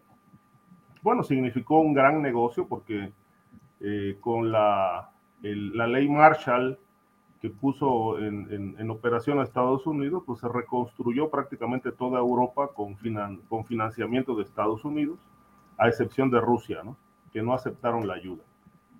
H: bueno, significó un gran negocio porque eh, con la, la ley Marshall que puso en, en, operación a Estados Unidos, pues se reconstruyó prácticamente toda Europa con, finan, con financiamiento de Estados Unidos, a excepción de Rusia, ¿no? que no aceptaron la ayuda,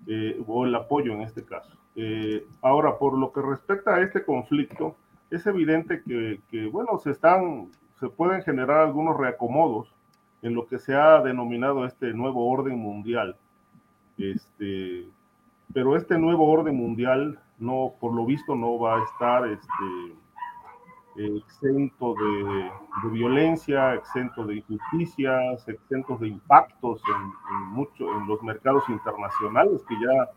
H: eh, o el apoyo en este caso. Eh, ahora, por lo que respecta a este conflicto, es evidente que, bueno, se están, se pueden generar algunos reacomodos en lo que se ha denominado este nuevo orden mundial. Este, pero este nuevo orden mundial, no, por lo visto, no va a estar este, exento de, violencia, exento de injusticias, exento de impactos en, en, mucho, en los mercados internacionales que ya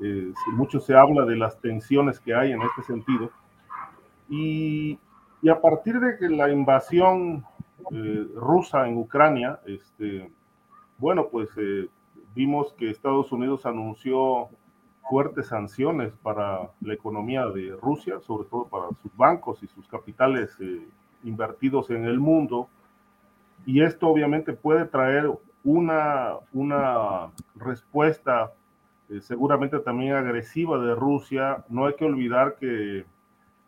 H: eh, mucho se habla de las tensiones que hay en este sentido. Y, y a partir de que la invasión eh, rusa en Ucrania, este, bueno, pues eh, vimos que Estados Unidos anunció fuertes sanciones para la economía de Rusia, sobre todo para sus bancos y sus capitales invertidos en el mundo. Y esto obviamente puede traer una, una respuesta eh, seguramente también agresiva de Rusia. No hay que olvidar que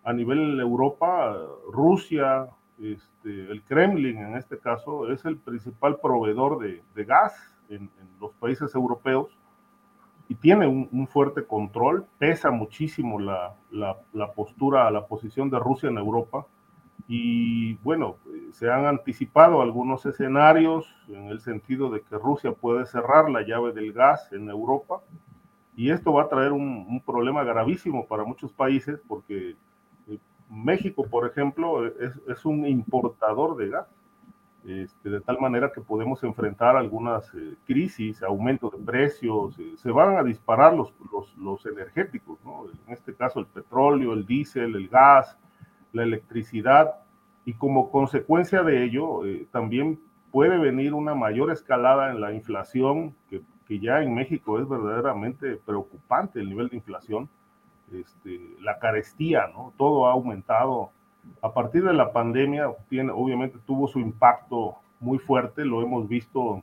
H: a nivel Europa, Rusia, este, el Kremlin en este caso, es el principal proveedor de, gas en, los países europeos y tiene un, fuerte control, pesa muchísimo la, postura, la posición de Rusia en Europa. Y bueno, se han anticipado algunos escenarios en el sentido de que Rusia puede cerrar la llave del gas en Europa y esto va a traer un, problema gravísimo para muchos países porque eh, México, por ejemplo, es, un importador de gas, este, de tal manera que podemos enfrentar algunas eh, crisis, aumento de precios, eh, se van a disparar los, los, energéticos, en este caso el petróleo, el diésel, el gas, la electricidad, y como consecuencia de ello también puede venir una mayor escalada en la inflación que que ya en México es verdaderamente preocupante el nivel de inflación, este, la carestía, ¿no? Todo ha aumentado. A partir de la pandemia, tiene, obviamente tuvo su impacto muy fuerte, lo hemos visto.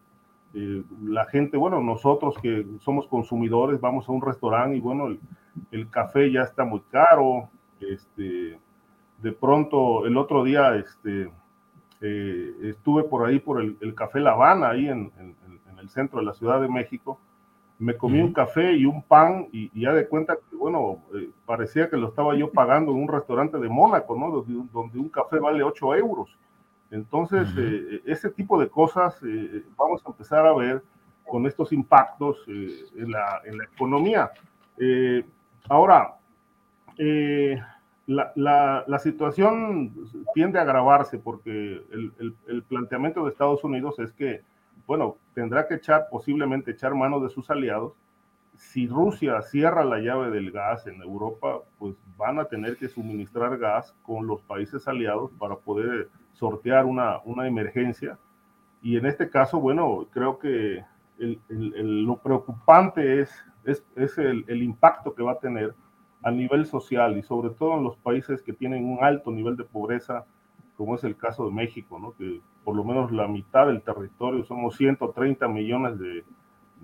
H: Eh, la gente, bueno, nosotros que somos consumidores, vamos a un restaurante y bueno, el, café ya está muy caro. Este, de pronto, el otro día, este, eh, estuve por ahí por el, Café La Habana, ahí en, el centro de la Ciudad de México, me comí un café y un pan y, ya de cuenta que, bueno, eh, parecía que lo estaba yo pagando en un restaurante de Mónaco, ¿no? Donde, un café vale 8 euros. Entonces, eh, ese tipo de cosas eh, vamos a empezar a ver con estos impactos en la, en, la, economía. ahora, la, la, la, situación tiende a agravarse porque el, el, el planteamiento de Estados Unidos es que bueno, tendrá que echar, posiblemente echar mano de sus aliados. Si Rusia cierra la llave del gas en Europa, pues van a tener que suministrar gas con los países aliados para poder sortear una, una emergencia. Y en este caso, bueno, creo que lo preocupante es, es, el, impacto que va a tener, a nivel social y sobre todo en los países que tienen un alto nivel de pobreza, como es el caso de México, ¿no? que por lo menos la mitad del territorio, somos 130 millones de,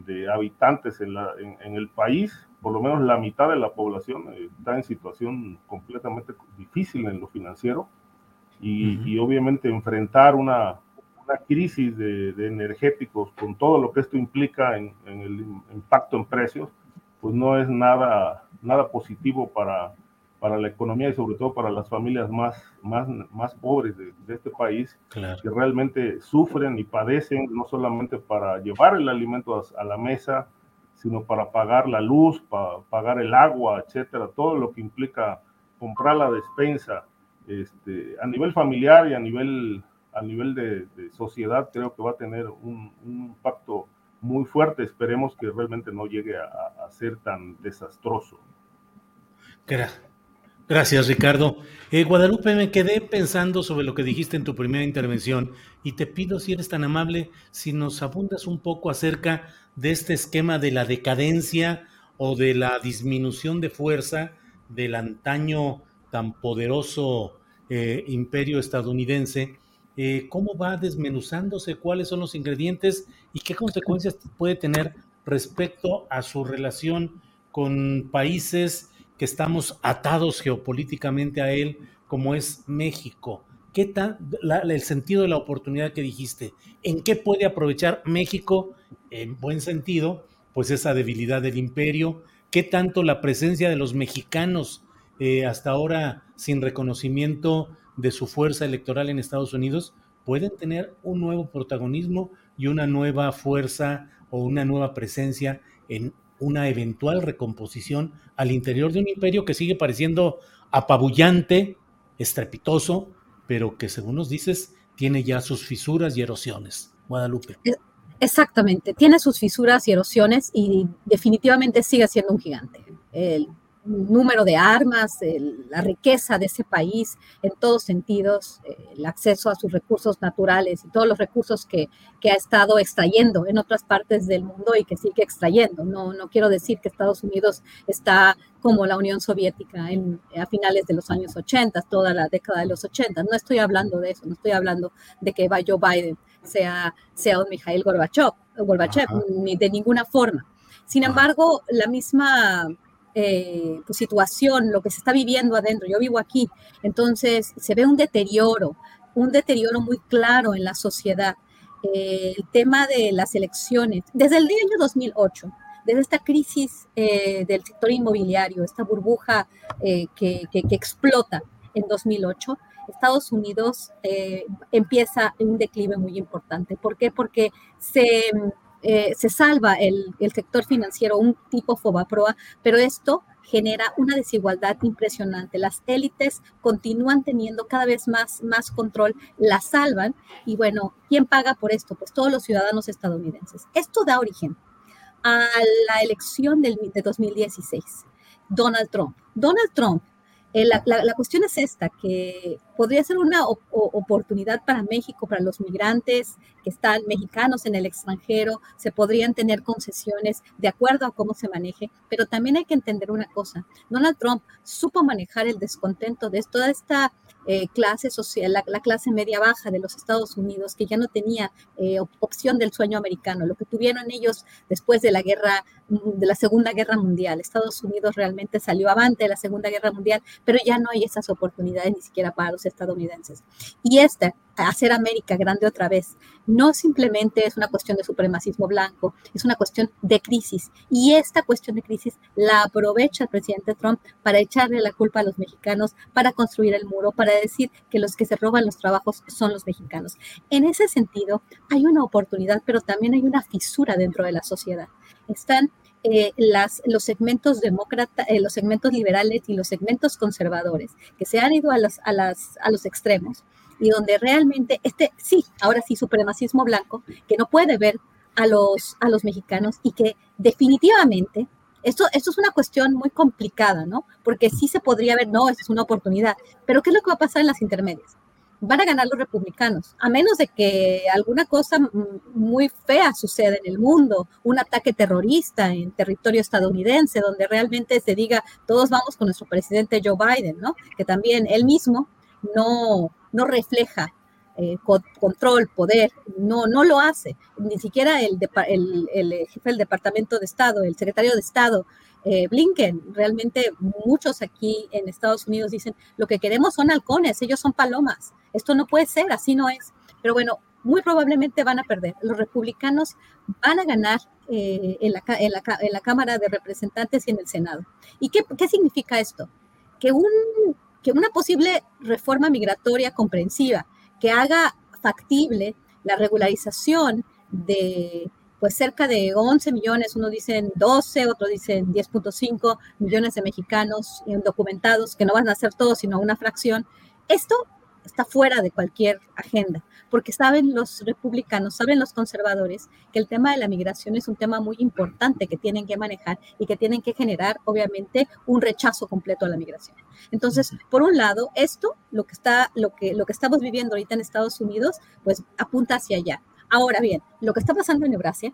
H: de habitantes en, la, en, el país, por lo menos la mitad de la población eh, está en situación completamente difícil en lo financiero y, y obviamente enfrentar una, una crisis de, de, energéticos con todo lo que esto implica en, en, el impacto en precios, pues no es nada, nada positivo para, para la economía y sobre todo para las familias más, más, más pobres de, de este país, que realmente sufren y padecen no solamente para llevar el alimento a, a, la mesa, sino para pagar la luz, para pagar el agua, etcétera, todo lo que implica comprar la despensa. Este, a nivel familiar y a nivel, a nivel de, de sociedad, creo que va a tener un, un impacto muy fuerte. Esperemos que realmente no llegue a, a ser tan desastroso.
A: Gracias, Ricardo. Eh, Guadalupe, me quedé pensando sobre lo que dijiste en tu primera intervención y te pido, si eres tan amable, si nos abundas un poco acerca de este esquema de la decadencia o de la disminución de fuerza del antaño tan poderoso eh, imperio estadounidense. Eh, ¿Cómo va desmenuzándose? ¿Cuáles son los ingredientes y qué consecuencias puede tener respecto a su relación con países? Que estamos atados geopolíticamente a él, como es México. ¿Qué tal el sentido de la oportunidad que dijiste? ¿En qué puede aprovechar México, en buen sentido, pues esa debilidad del imperio? ¿Qué tanto la presencia de los mexicanos, eh, hasta ahora sin reconocimiento de su fuerza electoral en Estados Unidos, pueden tener un nuevo protagonismo y una nueva fuerza o una nueva presencia en una eventual recomposición al interior de un imperio que sigue pareciendo apabullante, estrepitoso, pero que según nos dices tiene ya sus fisuras y erosiones. Guadalupe.
I: E, exactamente, tiene sus fisuras y erosiones y definitivamente sigue siendo un gigante. Número de armas, la riqueza de ese país en todos sentidos, eh, el acceso a sus recursos naturales y todos los recursos que, que, ha estado extrayendo en otras partes del mundo y que sigue extrayendo. No, no quiero decir que Estados Unidos está como la Unión Soviética en, a finales de los años 80, toda la década de los 80. No estoy hablando de eso, no estoy hablando de que Joe Biden sea, sea un Mikhail Gorbachev, Gorbachev ni de ninguna forma. Sin embargo, la misma eh, situación, lo que se está viviendo adentro. Yo vivo aquí, entonces se ve un deterioro, un deterioro muy claro en la sociedad. Eh, el tema de las elecciones, desde el año 2008, desde esta crisis eh, del sector inmobiliario, esta burbuja eh, que, que, que, explota en 2008, Estados Unidos eh, empieza un declive muy importante. ¿Por qué? Porque se eh, se salva el, el, sector financiero, un tipo FOBAPROA, pero esto genera una desigualdad impresionante. Las élites continúan teniendo cada vez más, más control, la salvan y bueno, ¿quién paga por esto? Pues todos los ciudadanos estadounidenses. Esto da origen a la elección del, de 2016. Donald Trump. Donald Trump eh, la, la, cuestión es esta, que podría ser una op oportunidad para México, para los migrantes que están mexicanos en el extranjero, se podrían tener concesiones de acuerdo a cómo se maneje, pero también hay que entender una cosa, Donald Trump supo manejar el descontento de toda esta eh, clase social, la, la, clase media baja de los Estados Unidos, que ya no tenía eh, opción del sueño americano, lo que tuvieron ellos después de la guerra, de la Segunda Guerra Mundial. Estados Unidos realmente salió avante de la Segunda Guerra Mundial, pero ya no hay esas oportunidades ni siquiera para los estadounidenses. Y esta, hacer América grande otra vez, no simplemente es una cuestión de supremacismo blanco, es una cuestión de crisis. Y esta cuestión de crisis la aprovecha el presidente Trump para echarle la culpa a los mexicanos, para construir el muro, para decir que los que se roban los trabajos son los mexicanos. En ese sentido, hay una oportunidad, pero también hay una fisura dentro de la sociedad. Están eh, las, los segmentos demócratas, eh, los segmentos liberales y los segmentos conservadores, que se han ido a, las, a, las, a los extremos y donde realmente este, sí, ahora sí, supremacismo blanco, que no puede ver a los, a los mexicanos y que definitivamente, esto, esto es una cuestión muy complicada, ¿no? Porque sí se podría ver, no, esa es una oportunidad, pero ¿qué es lo que va a pasar en las intermedias? Van a ganar los republicanos, a menos de que alguna cosa muy fea suceda en el mundo, un ataque terrorista en territorio estadounidense, donde realmente se diga, todos vamos con nuestro presidente Joe Biden, ¿no? Que también él mismo no, no refleja eh, control, poder, no, no lo hace. Ni siquiera el, el, el, jefe del Departamento de Estado, el secretario de Estado, eh, Blinken. Realmente muchos aquí en Estados Unidos dicen, lo que queremos son halcones, ellos son palomas. Esto no puede ser, así no es. Pero bueno, muy probablemente van a perder. Los republicanos van a ganar eh, en, la, en, la, en, la, Cámara de Representantes y en el Senado. ¿Y qué, qué significa esto? Que, un, que una posible reforma migratoria comprensiva, que haga factible la regularización de pues cerca de 11 millones, uno dicen 12, otro dicen 10.5 millones de mexicanos documentados, que no van a ser todos, sino una fracción. Esto está fuera de cualquier agenda, porque saben los republicanos, saben los conservadores que el tema de la migración es un tema muy importante que tienen que manejar y que tienen que generar, obviamente, un rechazo completo a la migración. Entonces, por un lado, esto, lo que está, lo que, lo que estamos viviendo ahorita en Estados Unidos, pues apunta hacia allá. Ahora bien, lo que está pasando en Eurasia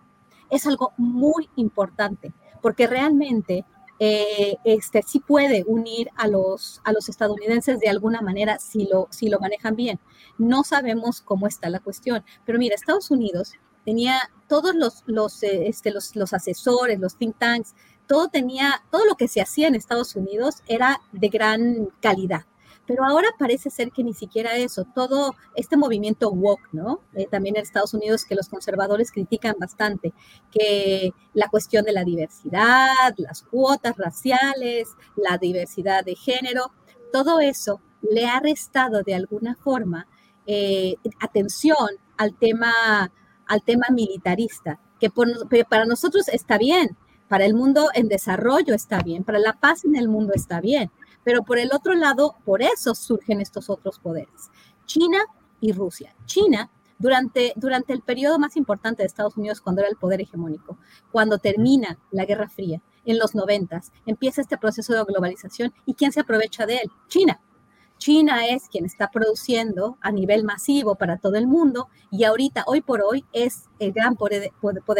I: es algo muy importante, porque realmente eh, este, sí puede unir a los, a los estadounidenses de alguna manera si lo, si lo manejan bien. No sabemos cómo está la cuestión, pero mira, Estados Unidos tenía todos los, los, eh, este, los, los asesores, los think tanks, todo tenía, todo lo que se hacía en Estados Unidos era de gran calidad. Pero ahora parece ser que ni siquiera eso, todo este movimiento woke, ¿no? Eh, también en Estados Unidos que los conservadores critican bastante, que la cuestión de la diversidad, las cuotas raciales, la diversidad de género, todo eso le ha restado de alguna forma eh, atención al tema, al tema militarista, que para nosotros está bien, para el mundo en desarrollo está bien, para la paz en el mundo está bien, pero por el otro lado, por eso surgen estos otros poderes. China y Rusia. China, durante, durante el periodo más importante de Estados Unidos, cuando era el poder hegemónico, cuando termina la Guerra Fría, en los noventas, empieza este proceso de globalización y ¿quién se aprovecha de él? China. China es quien está produciendo a nivel masivo para todo el mundo y ahorita, hoy por hoy, es el gran poder,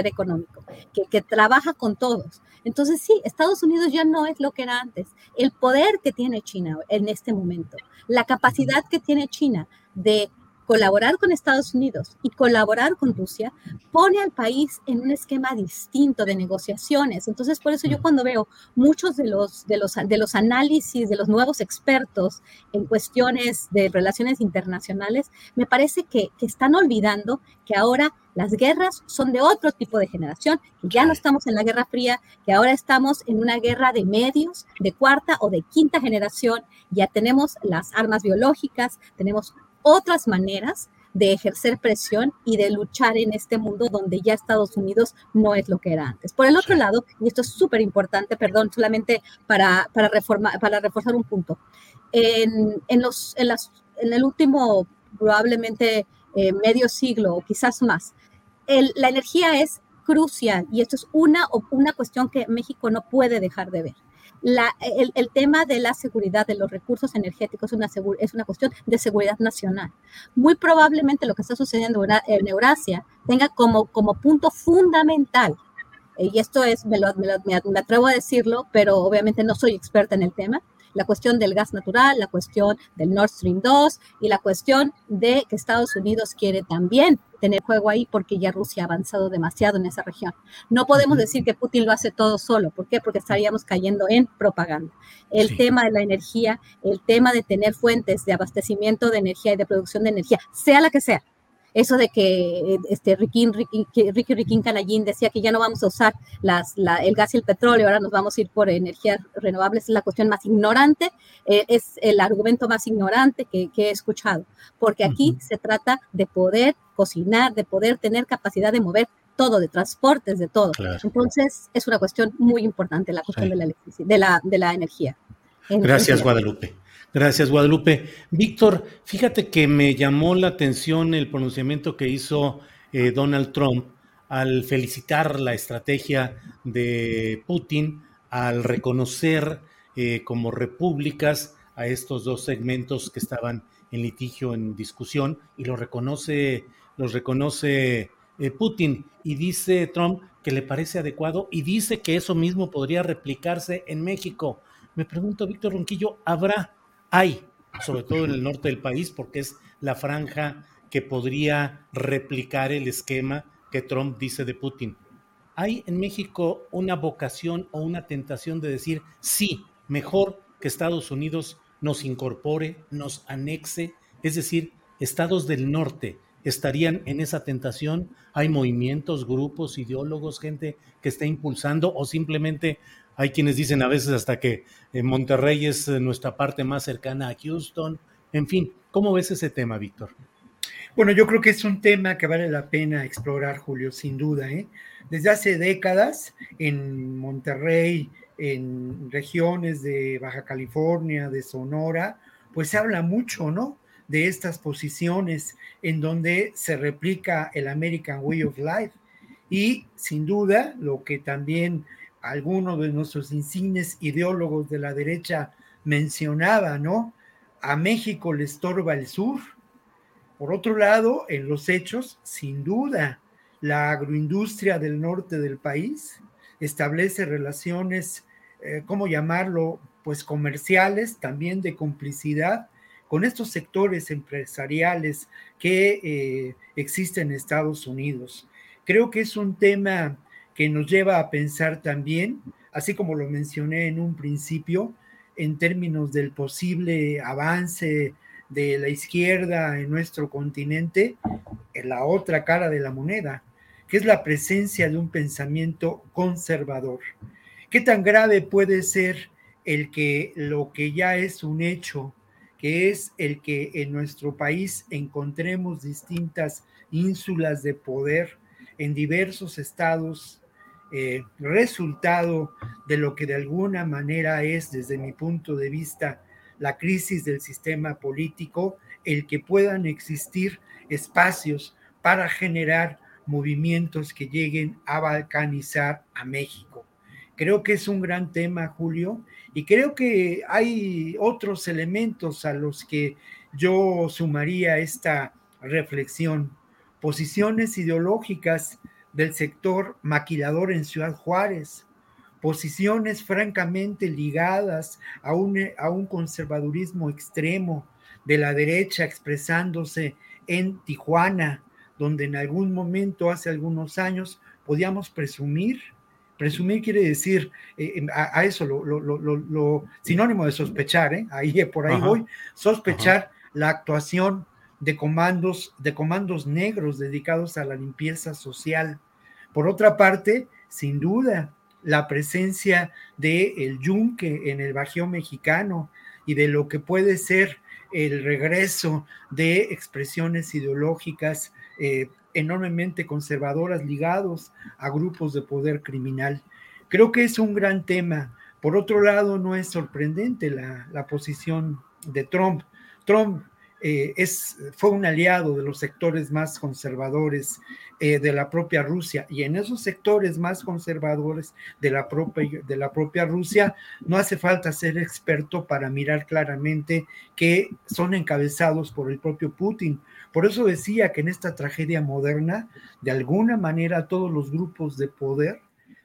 I: económico, que, que, trabaja con todos. Entonces, sí, Estados Unidos ya no es lo que era antes. El poder que tiene China en este momento, la capacidad que tiene China de colaborar con Estados Unidos y colaborar con Rusia pone al país en un esquema distinto de negociaciones. Entonces, por eso yo cuando veo muchos de los, de los, de los análisis de los nuevos expertos en cuestiones de relaciones internacionales, me parece que, que están olvidando que ahora las guerras son de otro tipo de generación, que ya no estamos en la Guerra Fría, que ahora estamos en una guerra de medios, de cuarta o de quinta generación, ya tenemos las armas biológicas, tenemos otras maneras de ejercer presión y de luchar en este mundo donde ya Estados Unidos no es lo que era antes. Por el otro lado, y esto es súper importante, perdón, solamente para, para, para reforzar un punto, en, en, los, en, las, en el último probablemente eh, medio siglo o quizás más, la energía es crucial y esto es una, una cuestión que México no puede dejar de ver el, tema de la seguridad de los recursos energéticos es una, es una cuestión de seguridad nacional. Muy probablemente lo que está sucediendo en Eurasia tenga como, como punto fundamental eh, y esto es, me, me, atrevo a decirlo, pero obviamente no soy experta en el tema, la cuestión del gas natural, la cuestión del Nord Stream 2 y la cuestión de que Estados Unidos quiere también tener juego ahí porque ya Rusia ha avanzado demasiado en esa región. No podemos decir que Putin lo hace todo solo. ¿Por qué? Porque estaríamos cayendo en propaganda. El tema de la energía, el tema de tener fuentes de abastecimiento de energía y de producción de energía, sea la que sea, eso de que este, Ricky, Ricky, Ricky Canallín decía que ya no vamos a usar las, el gas y el petróleo, ahora nos vamos a ir por energías renovables, es la cuestión más ignorante, eh, es el argumento más ignorante que, he escuchado, porque aquí se trata de poder cocinar, de poder tener capacidad de mover todo, de transportes, de todo. Entonces, es una cuestión muy importante la cuestión de, la de, la, de la energía.
A: Gracias, Guadalupe. Gracias, Guadalupe. Víctor, fíjate que me llamó la atención el pronunciamiento que hizo eh, Donald Trump al felicitar la estrategia de Putin, al reconocer eh, como repúblicas a estos dos segmentos que estaban en litigio, en discusión, y lo reconoce, los reconoce eh, Putin, y dice Trump que le parece adecuado, y dice que eso mismo podría replicarse en México. Me pregunto, Víctor Ronquillo, ¿habrá, hay, sobre todo en el norte del país, porque es la franja que podría replicar el esquema que Trump dice de Putin? ¿Hay en México una vocación o una tentación de decir, sí, mejor que Estados Unidos nos incorpore, nos anexe? Es decir, estados del norte estarían en esa tentación. Hay movimientos, grupos, ideólogos, gente que está impulsando o simplemente hay quienes dicen a veces hasta que eh, Monterrey es eh, nuestra parte más cercana a Houston. En fin, ¿cómo ves ese tema, Víctor?
G: Bueno, yo creo que es un tema que vale la pena explorar, Julio, sin duda. ¿eh? Desde hace décadas en Monterrey, en regiones de Baja California, de Sonora, pues se habla mucho, ¿no? De estas posiciones en donde se replica el American Way of Life. Y sin duda, lo que también algunos de nuestros insignes ideólogos de la derecha mencionaba, ¿no? A México le estorba el sur. Por otro lado, en los hechos, sin duda, la agroindustria del norte del país establece relaciones, eh, ¿cómo llamarlo? Pues comerciales, también de complicidad con estos sectores empresariales que eh, existen en Estados Unidos. Creo que es un tema que nos lleva a pensar también, así como lo mencioné en un principio, en términos del posible avance de la izquierda en nuestro continente, en la otra cara de la moneda, que es la presencia de un pensamiento conservador. ¿Qué tan grave puede ser el que lo que ya es un hecho, que es el que en nuestro país encontremos distintas ínsulas de poder en diversos estados eh, resultado de lo que de alguna manera es, desde mi punto de vista, la crisis del sistema político, el que puedan existir espacios para generar movimientos que lleguen a balcanizar a México. Creo que es un gran tema, Julio, y creo que hay otros elementos a los que yo sumaría esta reflexión. Posiciones ideológicas del sector maquilador en Ciudad Juárez, posiciones francamente ligadas a un, a un conservadurismo extremo de la derecha expresándose en Tijuana, donde en algún momento, hace algunos años, podíamos presumir. Presumir quiere decir eh, em, a, eso lo, sinónimo de sospechar, ¿eh? ahí por ahí voy, sospechar la actuación de comandos, de comandos negros dedicados a la limpieza social. Por otra parte, sin duda, la presencia de el yunque en el Bajío mexicano y de lo que puede ser el regreso de expresiones ideológicas eh, enormemente conservadoras ligados a grupos de poder criminal. Creo que es un gran tema. Por otro lado, no es sorprendente la, la posición de Trump. Trump eh, es, fue un aliado de los sectores más conservadores eh, de la propia Rusia y en esos sectores más conservadores de la, propia, Rusia no hace falta ser experto para mirar claramente que son encabezados por el propio Putin. Por eso decía que en esta tragedia moderna, de alguna manera todos los grupos de poder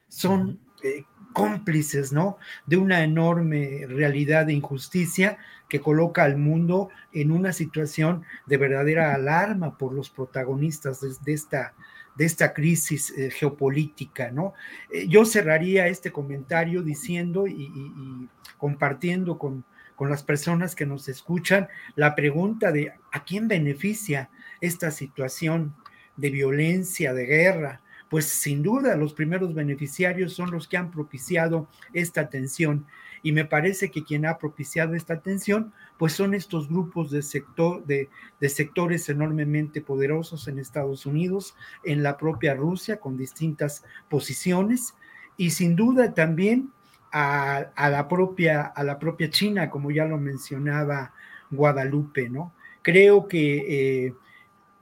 G: son eh, cómplices, ¿no? De una enorme realidad de injusticia que coloca al mundo en una situación de verdadera alarma por los protagonistas de, esta, de esta crisis eh, geopolítica, ¿no? Eh, yo cerraría este comentario diciendo y, compartiendo con, con las personas que nos escuchan la pregunta de a quién beneficia esta situación de violencia, de guerra, pues sin duda los primeros beneficiarios son los que han propiciado esta tensión. Y me parece que quien ha propiciado esta tensión, pues son estos grupos de, sector, de, sectores enormemente poderosos en Estados Unidos, en la propia Rusia, con distintas posiciones, y sin duda también a, la, propia, a la propia China, como ya lo mencionaba Guadalupe, ¿no? Creo que eh,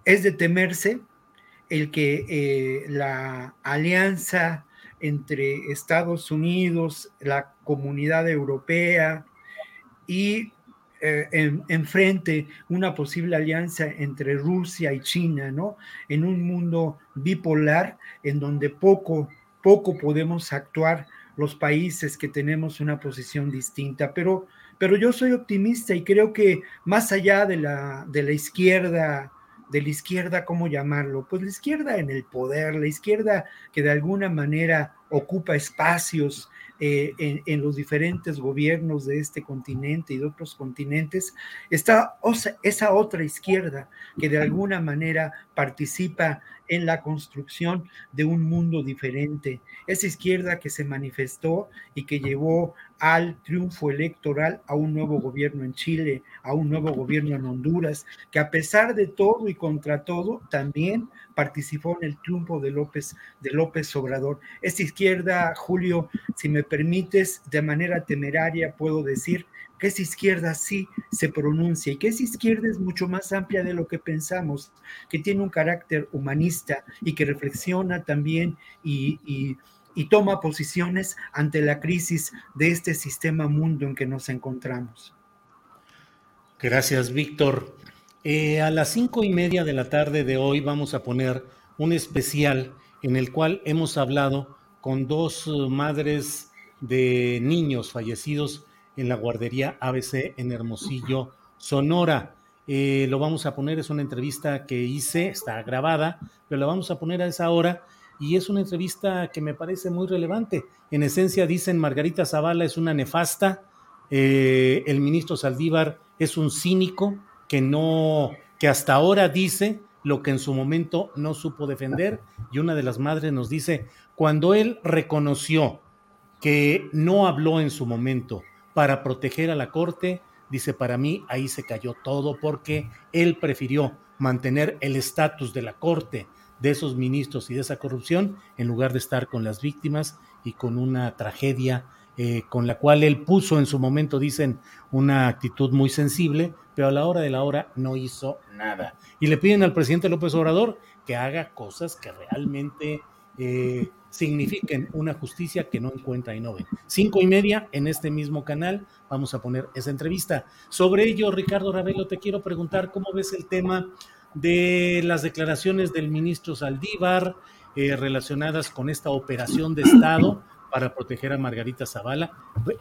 G: es de temerse el que eh, la alianza entre Estados Unidos, la comunidad europea y eh, enfrente una posible alianza entre Rusia y China, ¿no? En un mundo bipolar en donde poco, poco podemos actuar los países que tenemos una posición distinta, pero, pero yo soy optimista y creo que más allá de la, de la izquierda, de la izquierda, ¿cómo llamarlo? Pues la izquierda en el poder, la izquierda que de alguna manera ocupa espacios eh, en, los diferentes gobiernos de este continente y de otros continentes, está esa otra izquierda que de alguna manera participa en la construcción de un mundo diferente. Esa izquierda que se manifestó y que llevó al triunfo electoral a un nuevo gobierno en Chile, a un nuevo gobierno en Honduras, que a pesar de todo y contra todo, también participó en el triunfo de López, de López Obrador. Esta izquierda, Julio, si me permites, de manera temeraria puedo decir que esa izquierda sí se pronuncia y que esa izquierda es mucho más amplia de lo que pensamos, que tiene un carácter humanista y que reflexiona también y, y toma posiciones ante la crisis de este sistema mundo en que nos encontramos.
A: Gracias, Víctor. Eh, a las cinco y media de la tarde de hoy vamos a poner un especial en el cual hemos hablado con dos uh, madres de niños fallecidos en la guardería ABC en Hermosillo, Sonora. Eh, lo vamos a poner, es una entrevista que hice, está grabada, pero la vamos a poner a esa hora y es una entrevista que me parece muy relevante. En esencia dicen Margarita Zavala es una nefasta, eh, el ministro Saldívar es un cínico, que no, que hasta ahora dice lo que en su momento no supo defender. Y una de las madres nos dice, cuando él reconoció que no habló en su momento para proteger a la corte, dice, para mí ahí se cayó todo porque él prefirió mantener el estatus de la corte, de esos ministros y de esa corrupción, en lugar de estar con las víctimas y con una tragedia eh, con la cual él puso en su momento, dicen, una actitud muy sensible, pero a la hora de la hora no hizo nada. Y le piden al presidente López Obrador que haga cosas que realmente eh, signifiquen una justicia que no encuentra y no ve. Cinco y media en este mismo canal vamos a poner esa entrevista. Sobre ello, Ricardo Ravelo, te quiero preguntar cómo ves el tema de las declaraciones del ministro Saldívar eh, relacionadas con esta operación de Estado para proteger a Margarita Zavala.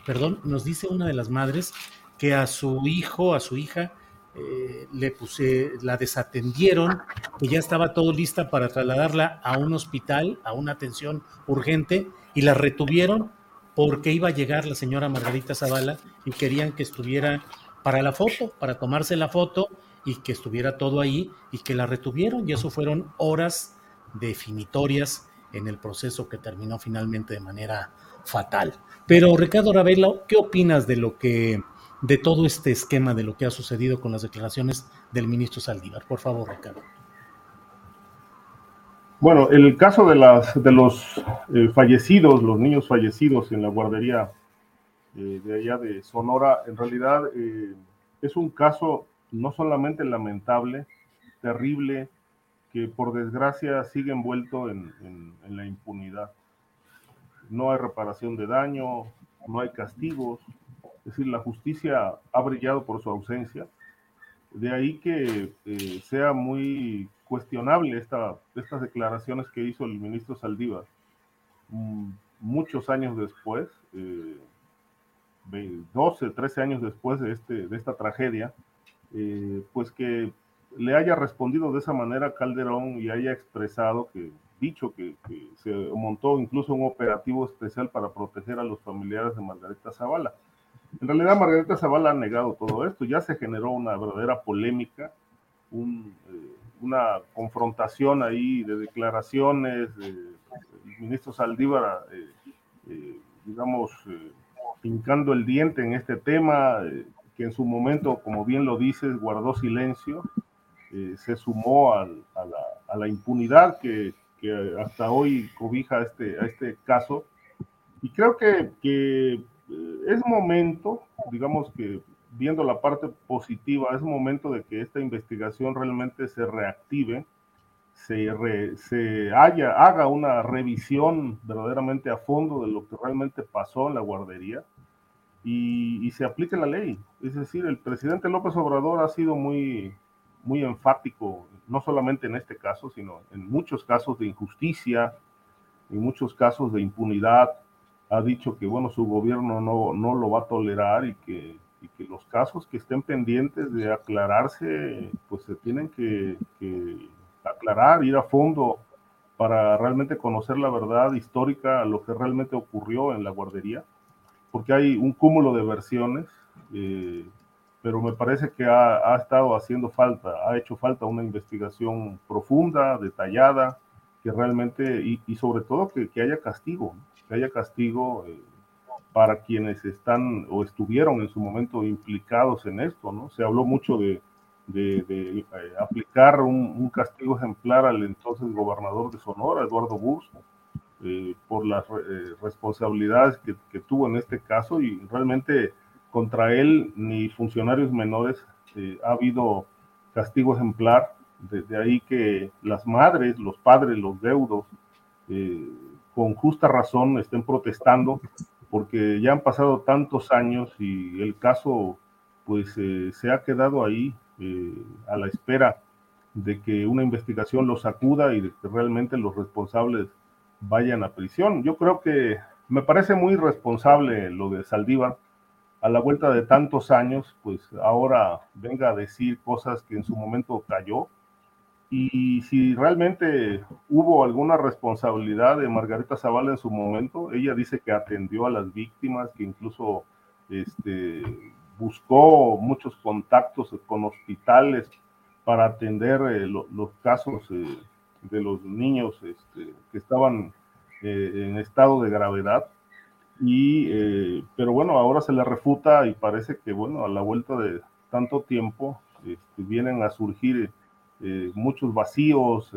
A: Perdón, nos dice una de las madres que a su hijo, a su hija, eh, le puse, la desatendieron, que ya estaba todo lista para trasladarla a un hospital, a una atención urgente, y la retuvieron porque iba a llegar la señora Margarita Zavala y querían que estuviera para la foto, para tomarse la foto y que estuviera todo ahí y que la retuvieron y eso fueron horas definitorias en el proceso que terminó finalmente de manera fatal. Pero Ricardo Ravelo, ¿qué opinas de lo que de todo este esquema de lo que ha sucedido con las declaraciones del ministro Saldívar? Por favor, Ricardo.
H: Bueno, el caso de, las, de los eh, fallecidos, los niños fallecidos en la guardería eh, de allá de Sonora, en realidad eh, es un caso no solamente lamentable, terrible, que por desgracia sigue envuelto en, la impunidad. No hay reparación de daño, no hay castigos, es decir, la justicia ha brillado por su ausencia. De ahí que eh, sea muy cuestionable esta, estas declaraciones que hizo el ministro Saldívar mm, muchos años después, 12, eh, 13 años después de, este, de esta tragedia, eh, pues que le haya respondido de esa manera Calderón y haya expresado que, dicho que, se montó incluso un operativo especial para proteger a los familiares de Margarita Zavala. En realidad Margarita Zavala ha negado todo esto, ya se generó una verdadera polémica, eh, una confrontación ahí de declaraciones, el ministro Saldívar, eh, eh, digamos, pincando el diente en este tema, que en su momento, como bien lo dices, guardó silencio, eh, se sumó a, la, impunidad que, hasta hoy cobija este, a este caso. Y creo que, eh, es momento, digamos que viendo la parte positiva, es momento de que esta investigación realmente se reactive, se, haga una revisión verdaderamente a fondo de lo que realmente pasó en la guardería. y, se aplique la ley. Es decir, el presidente López Obrador ha sido muy, muy enfático, no solamente en este caso, sino en muchos casos de injusticia, en muchos casos de impunidad. Ha dicho que, bueno, su gobierno no, no lo va a tolerar y que, y que los casos que estén pendientes de aclararse, pues se tienen que, que aclarar, ir a fondo para realmente conocer la verdad histórica, lo que realmente ocurrió en la guardería porque hay un cúmulo de versiones, eh, pero me parece que ha, estado haciendo falta, ha hecho falta una investigación profunda, detallada, que realmente, y, sobre todo que, haya castigo, que haya castigo eh, para quienes están o estuvieron en su momento implicados en esto, ¿no? Se habló mucho de, eh, aplicar un, castigo ejemplar al entonces gobernador de Sonora, Eduardo Bus, eh, por las eh, responsabilidades que, tuvo en este caso y realmente contra él ni funcionarios menores eh, ha habido castigo ejemplar. Desde ahí que las madres, los padres, los deudos, con justa razón estén protestando porque ya han pasado tantos años y el caso pues se ha quedado ahí a la espera de que una investigación los acuda y de que realmente los responsables vayan a prisión. Yo creo que me parece muy responsable lo de Saldívar. A la vuelta de tantos años, pues ahora venga a decir cosas que en su momento cayó. Y si realmente hubo alguna responsabilidad de Margarita Zavala en su momento, ella dice que atendió a las víctimas, que incluso este, buscó muchos contactos con hospitales para atender eh, los casos eh, de los niños este, que estaban eh, en estado de gravedad. Y, pero bueno, ahora se le refuta y parece que, bueno, a la vuelta de tanto tiempo este, vienen a surgir eh, muchos vacíos,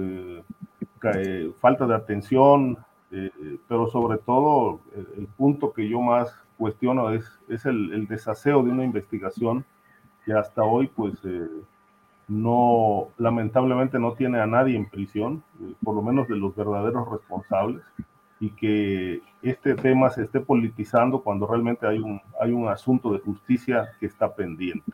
H: falta de atención, pero sobre todo el, punto que yo más cuestiono es, es el, el, desaseo de una investigación que hasta hoy pues no, lamentablemente no tiene a nadie en prisión, eh, por lo menos de los verdaderos responsables, y que este tema se esté politizando cuando realmente hay un, hay un asunto de justicia que está pendiente.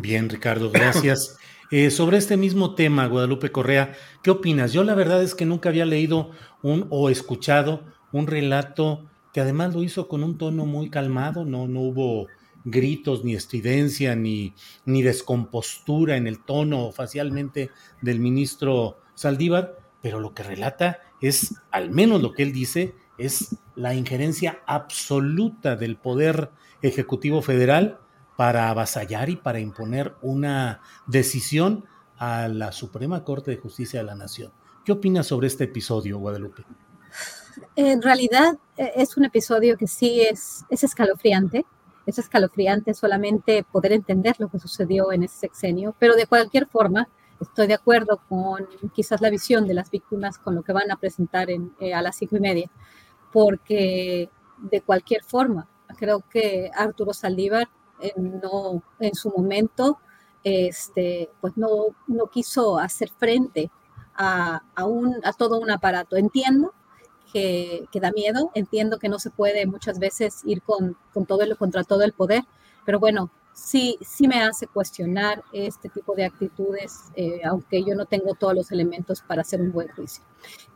A: Bien, Ricardo, gracias. Eh, sobre este mismo tema, Guadalupe Correa, ¿qué opinas? Yo la verdad es que nunca había leído un o escuchado un relato que además lo hizo con un tono muy calmado, no, no hubo gritos, ni estridencia, ni, ni descompostura en el tono facialmente del ministro Saldívar, pero lo que relata es, al menos lo que él dice, es la injerencia absoluta del Poder Ejecutivo Federal para avasallar y para imponer una decisión a la Suprema Corte de Justicia de la Nación. ¿Qué opinas sobre este episodio, Guadalupe?
I: En realidad e, es un episodio que sí es, es escalofriante es escalofriante solamente poder entender lo que sucedió en ese sexenio, pero de cualquier forma, estoy de acuerdo con quizás la visión de las víctimas con lo que van a presentar en, eh, a las cinco y media, porque de cualquier forma, creo que Arturo Saldívar no, en su momento este, pues no, no quiso hacer frente a, a, un, a todo un aparato. Entiendo que, da miedo. Entiendo que no se puede muchas veces ir con, con todo el, contra todo el poder, pero bueno, sí, sí me hace cuestionar este tipo de actitudes, eh, aunque yo no tengo todos los elementos para hacer un buen juicio.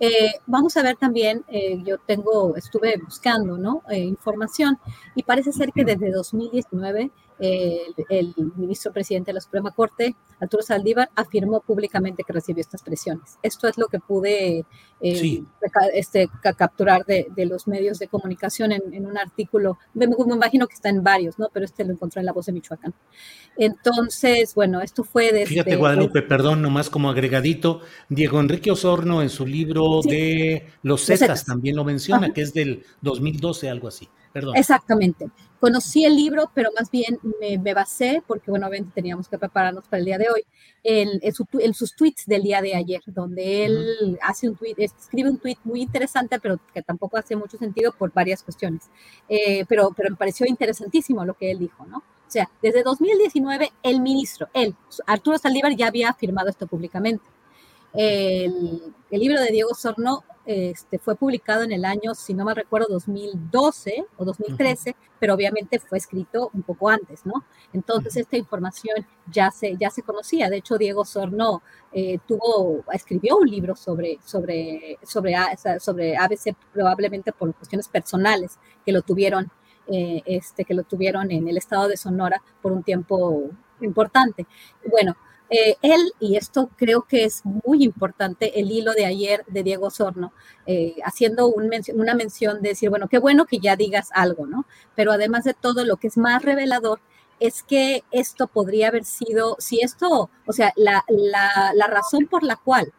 I: Eh, vamos a ver también, eh, yo tengo, estuve buscando ¿no? información y parece ser que desde 2019 el, ministro presidente de la Suprema Corte, Arturo Saldívar, afirmó públicamente que recibió estas presiones. Esto es lo que pude este, capturar de, los medios de comunicación en, un artículo, me, me, imagino que está en varios, ¿no? pero este lo encontré en La Voz de Michoacán. Entonces, bueno, esto fue desde...
A: Fíjate, Guadalupe, perdón, nomás como agregadito, Diego Enrique Osorno en su libro de Los Zetas también lo menciona, que es del 2012, algo así. Perdón.
I: Exactamente. Conocí el libro, pero más bien me, basé, porque bueno, obviamente teníamos que prepararnos para el día de hoy, en, sus tweets del día de ayer, donde él hace un tweet, escribe un tweet muy interesante, pero que tampoco hace mucho sentido por varias cuestiones. Eh, pero, pero me pareció interesantísimo lo que él dijo, ¿no? O sea, desde 2019, el ministro, él, Arturo Saldívar, ya había afirmado esto públicamente. El, el libro de Diego Sorno este, fue publicado en el año, si no me recuerdo, 2012 o 2013, pero obviamente fue escrito un poco antes, ¿no? Entonces esta información ya se, ya se conocía. De hecho, Diego Sorno eh, tuvo, escribió un libro sobre, sobre, sobre, sobre ABC probablemente por cuestiones personales que lo tuvieron eh, este, que lo tuvieron en el estado de Sonora por un tiempo importante. Bueno, eh, él, y esto creo que es muy importante, el hilo de ayer de Diego Sorno, eh, haciendo una mención de decir, bueno, qué bueno que ya digas algo, ¿no? Pero además de todo, lo que es más revelador es que esto podría haber sido, si esto, o sea, la, la razón por la cual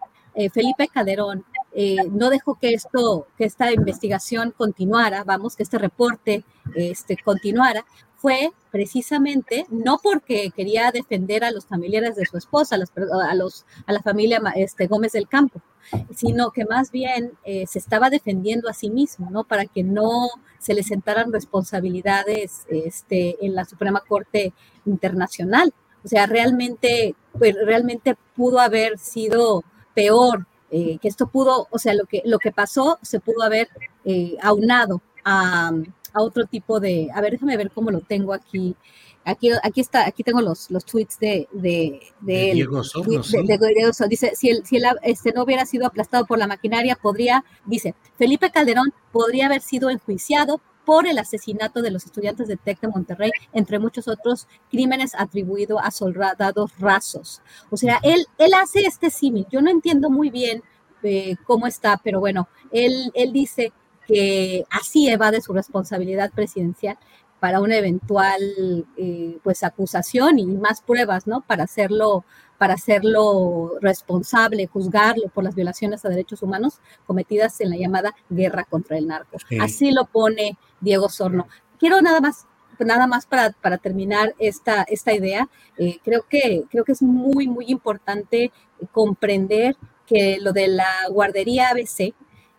I: Felipe Calderón eh, no dejó que esto, que esta investigación continuara, vamos, que este reporte este, continuara, fue precisamente no porque quería defender a los familiares de su esposa, a, los, a, la familia este, Gómez del Campo, sino que más bien eh, se estaba defendiendo a sí mismo, ¿no? Para que no se le sentaran responsabilidades este, en la Suprema Corte Internacional. O sea, realmente, pues, realmente pudo haber sido peor eh, que esto pudo, o sea, lo que, lo que pasó se pudo haber eh, aunado a, otro tipo de, a ver, déjame ver cómo lo tengo aquí. Aquí, aquí está, aquí tengo los, los tweets de, de, de, Diego Dice, si el, si el este, no hubiera sido aplastado por la maquinaria, podría, dice, Felipe Calderón podría haber sido enjuiciado por el asesinato de los estudiantes de TEC de Monterrey, entre muchos otros crímenes atribuidos a soldados rasos. O sea, él, él hace este símil. Yo no entiendo muy bien eh, cómo está, pero bueno, él, él dice que así evade su responsabilidad presidencial para una eventual eh, pues acusación y más pruebas, ¿no? Para hacerlo para hacerlo responsable, juzgarlo por las violaciones a derechos humanos cometidas en la llamada guerra contra el narco. Así lo pone Diego Sorno. Quiero nada más nada más para, para terminar esta, esta idea, eh, creo, que, creo que es muy, muy importante comprender que lo de la guardería ABC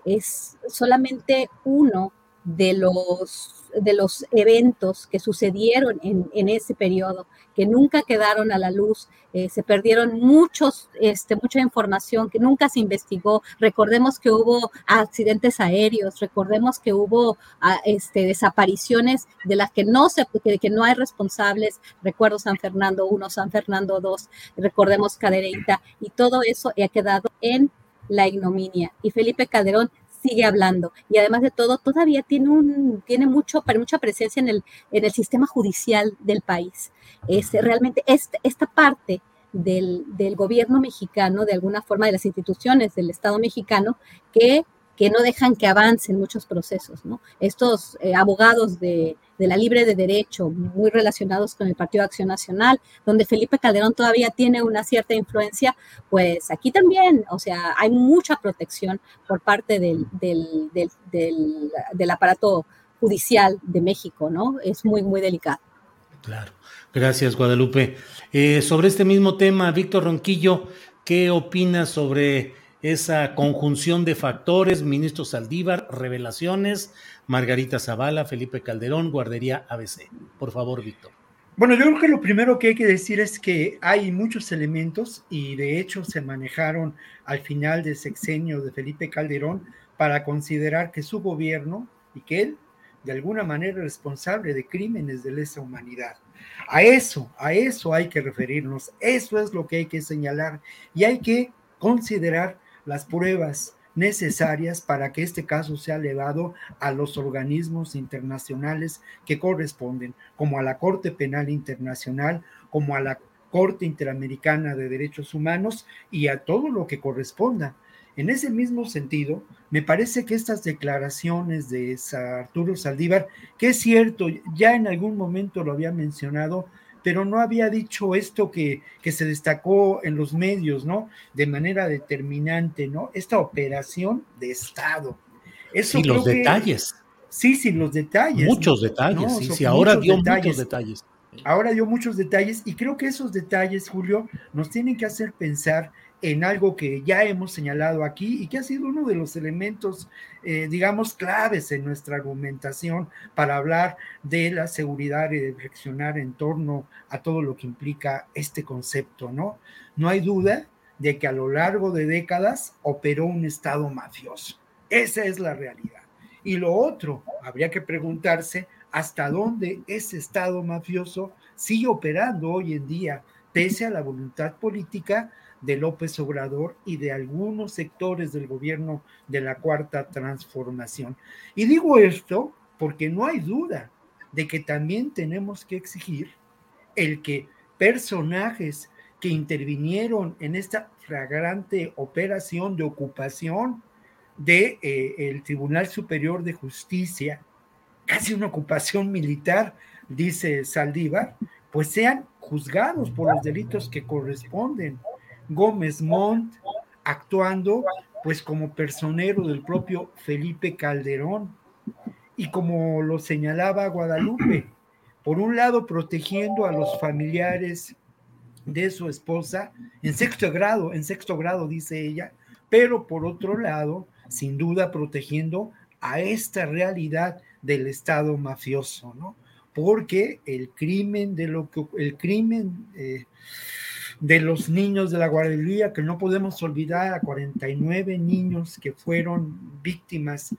I: es solamente uno de los de los eventos que sucedieron en, ese periodo, que nunca quedaron a la luz, eh, se perdieron muchos, este, mucha información que nunca se investigó. Recordemos que hubo accidentes aéreos, recordemos que hubo ah, este, desapariciones de las que no, se, que, no hay responsables. Recuerdo San Fernando 1, San Fernando 2, recordemos Cadereyta, y todo eso ha quedado en la ignominia. Y Felipe Calderón sigue hablando. Y además de todo todavía tiene un tiene mucho mucha presencia en el en el sistema judicial del país. Es realmente este, esta parte del, del, gobierno mexicano de alguna forma de las instituciones del Estado mexicano que que no dejan que avancen muchos procesos, ¿no? Estos eh, abogados de, la libre de derecho, muy relacionados con el Partido de Acción Nacional, donde Felipe Calderón todavía tiene una cierta influencia, pues aquí también, o sea, hay mucha protección por parte del, del, del aparato judicial de México, ¿no? Es muy, muy delicado.
A: Claro. Gracias, Guadalupe. Eh, sobre este mismo tema, Víctor Ronquillo, ¿qué opinas sobre esa conjunción de factores, ministro Saldívar, revelaciones, Margarita Zavala, Felipe Calderón, Guardería ABC. Por favor, Víctor.
G: Bueno, yo creo que lo primero que hay que decir es que hay muchos elementos y de hecho se manejaron al final del sexenio de Felipe Calderón para considerar que su gobierno y que él de alguna manera es responsable de crímenes de lesa humanidad. A eso, a eso hay que referirnos, eso es lo que hay que señalar y hay que considerar las pruebas necesarias para que este caso sea elevado a los organismos internacionales que corresponden, como a la Corte Penal Internacional, como a la Corte Interamericana de Derechos Humanos y a todo lo que corresponda. En ese mismo sentido, me parece que estas declaraciones de Arturo Saldívar, que es cierto, ya en algún momento lo había mencionado, pero no había dicho esto que, que se destacó en los medios, ¿no? De manera determinante, ¿no? Esta operación de Estado.
A: Eso sí, los detalles.
G: Sí, sí, los detalles.
A: Muchos detalles, sí, sí, ahora dio muchos detalles.
G: Ahora dio muchos detalles y creo que esos detalles, Julio, nos tienen que hacer pensar en algo que ya hemos señalado aquí y que ha sido uno de los elementos, eh, digamos, claves en nuestra argumentación para hablar de la seguridad y de reflexionar en torno a todo lo que implica este concepto, ¿no? No hay duda de que a lo largo de décadas operó un Estado mafioso. Esa es la realidad. Y lo otro, habría que preguntarse hasta dónde ese Estado mafioso sigue operando hoy en día, pese a la voluntad política de López Obrador y de algunos sectores del gobierno de la Cuarta Transformación. Y digo esto porque no hay duda de que también tenemos que exigir el que personajes que intervinieron en esta flagrante operación de ocupación del de, eh, el Tribunal Superior de Justicia, casi una ocupación militar, dice Saldívar, pues sean juzgados por los delitos que corresponden. Gómez Montt actuando pues como personero del propio Felipe Calderón y como lo señalaba Guadalupe, por un lado protegiendo a los familiares de su esposa en sexto grado, en sexto grado dice ella, pero por otro lado, sin duda protegiendo a esta realidad del Estado mafioso, ¿no? Porque el crimen de lo que el crimen eh, de los niños de la guardería, que no podemos olvidar a 49 niños que fueron víctimas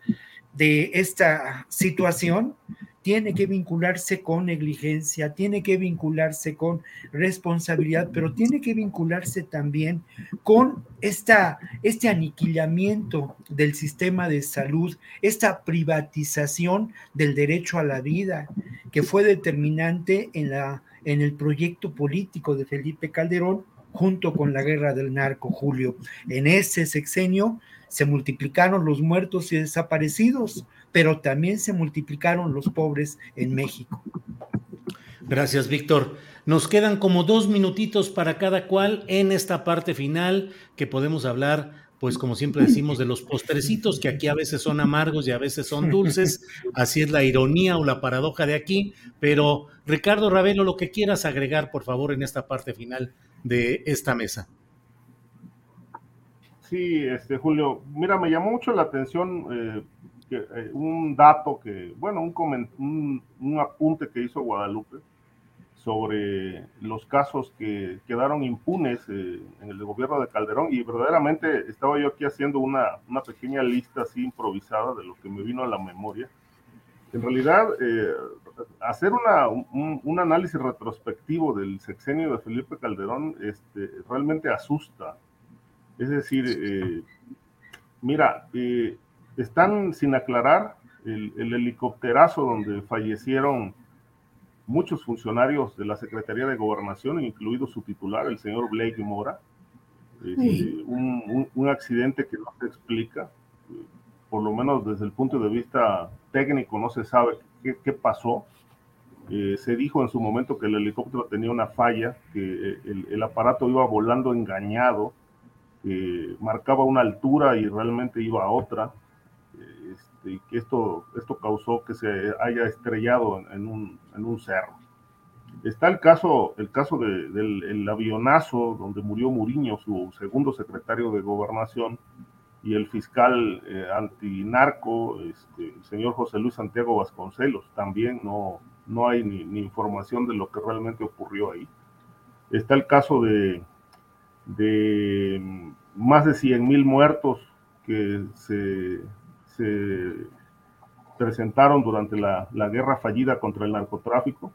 G: de esta situación, tiene que vincularse con negligencia, tiene que vincularse con responsabilidad, pero tiene que vincularse también con esta, este aniquilamiento del sistema de salud, esta privatización del derecho a la vida, que fue determinante en, la, en el proyecto político de Felipe Calderón junto con la guerra del narco, Julio. En ese sexenio se multiplicaron los muertos y desaparecidos, pero también se multiplicaron los pobres en México.
A: Gracias, Víctor. Nos quedan como dos minutitos para cada cual en esta parte final que podemos hablar, pues como siempre decimos, de los postrecitos que aquí a veces son amargos y a veces son dulces. Así es la ironía o la paradoja de aquí. Pero Ricardo Ravelo, lo que quieras agregar, por favor, en esta parte final de esta mesa.
H: Sí, este Julio, mira, me llamó mucho la atención eh, eh, un dato que, bueno, un, un, apunte que hizo Guadalupe sobre los casos que quedaron impunes eh, en el gobierno de Calderón y verdaderamente estaba yo aquí haciendo una, una, pequeña lista así improvisada de lo que me vino a la memoria. En realidad, eh, hacer una, un, análisis retrospectivo del sexenio de Felipe Calderón este, realmente asusta. Es decir, mira, están sin aclarar el, helicópterazo donde fallecieron muchos funcionarios de la Secretaría de Gobernación, incluido su titular, el señor Blake Mora. Este, un, accidente que no se explica, por lo menos desde el punto de vista técnico no se sabe qué, pasó. Eh, se dijo en su momento que el helicóptero tenía una falla, que el, el aparato iba volando engañado, marcaba una altura y realmente iba a otra y que esto, esto causó que se haya estrellado en, un, en un, cerro. Está el caso, el caso de, del avionazo donde murió Muriño, su segundo secretario de gobernación, y el fiscal eh, antinarco, este, el señor José Luis Santiago Vasconcelos. También no, no hay ni, ni, información de lo que realmente ocurrió ahí. Está el caso de, de más de 100 mil muertos que se se presentaron durante la, guerra fallida contra el narcotráfico,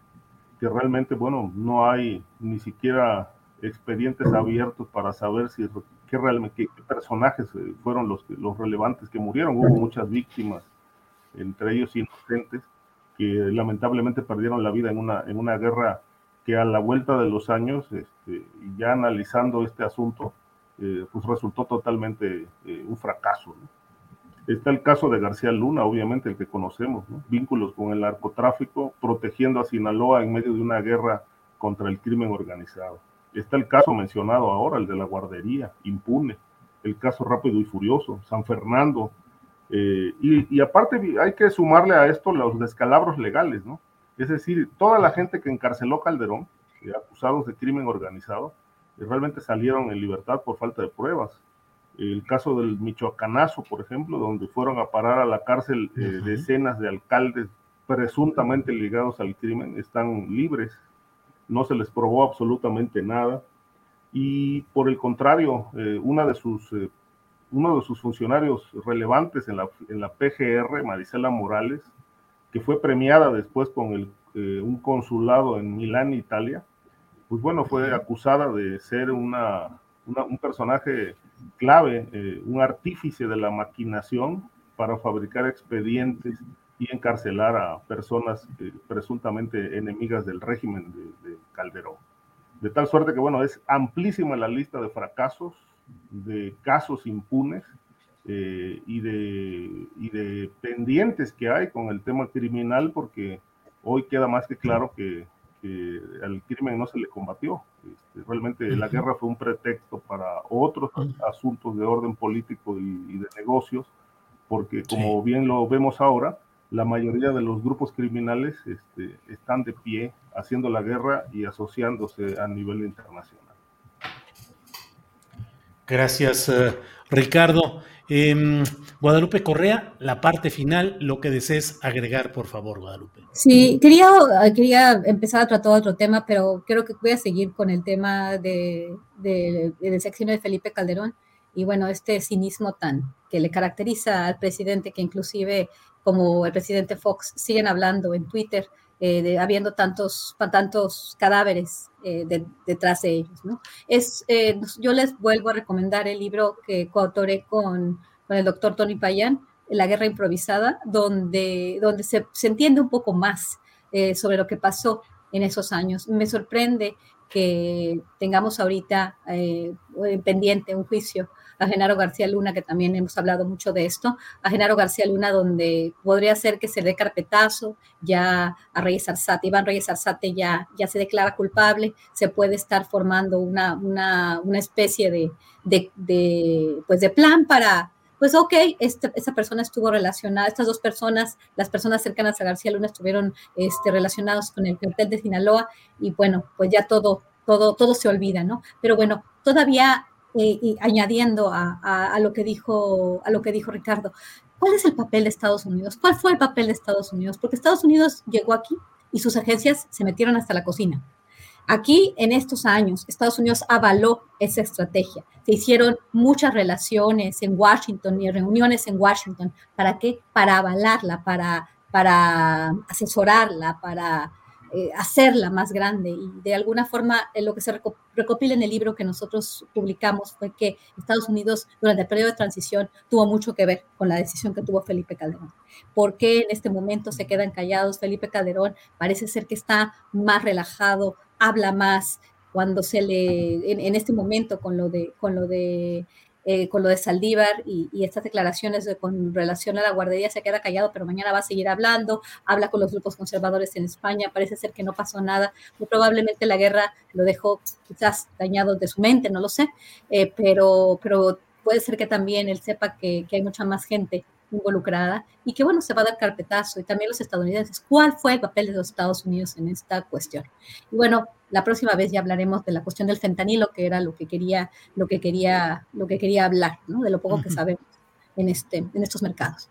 H: que realmente, bueno, no hay ni siquiera expedientes abiertos para saber si qué, realmente, qué, personajes eh, fueron los, los relevantes que murieron. Hubo muchas víctimas, entre ellos inocentes, que lamentablemente perdieron la vida en una, en una guerra que a la vuelta de los años, este, ya analizando este asunto, eh, pues resultó totalmente eh, un fracaso. ¿no? Está el caso de García Luna, obviamente el que conocemos, vínculos con el narcotráfico, protegiendo a Sinaloa en medio de una guerra contra el crimen organizado. Está el caso mencionado ahora, el de la guardería, impune, el caso rápido y furioso, San Fernando. Eh, y, aparte hay que sumarle a esto los descalabros legales, ¿no? Es decir, toda la gente que encarceló Calderón, eh, acusados de crimen organizado, eh, realmente salieron en libertad por falta de pruebas el caso del Michoacanazo, por ejemplo, donde fueron a parar a la cárcel eh, decenas de alcaldes presuntamente ligados al crimen, están libres, no se les probó absolutamente nada. Y por el contrario, eh, una de sus eh, uno de sus funcionarios relevantes en la, en la PGR, Marisela Morales, que fue premiada después con el, eh, un consulado en Milán, Italia, pues bueno, fue acusada de ser una, un personaje clave, eh, un artífice de la maquinación para fabricar expedientes y encarcelar a personas eh, presuntamente enemigas del régimen de, Calderón. De tal suerte que, bueno, es amplísima la lista de fracasos, de casos impunes eh, y, de, y de pendientes que hay con el tema criminal, porque hoy queda más que claro que, al crimen no se le combatió. Este, realmente la guerra fue un pretexto para otros asuntos de orden político y, de negocios, porque como bien lo vemos ahora, la mayoría de los grupos criminales este, están de pie haciendo la guerra y asociándose a nivel internacional.
A: Gracias, eh, Ricardo. Em, Guadalupe Correa, la parte final, lo que desees agregar, por favor, Guadalupe.
I: Sí, quería, quería empezar a tratar otro tema, pero creo que voy a seguir con el tema de, de, del sexenio de Felipe Calderón y bueno, este cinismo tan que le caracteriza al presidente, que inclusive como el presidente Fox siguen hablando en Twitter, eh, de, habiendo tantos, tantos cadáveres eh, detrás de ellos. Es, eh, yo les vuelvo a recomendar el libro que coautoré con, con el doctor Tony Payan, La guerra improvisada, donde, donde se, se entiende un poco más sobre lo que pasó en esos años. Me sorprende que tengamos ahorita pendiente un juicio a Genaro García Luna, que también hemos hablado mucho de esto, a Genaro García Luna, donde podría ser que se dé carpetazo ya a Reyes Arzate, Iván Reyes Arzate ya, ya se declara culpable, se puede estar formando una, una, una especie de, de, pues de plan para, pues ok, esta, esa persona estuvo relacionada, estas dos personas, las personas cercanas a García Luna estuvieron este, relacionados con el cartel de Sinaloa y bueno, pues ya todo, todo, todo se olvida, ¿no? Pero bueno, todavía eh, y añadiendo a, lo que dijo, a lo que dijo Ricardo, ¿cuál es el papel de Estados Unidos? ¿Cuál fue el papel de Estados Unidos? Porque Estados Unidos llegó aquí y sus agencias se metieron hasta la cocina. Aquí, en estos años, Estados Unidos avaló esa estrategia. Se hicieron muchas relaciones en Washington y reuniones en Washington. ¿Para qué? Para avalarla, para, para asesorarla, para eh, hacerla más grande. Y de alguna forma eh, lo que se recopila en el libro que nosotros publicamos fue que Estados Unidos durante el periodo de transición tuvo mucho que ver con la decisión que tuvo Felipe Calderón. ¿Por qué en este momento se quedan callados? Felipe Calderón parece ser que está más relajado, habla más cuando se le, en, este momento con lo de, con lo de eh, con lo de Saldívar y, estas declaraciones con relación a la guardería se queda callado, pero mañana va a seguir hablando, habla con los grupos conservadores en España, parece ser que no pasó nada, muy probablemente la guerra lo dejó quizás dañado de su mente, no lo sé, eh, pero, pero puede ser que también él sepa que hay mucha más gente involucrada y que bueno, se va a dar carpetazo y también los estadounidenses. ¿Cuál fue el papel de los Estados Unidos en esta cuestión? Y bueno, la próxima vez ya hablaremos de la cuestión del fentanilo, que era lo que quería, lo que quería, lo que quería hablar, ¿no? De lo poco que sabemos en, este, en estos mercados.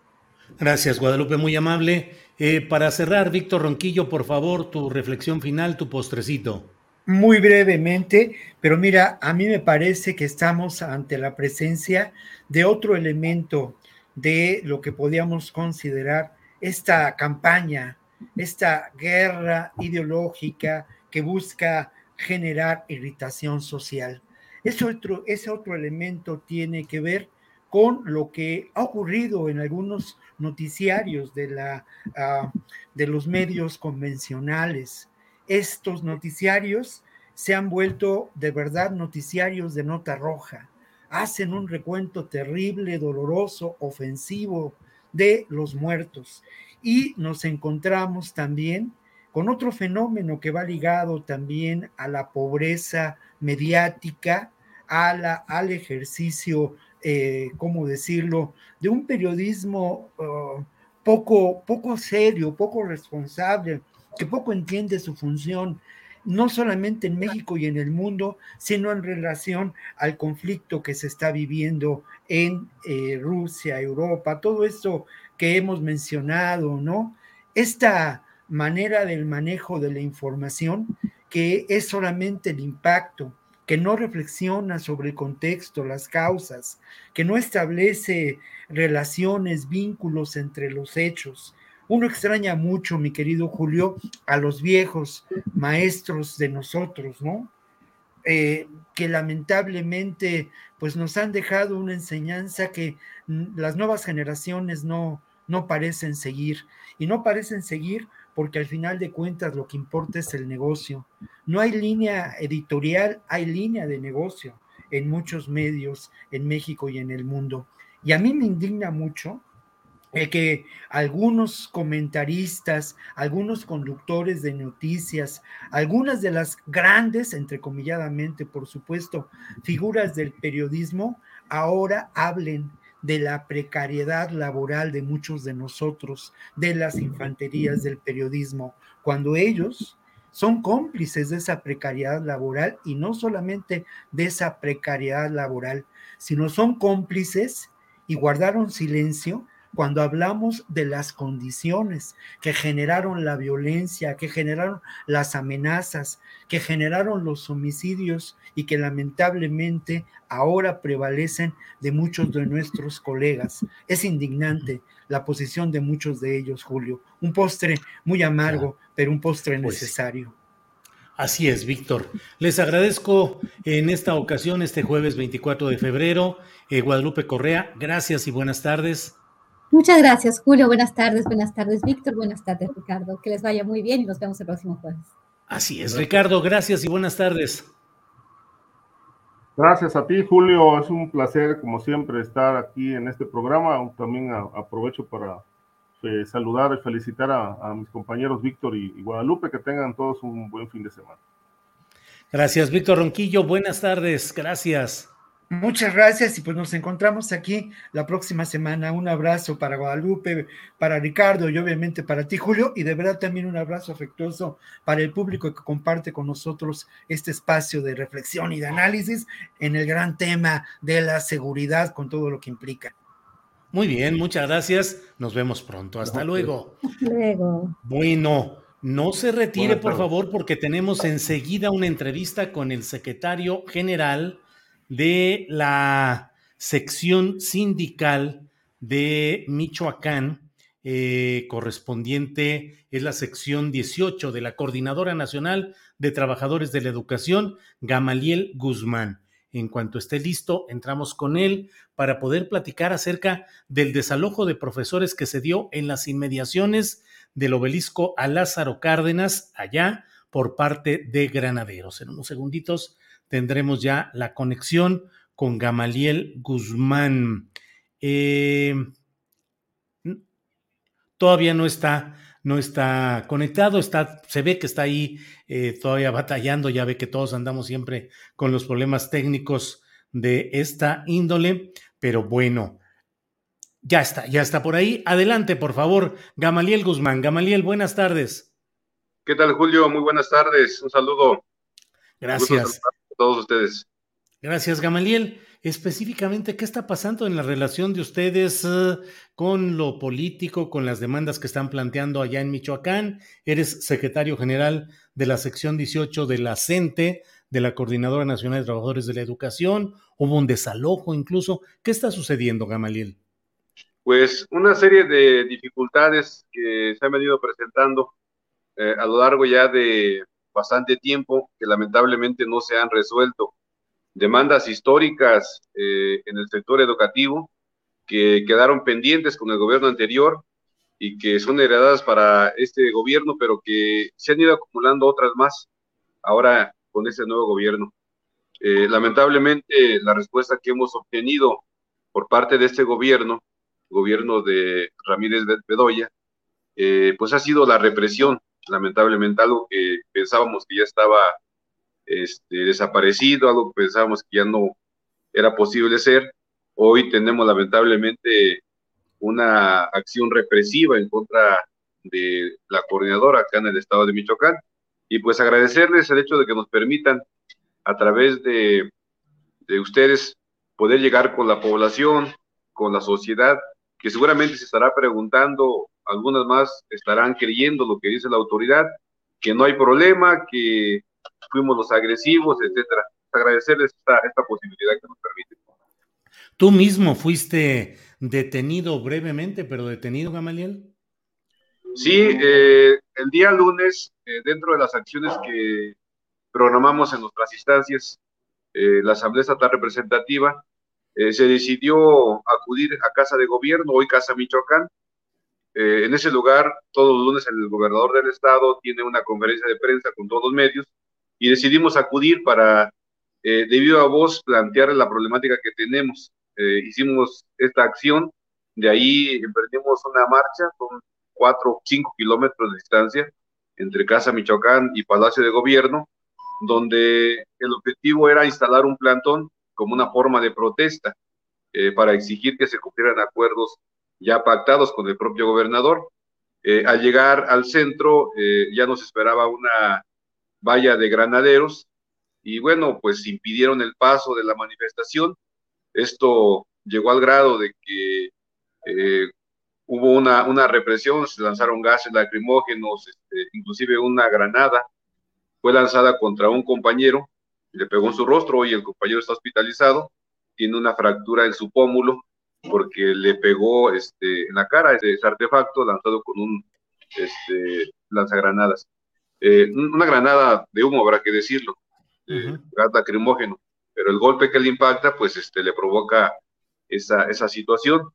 A: Gracias, Guadalupe, muy amable. Eh, para cerrar, Víctor Ronquillo, por favor, tu reflexión final, tu postrecito.
G: Muy brevemente, pero mira, a mí me parece que estamos ante la presencia de otro elemento de lo que podíamos considerar esta campaña, esta guerra ideológica que busca generar irritación social. Ese otro, ese otro elemento tiene que ver con lo que ha ocurrido en algunos noticiarios de, la, ah, de los medios convencionales. Estos noticiarios se han vuelto de verdad noticiarios de nota roja hacen un recuento terrible, doloroso, ofensivo de los muertos. Y nos encontramos también con otro fenómeno que va ligado también a la pobreza mediática, a la, al ejercicio, eh, ¿cómo decirlo?, de un periodismo uh, poco, poco serio, poco responsable, que poco entiende su función no solamente en México y en el mundo, sino en relación al conflicto que se está viviendo en eh, Rusia, Europa, todo esto que hemos mencionado, ¿no? Esta manera del manejo de la información, que es solamente el impacto que no reflexiona sobre el contexto, las causas, que no establece relaciones, vínculos entre los hechos. Uno extraña mucho, mi querido Julio, a los viejos maestros de nosotros, ¿no? Eh, que lamentablemente pues nos han dejado una enseñanza que las nuevas generaciones no, no parecen seguir. Y no parecen seguir porque al final de cuentas lo que importa es el negocio. No hay línea editorial, hay línea de negocio en muchos medios en México y en el mundo. Y a mí me indigna mucho el que algunos comentaristas, algunos conductores de noticias, algunas de las grandes, entrecomilladamente, por supuesto, figuras del periodismo, ahora hablen de la precariedad laboral de muchos de nosotros, de las infanterías del periodismo, cuando ellos son cómplices de esa precariedad laboral y no solamente de esa precariedad laboral, sino son cómplices y guardaron silencio cuando hablamos de las condiciones que generaron la violencia, que generaron las amenazas, que generaron los homicidios y que lamentablemente ahora prevalecen de muchos de nuestros colegas. Es indignante la posición de muchos de ellos, Julio. Un postre muy amargo, pero un postre pues necesario.
A: Así es, Víctor. Les agradezco en esta ocasión, este jueves 24 de febrero, eh, Guadalupe Correa. Gracias y buenas tardes.
I: Muchas gracias, Julio. Buenas tardes, buenas tardes, Víctor. Buenas tardes, Ricardo. Que les vaya muy bien y nos vemos el próximo jueves.
A: Así es, Ricardo. Gracias y buenas tardes.
H: Gracias a ti, Julio. Es un placer, como siempre, estar aquí en este programa. También aprovecho para eh, saludar y felicitar a, mis compañeros Víctor y, y Guadalupe. Que tengan todos un buen fin de semana.
A: Gracias, Víctor Ronquillo. Buenas tardes. Gracias.
G: Muchas gracias y pues nos encontramos aquí la próxima semana. Un abrazo para Guadalupe, para Ricardo y obviamente para ti, Julio, y de verdad también un abrazo afectuoso para el público que comparte con nosotros este espacio de reflexión y de análisis en el gran tema de la seguridad con todo lo que implica.
A: Muy bien, muchas gracias. Nos vemos pronto. Hasta luego.
I: Hasta luego.
A: Bueno. No se retire, por favor, porque tenemos enseguida una entrevista con el secretario general de la sección sindical de Michoacán, eh, correspondiente, es la sección 18 de la Coordinadora Nacional de Trabajadores de la Educación, Gamaliel Guzmán. En cuanto esté listo, entramos con él para poder platicar acerca del desalojo de profesores que se dio en las inmediaciones del obelisco a Lázaro Cárdenas, allá por parte de Granaderos. En unos segunditos tendremos ya la conexión con Gamaliel Guzmán. Eh, todavía no está, no está conectado, está, se ve que está ahí eh, todavía batallando, ya ve que todos andamos siempre con los problemas técnicos de esta índole, pero bueno, ya está, ya está por ahí. Adelante, por favor, Gamaliel Guzmán. Gamaliel, buenas tardes.
K: ¿Qué tal, Julio? Muy buenas tardes. Un saludo.
A: Gracias
K: todos ustedes.
A: Gracias, Gamaliel. Específicamente, ¿qué está pasando en la relación de ustedes eh, con lo político, con las demandas que están planteando allá en Michoacán? Eres secretario general de la sección 18 de la CENTE, de la Coordinadora Nacional de Trabajadores de la Educación. Hubo un desalojo incluso. ¿Qué está sucediendo, Gamaliel?
K: Pues una serie de dificultades que se han venido presentando eh, a lo largo ya de bastante tiempo que lamentablemente no se han resuelto. Demandas históricas eh, en el sector educativo que quedaron pendientes con el gobierno anterior y que son heredadas para este gobierno, pero que se han ido acumulando otras más ahora con este nuevo gobierno. Eh, lamentablemente, la respuesta que hemos obtenido por parte de este gobierno, gobierno de Ramírez Bedoya, eh, pues ha sido la represión lamentablemente algo que pensábamos que ya estaba este, desaparecido, algo que pensábamos que ya no era posible ser. Hoy tenemos lamentablemente una acción represiva en contra de la coordinadora acá en el estado de Michoacán. Y pues agradecerles el hecho de que nos permitan a través de, de ustedes poder llegar con la población, con la sociedad, que seguramente se estará preguntando algunas más estarán creyendo lo que dice la autoridad, que no hay problema, que fuimos los agresivos, etcétera. agradecerles esta, esta posibilidad que nos permite.
A: Tú mismo fuiste detenido brevemente, pero detenido, Gamaliel.
K: Sí, eh, el día lunes, eh, dentro de las acciones que programamos en nuestras instancias, eh, la Asamblea Estatal Representativa, se decidió acudir a Casa de Gobierno, hoy Casa Michoacán. En ese lugar, todos los lunes, el gobernador del estado tiene una conferencia de prensa con todos los medios y decidimos acudir para, debido a vos, plantear la problemática que tenemos. hicimos esta acción, de ahí emprendimos una marcha, con cuatro, cinco kilómetros de distancia entre Casa Michoacán y Palacio de Gobierno, donde el objetivo era instalar un plantón como una forma de protesta eh, para exigir que se cumplieran acuerdos ya pactados con el propio gobernador. Eh, al llegar al centro eh, ya nos esperaba una valla de granaderos y bueno, pues impidieron el paso de la manifestación. Esto llegó al grado de que hubo una, una represión, se lanzaron gases lacrimógenos, este, inclusive una granada fue lanzada contra un compañero, le pegó en su rostro y el compañero está hospitalizado, tiene una fractura en su pómulo porque le pegó este, en la cara ese, artefacto lanzado con un este, lanzagranadas. Eh, una granada de humo, habrá que decirlo, gas lacrimógeno, pero el golpe que le impacta, pues este, le provoca esa, esa situación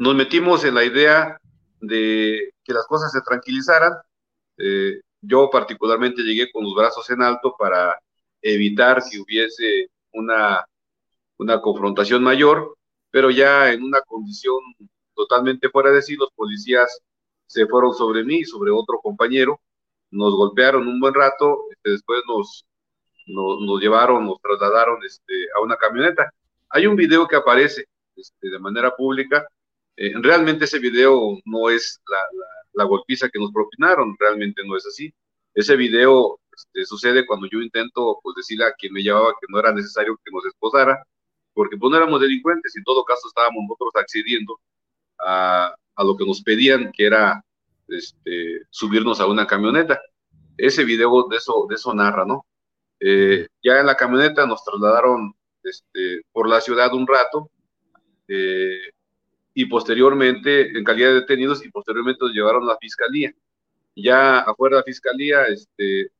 K: nos metimos en la idea de que las cosas se tranquilizaran. Eh, yo particularmente llegué con los brazos en alto para evitar que hubiese una, una confrontación mayor, pero ya en una condición totalmente fuera de sí, los policías se fueron sobre mí y sobre otro compañero, nos golpearon un buen rato, este, después nos, nos, llevaron, nos trasladaron este, a una camioneta. Hay un video que aparece este, de manera pública eh, realmente ese video no es la, golpiza que nos propinaron, realmente no es así. Ese video este, sucede cuando yo intento pues, decirle a quien me llevaba que no era necesario que nos esposara, porque pues no éramos delincuentes, en todo caso estábamos nosotros accediendo a, lo que nos pedían, que era este, subirnos a una camioneta. Ese video de eso, de eso narra, ¿no? Eh, ya en la camioneta nos trasladaron este, por la ciudad un rato, eh, y posteriormente, en calidad de detenidos, y posteriormente los llevaron a la fiscalía. Ya afuera de la fiscalía, este,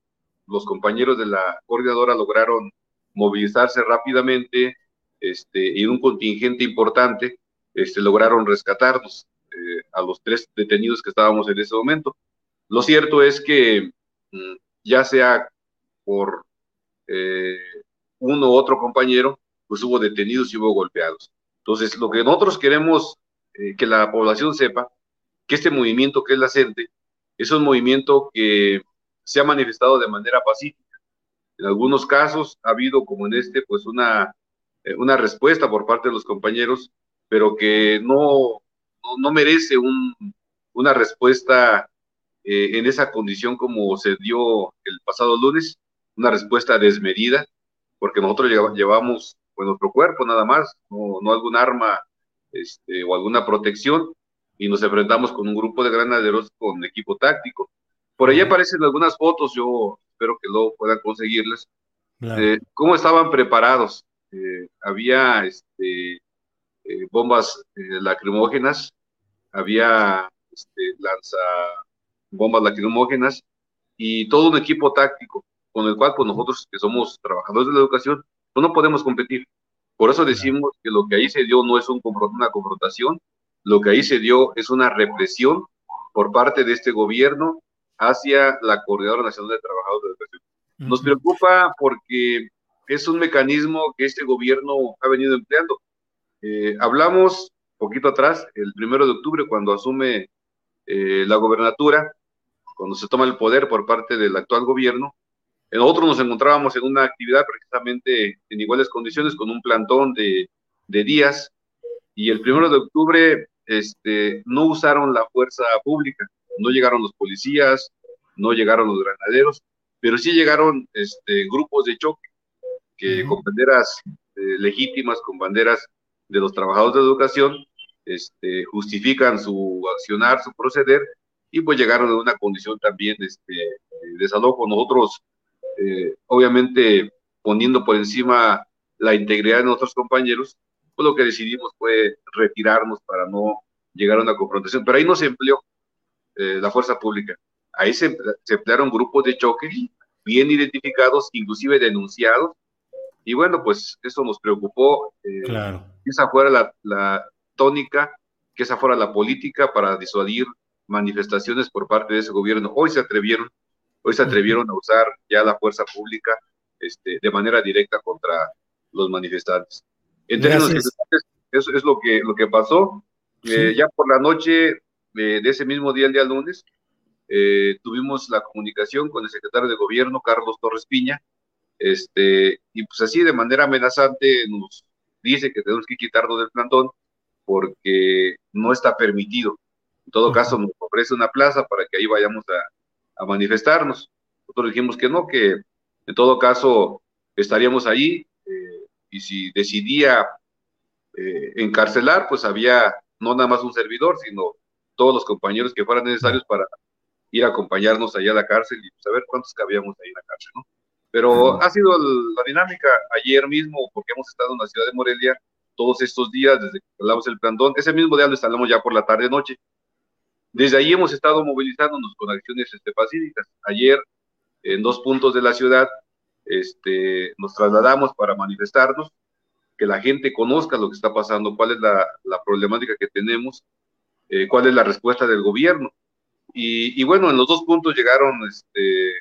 K: los compañeros de la coordinadora lograron movilizarse rápidamente este, y un contingente importante este, lograron rescatarnos eh, a los tres detenidos que estábamos en ese momento. Lo cierto es que mm, ya sea por eh, uno u otro compañero, pues hubo detenidos y hubo golpeados. Entonces, lo que nosotros queremos eh, que la población sepa que este movimiento que es la CENTE es un movimiento que se ha manifestado de manera pacífica. En algunos casos ha habido, como en este, pues una, una respuesta por parte de los compañeros, pero que no, no, merece un, una respuesta eh, en esa condición como se dio el pasado lunes, una respuesta desmedida, porque nosotros llevamos pues, nuestro cuerpo nada más, no, no algún arma este, o alguna protección y nos enfrentamos con un grupo de granaderos con equipo táctico. Por ahí aparecen algunas fotos, yo espero que luego puedan conseguirles, cómo estaban preparados. Eh, había este, eh, bombas eh, lacrimógenas, había este, lanza bombas lacrimógenas y todo un equipo táctico con el cual pues, nosotros que somos trabajadores de la educación, pues no podemos competir. Por eso decimos que lo que ahí se dio no es un, una confrontación, lo que ahí se dio es una represión por parte de este gobierno hacia la Coordinadora Nacional de Trabajadores de Educación. Nos preocupa porque es un mecanismo que este gobierno ha venido empleando. Eh, hablamos poquito atrás, el primero de octubre, cuando asume eh, la gobernatura, cuando se toma el poder por parte del actual gobierno, nosotros nos encontrábamos en una actividad precisamente en iguales condiciones con un plantón de, días. Y el primero de octubre este, no usaron la fuerza pública, no llegaron los policías, no llegaron los granaderos, pero sí llegaron este, grupos de choque que con banderas eh, legítimas, con banderas de los trabajadores de educación, este, justifican su accionar, su proceder, y pues llegaron a una condición también este, de desalojo. Nosotros eh, obviamente poniendo por encima la integridad de nuestros compañeros, pues lo que decidimos fue retirarnos para no llegar a una confrontación. Pero ahí no se empleó eh, la fuerza pública. Ahí se, emplearon grupos de choque bien identificados, inclusive denunciados. Y bueno, pues eso nos preocupó. Eh,
A: claro.
K: Que esa fuera la, la tónica, que esa fuera la política para disuadir manifestaciones por parte de ese gobierno. Hoy se atrevieron, hoy se atrevieron a usar ya la fuerza pública este, de manera directa contra los manifestantes. En términos eso es lo que, lo que pasó. Eh, ya por la noche eh, de ese mismo día, el día lunes, eh, tuvimos la comunicación con el secretario de gobierno, Carlos Torres Piña, este, y pues así de manera amenazante nos dice que tenemos que quitarnos del plantón porque no está permitido. En todo caso, nos ofrece una plaza para que ahí vayamos a, a manifestarnos. Nosotros dijimos que no, que en todo caso estaríamos ahí eh, y si decidía eh, encarcelar, pues había no nada más un servidor, sino todos los compañeros que fueran necesarios para ir a acompañarnos allá a la cárcel y saber cuántos cabíamos ahí en la cárcel, ¿no? Pero ha sido la dinámica ayer mismo, porque hemos estado en la ciudad de Morelia todos estos días, desde que instalamos el plantón, ese mismo día lo instalamos ya por la tarde-noche. Desde ahí hemos estado movilizándonos con acciones este, pacíficas. Ayer, en dos puntos de la ciudad, este, nos trasladamos para manifestarnos, que la gente conozca lo que está pasando, cuál es la, la problemática que tenemos, eh, cuál es la respuesta del gobierno. Y, y, bueno, en los dos puntos llegaron este,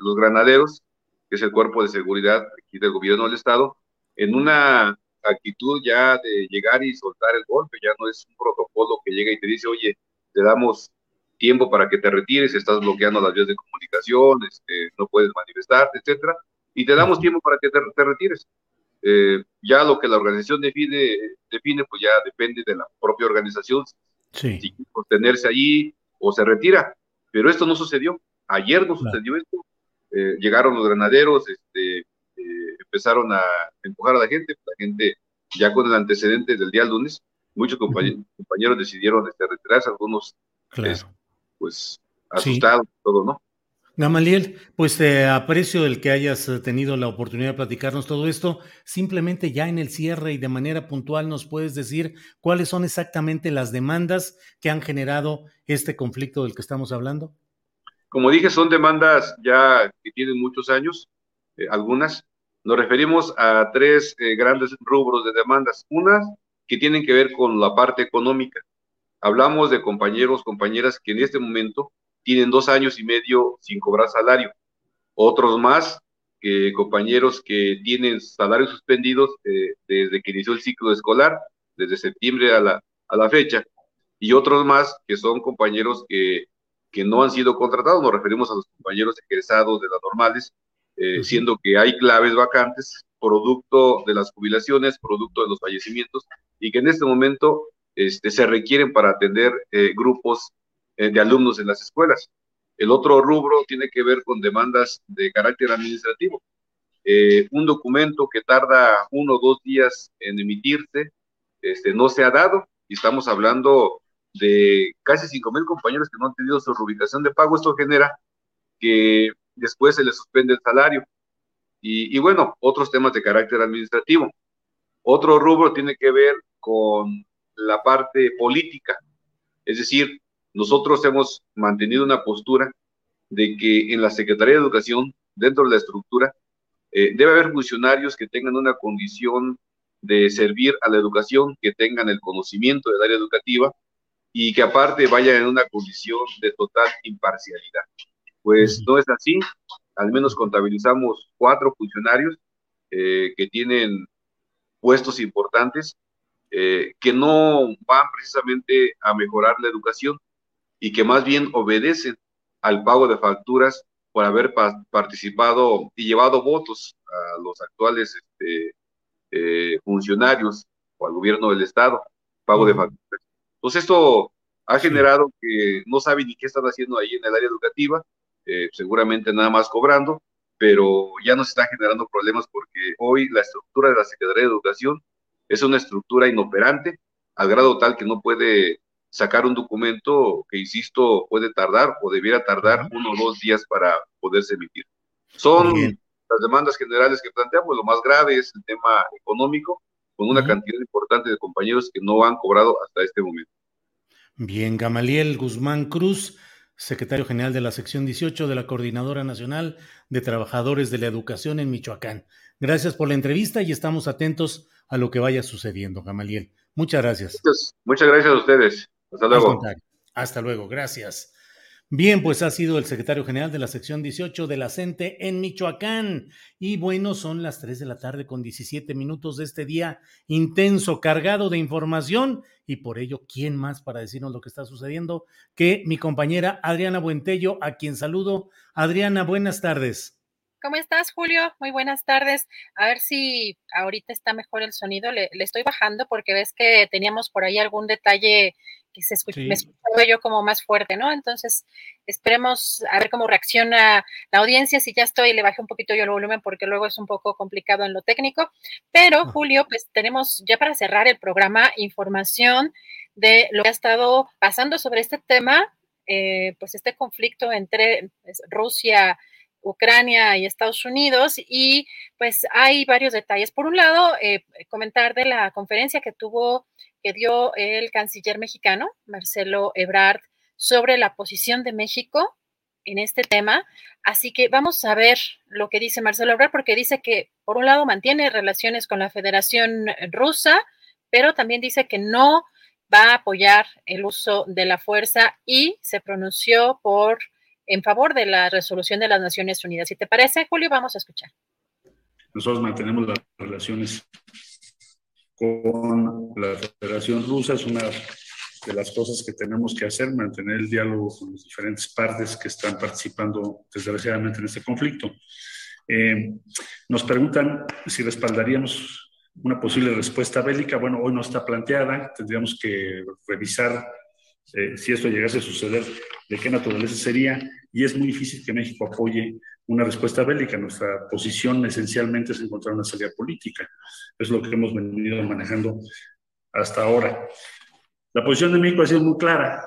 K: los granaderos, que es el cuerpo de seguridad aquí del gobierno del Estado, en una actitud ya de llegar y soltar el golpe, ya no es un protocolo que llega y te dice, oye, te damos tiempo para que te retires, estás bloqueando las vías de comunicación, este, no puedes manifestarte, etcétera, y te damos tiempo para que te, te retires. Eh, ya lo que la organización define, define, pues ya depende de la propia organización,
A: sí.
K: si sostenerse allí o se retira, pero esto no sucedió, ayer no sucedió esto, eh, llegaron los granaderos, este, eh, empezaron a empujar a la gente, la gente ya con el antecedente del día lunes, muchos compañeros, compañeros decidieron este, retirarse, algunos
A: claro.
K: pues asustados, sí. todo, ¿no?
A: Gamaliel, pues te aprecio el que hayas tenido la oportunidad de platicarnos todo esto. Simplemente ya en el cierre y de manera puntual nos puedes decir cuáles son exactamente las demandas que han generado este conflicto del que estamos hablando.
K: Como dije, son demandas ya que tienen muchos años, eh, algunas. Nos referimos a tres eh, grandes rubros de demandas. Unas que tienen que ver con la parte económica. Hablamos de compañeros, compañeras que en este momento tienen dos años y medio sin cobrar salario. Otros más, que compañeros que tienen salarios suspendidos eh, desde que inició el ciclo escolar, desde septiembre a la fecha. Y otros más que son compañeros que, que no han sido contratados. Nos referimos a los compañeros egresados de las normales, eh, siendo que hay claves vacantes, producto de las jubilaciones, producto de los fallecimientos, y que en este momento este, se requieren para atender eh, grupos eh, de alumnos en las escuelas. El otro rubro tiene que ver con demandas de carácter administrativo. Eh, un documento que tarda uno o dos días en emitirse, este, no se ha dado, y estamos hablando de casi cinco mil compañeros que no han tenido su reubicación de pago. Esto genera que después se les suspende el salario. Y, y, bueno, otros temas de carácter administrativo. Otro rubro tiene que ver con la parte política, es decir, nosotros hemos mantenido una postura de que en la Secretaría de Educación, dentro de la estructura, eh, debe haber funcionarios que tengan una condición de servir a la educación, que tengan el conocimiento del área educativa y que aparte vayan en una condición de total imparcialidad. Pues no es así, al menos contabilizamos cuatro funcionarios eh, que tienen puestos importantes, eh, que no van precisamente a mejorar la educación, y que más bien obedecen al pago de facturas por haber pa participado y llevado votos a los actuales este, eh, funcionarios o al gobierno del Estado, pago de facturas. Entonces esto ha generado que no saben ni qué están haciendo ahí en el área educativa, eh, seguramente nada más cobrando, pero ya nos está generando problemas porque hoy la estructura de la Secretaría de Educación es una estructura inoperante, al grado tal que no puede sacar un documento que, insisto, puede tardar o debiera tardar uno o dos días para poderse emitir. Son las demandas generales que planteamos, lo más grave es el tema económico, con una cantidad importante de compañeros que no han cobrado hasta este momento.
A: Bien, Gamaliel Guzmán Cruz, secretario general de la sección 18 de la Coordinadora Nacional de Trabajadores de la Educación en Michoacán. Gracias por la entrevista y estamos atentos a lo que vaya sucediendo, Gamaliel. Muchas gracias.
K: Muchas, gracias a ustedes. Hasta luego.
A: Hasta luego, gracias. Bien, pues ha sido el secretario general de la sección 18 de la CENTE en Michoacán. Y bueno, son las 3 de la tarde con 17 minutos de este día intenso, cargado de información. Y por ello, ¿quién más para decirnos lo que está sucediendo que mi compañera Adriana Buentello, a quien saludo? Adriana, buenas tardes.
L: ¿Cómo estás, Julio? Muy buenas tardes. A ver si ahorita está mejor el sonido. Le, le estoy bajando porque ves que teníamos por ahí algún detalle que se me escuchaba yo como más fuerte, ¿no? Entonces, esperemos a ver cómo reacciona la audiencia. Si ya estoy, le bajé un poquito yo el volumen porque luego es un poco complicado en lo técnico. Pero, ah. Julio, pues tenemos ya para cerrar el programa información de lo que ha estado pasando sobre este tema, eh, pues este conflicto entre pues, Rusia, Ucrania y Estados Unidos y pues hay varios detalles. Por un lado, eh, comentar de la conferencia que tuvo, que dio el canciller mexicano, Marcelo Ebrard, sobre la posición de México en este tema. Así que vamos a ver lo que dice Marcelo Ebrard, porque dice que, por un lado, mantiene relaciones con la Federación Rusa, pero también dice que no va a apoyar el uso de la fuerza y se pronunció por en favor de la resolución de las Naciones Unidas. Si te parece, Julio, vamos a escuchar.
M: Nosotros mantenemos las relaciones con la Federación Rusa, es una de las cosas que tenemos que hacer, mantener el diálogo con las diferentes partes que están participando desgraciadamente en este conflicto. Eh, nos preguntan si respaldaríamos una posible respuesta bélica. Bueno, hoy no está planteada, tendríamos que revisar eh, si esto llegase a suceder, de qué naturaleza sería, y es muy difícil que México apoye una respuesta bélica. Nuestra posición esencialmente es encontrar una salida política. Es lo que hemos venido manejando hasta ahora. La posición de México ha sido muy clara,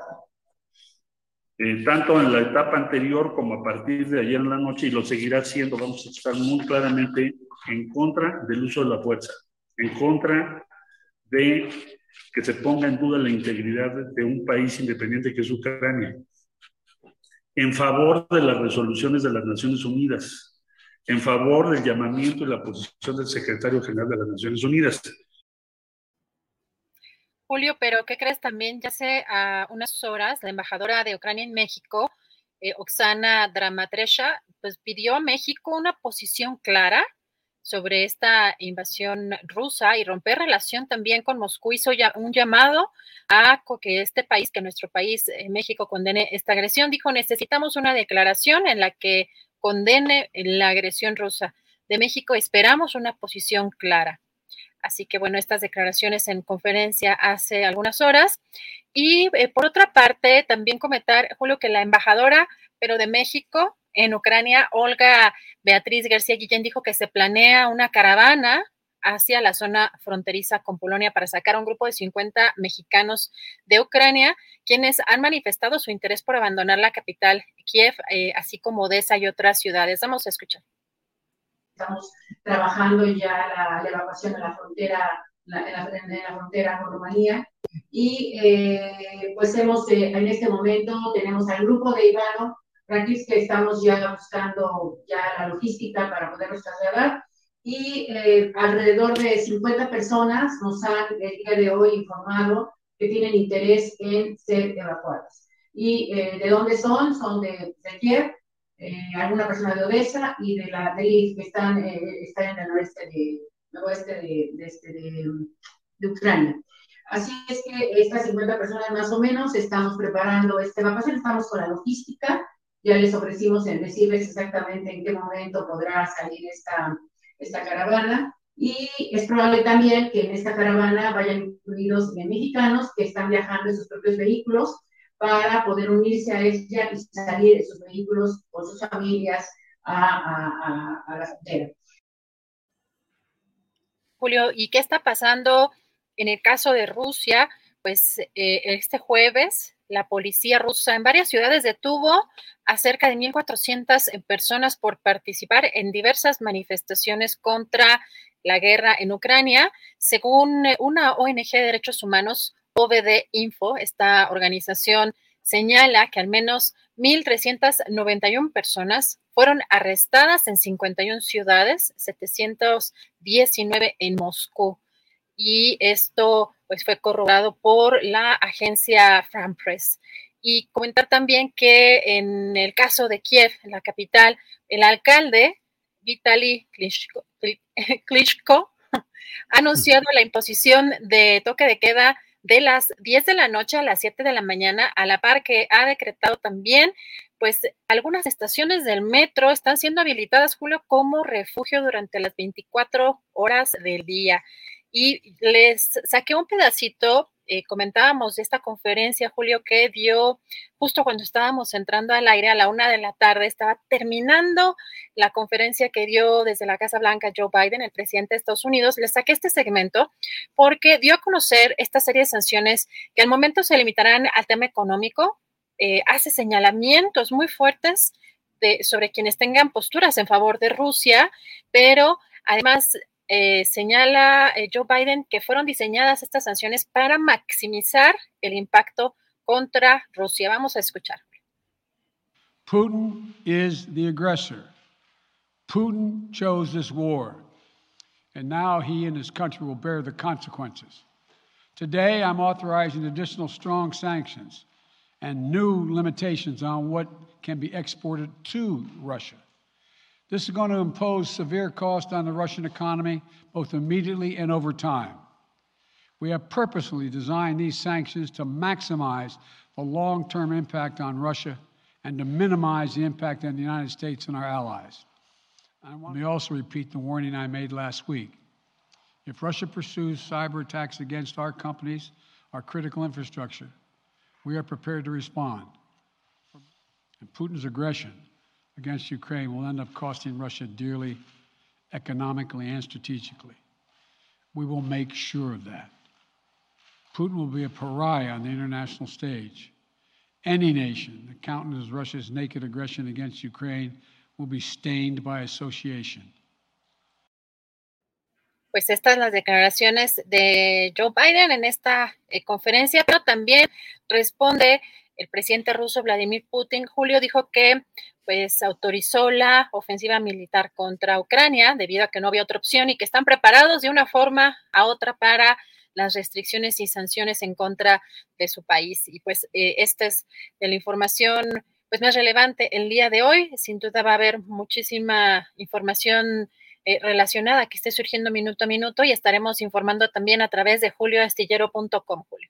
M: eh, tanto en la etapa anterior como a partir de ayer en la noche, y lo seguirá siendo. Vamos a estar muy claramente en contra del uso de la fuerza, en contra de que se ponga en duda la integridad de un país independiente que es Ucrania, en favor de las resoluciones de las Naciones Unidas, en favor del llamamiento y la posición del secretario general de las Naciones Unidas.
L: Julio, pero ¿qué crees también? Ya hace a unas horas la embajadora de Ucrania en México, eh, Oksana Dramatresha, pues pidió a México una posición clara sobre esta invasión rusa y romper relación también con Moscú hizo ya un llamado a que este país, que nuestro país, eh, México, condene esta agresión. Dijo, necesitamos una declaración en la que condene la agresión rusa de México. Esperamos una posición clara. Así que bueno, estas declaraciones en conferencia hace algunas horas. Y eh, por otra parte, también comentar, Julio, que la embajadora, pero de México, en Ucrania, Olga Beatriz García Guillén dijo que se planea una caravana hacia la zona fronteriza con Polonia para sacar a un grupo de 50 mexicanos de Ucrania, quienes han manifestado su interés por abandonar la capital, Kiev, eh, así como Odessa y otras ciudades. Vamos a escuchar.
N: Estamos trabajando ya la, la evacuación de la frontera, la, en, la, frontera con Rumanía y eh, pues hemos, eh, en este momento tenemos al grupo de Ivano que estamos ya buscando ya la logística para poderlos trasladar y eh, alrededor de 50 personas nos han el día de hoy informado que tienen interés en ser evacuadas. ¿Y eh, de dónde son? Son de, de Kiev, eh, alguna persona de Odessa y de la de que están, están en el oeste de, oeste de, de, este, de, Ucrania. Así es que estas 50 personas más o menos estamos preparando esta evacuación, estamos con la logística ya les ofrecimos en decirles exactamente en qué momento podrá salir esta, esta caravana. Y es probable también que en esta caravana vayan incluidos mexicanos que están viajando en sus propios vehículos para poder unirse a ella y salir de sus vehículos con sus familias a, a, la frontera.
L: Julio, ¿y qué está pasando en el caso de Rusia? Pues eh, este jueves la policía rusa en varias ciudades detuvo a cerca de 1.400 personas por participar en diversas manifestaciones contra la guerra en Ucrania. Según una ONG de derechos humanos, OVD Info, esta organización señala que al menos 1.391 personas fueron arrestadas en 51 ciudades, 719 en Moscú. Y esto pues, fue corroborado por la agencia France Press. Y comentar también que en el caso de Kiev, la capital, el alcalde Vitaly Klitschko, Klitschko ha anunciado la imposición de toque de queda de las 10 de la noche a las 7 de la mañana, a la par que ha decretado también, pues algunas estaciones del metro están siendo habilitadas, Julio, como refugio durante las 24 horas del día. Y les saqué un pedacito eh, comentábamos de esta conferencia, Julio, que dio justo cuando estábamos entrando al aire a la una de la tarde, estaba terminando la conferencia que dio desde la Casa Blanca Joe Biden, el presidente de Estados Unidos. Le saqué este segmento porque dio a conocer esta serie de sanciones que al momento se limitarán al tema económico, eh, hace señalamientos muy fuertes sobre quienes tengan posturas en favor de Rusia, pero además eh, señala eh, Joe Biden que fueron diseñadas estas sanciones para maximizar el impacto contra Rusia. Vamos a escuchar.
O: Putin is the aggressor. Putin chose this war, and now he and his country will bear the consequences. Today, I'm authorizing additional strong sanctions and new limitations on what can be exported to Russia. This is going to impose severe cost on the Russian economy, both immediately and over time. We have purposely designed these sanctions to maximize the long term impact on Russia and to minimize the impact on the United States and our allies. I Let me also repeat the warning I made last week. If Russia pursues cyber attacks against our companies, our critical infrastructure, we are prepared to respond. And Putin's aggression against Ukraine will end up costing Russia dearly economically and strategically. We will make sure of that. Putin will be a pariah on the international stage. Any nation that countenances Russia's naked aggression against Ukraine will be stained by association.
L: Pues estas las declaraciones de Joe Biden en esta eh, conferencia, pero también responde el presidente ruso Vladimir Putin. Julio dijo que pues autorizó la ofensiva militar contra Ucrania debido a que no había otra opción y que están preparados de una forma a otra para las restricciones y sanciones en contra de su país. Y pues eh, esta es la información pues más relevante el día de hoy. Sin duda va a haber muchísima información eh, relacionada que esté surgiendo minuto a minuto y estaremos informando también a través de julioastillero.com, Julio.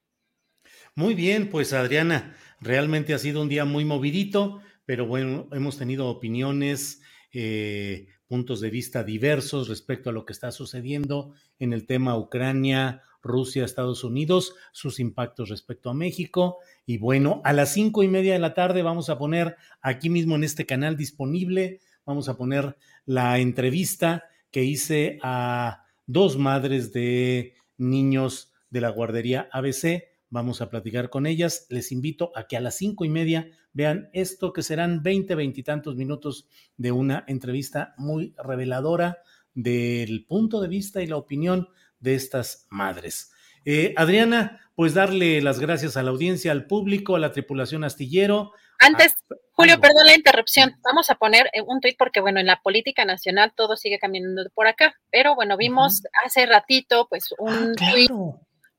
A: Muy bien, pues Adriana, realmente ha sido un día muy movidito pero bueno, hemos tenido opiniones, eh, puntos de vista diversos respecto a lo que está sucediendo en el tema Ucrania, Rusia, Estados Unidos, sus impactos respecto a México. Y bueno, a las cinco y media de la tarde vamos a poner aquí mismo en este canal disponible, vamos a poner la entrevista que hice a dos madres de niños de la guardería ABC Vamos a platicar con ellas. Les invito a que a las cinco y media vean esto, que serán veinte, veintitantos minutos de una entrevista muy reveladora del punto de vista y la opinión de estas madres. Eh, Adriana, pues darle las gracias a la audiencia, al público, a la tripulación astillero.
L: Antes, Julio, perdón la interrupción. Vamos a poner eh, un tuit porque, bueno, en la política nacional todo sigue caminando por acá, pero bueno, vimos hace ratito, pues, un
A: ah,
L: tuit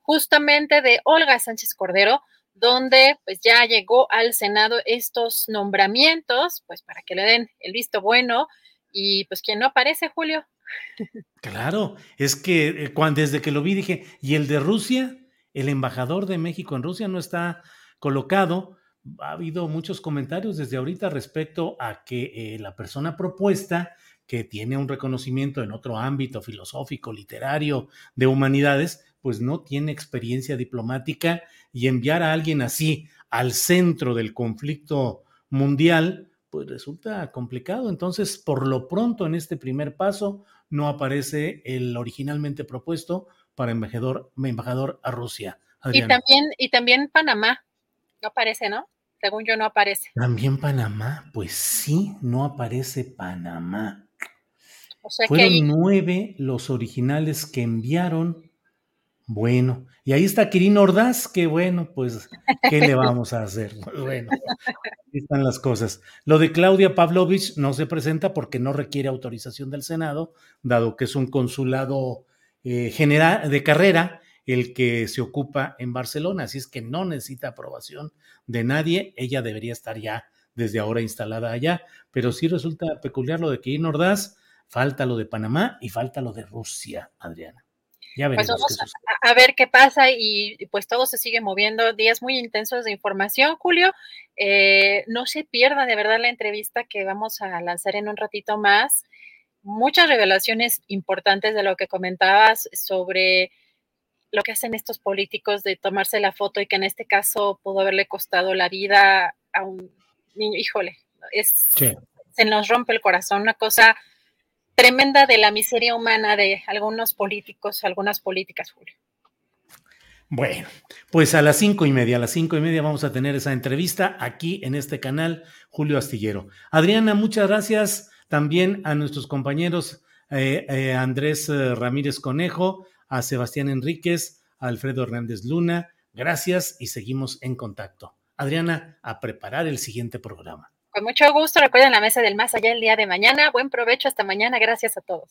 L: justamente de Olga Sánchez Cordero, donde pues ya llegó al Senado estos nombramientos, pues para que le den el visto bueno y pues quien no aparece, Julio.
A: Claro, es que eh, cuando, desde que lo vi dije, ¿y el de Rusia? El embajador de México en Rusia no está colocado. Ha habido muchos comentarios desde ahorita respecto a que eh, la persona propuesta, que tiene un reconocimiento en otro ámbito filosófico, literario, de humanidades, pues no tiene experiencia diplomática y enviar a alguien así al centro del conflicto mundial, pues resulta complicado. Entonces, por lo pronto, en este primer paso, no aparece el originalmente propuesto para embajador, embajador a Rusia.
L: Y también, y también Panamá. No aparece, ¿no? Según yo no aparece.
A: También Panamá, pues sí, no aparece Panamá. Fueron nueve los originales que enviaron. Bueno, y ahí está Kirin Ordaz, que bueno, pues, ¿qué le vamos a hacer? Bueno, ahí están las cosas. Lo de Claudia Pavlovich no se presenta porque no requiere autorización del Senado, dado que es un consulado eh, general de carrera el que se ocupa en Barcelona, así es que no necesita aprobación de nadie, ella debería estar ya desde ahora instalada allá, pero sí resulta peculiar lo de Kirin Ordaz, falta lo de Panamá y falta lo de Rusia, Adriana.
L: Ya pues vamos a, ver qué pasa y pues todo se sigue moviendo, días muy intensos de información, Julio. Eh, no se pierda de verdad la entrevista que vamos a lanzar en un ratito más. Muchas revelaciones importantes de lo que comentabas sobre lo que hacen estos políticos de tomarse la foto y que en este caso pudo haberle costado la vida a un niño. Híjole, es, se nos rompe el corazón, una cosa tremenda de la miseria humana de algunos políticos, algunas políticas, Julio.
A: Bueno, pues a las cinco y media, a las cinco y media vamos a tener esa entrevista aquí en este canal, Julio Astillero. Adriana, muchas gracias también a nuestros compañeros eh, eh, Andrés eh, Ramírez Conejo, a Sebastián Enríquez, a Alfredo Hernández Luna. Gracias y seguimos en contacto. Adriana, a preparar el siguiente programa.
L: Con mucho gusto, recuerden la mesa del más allá el día de mañana. Buen provecho hasta mañana. Gracias a todos.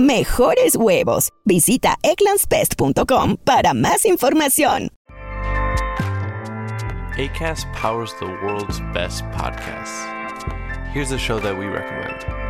P: mejores huevos. Visita eclanspest.com para más información.
Q: ACAST powers the world's best podcasts. Here's a show that we recommend.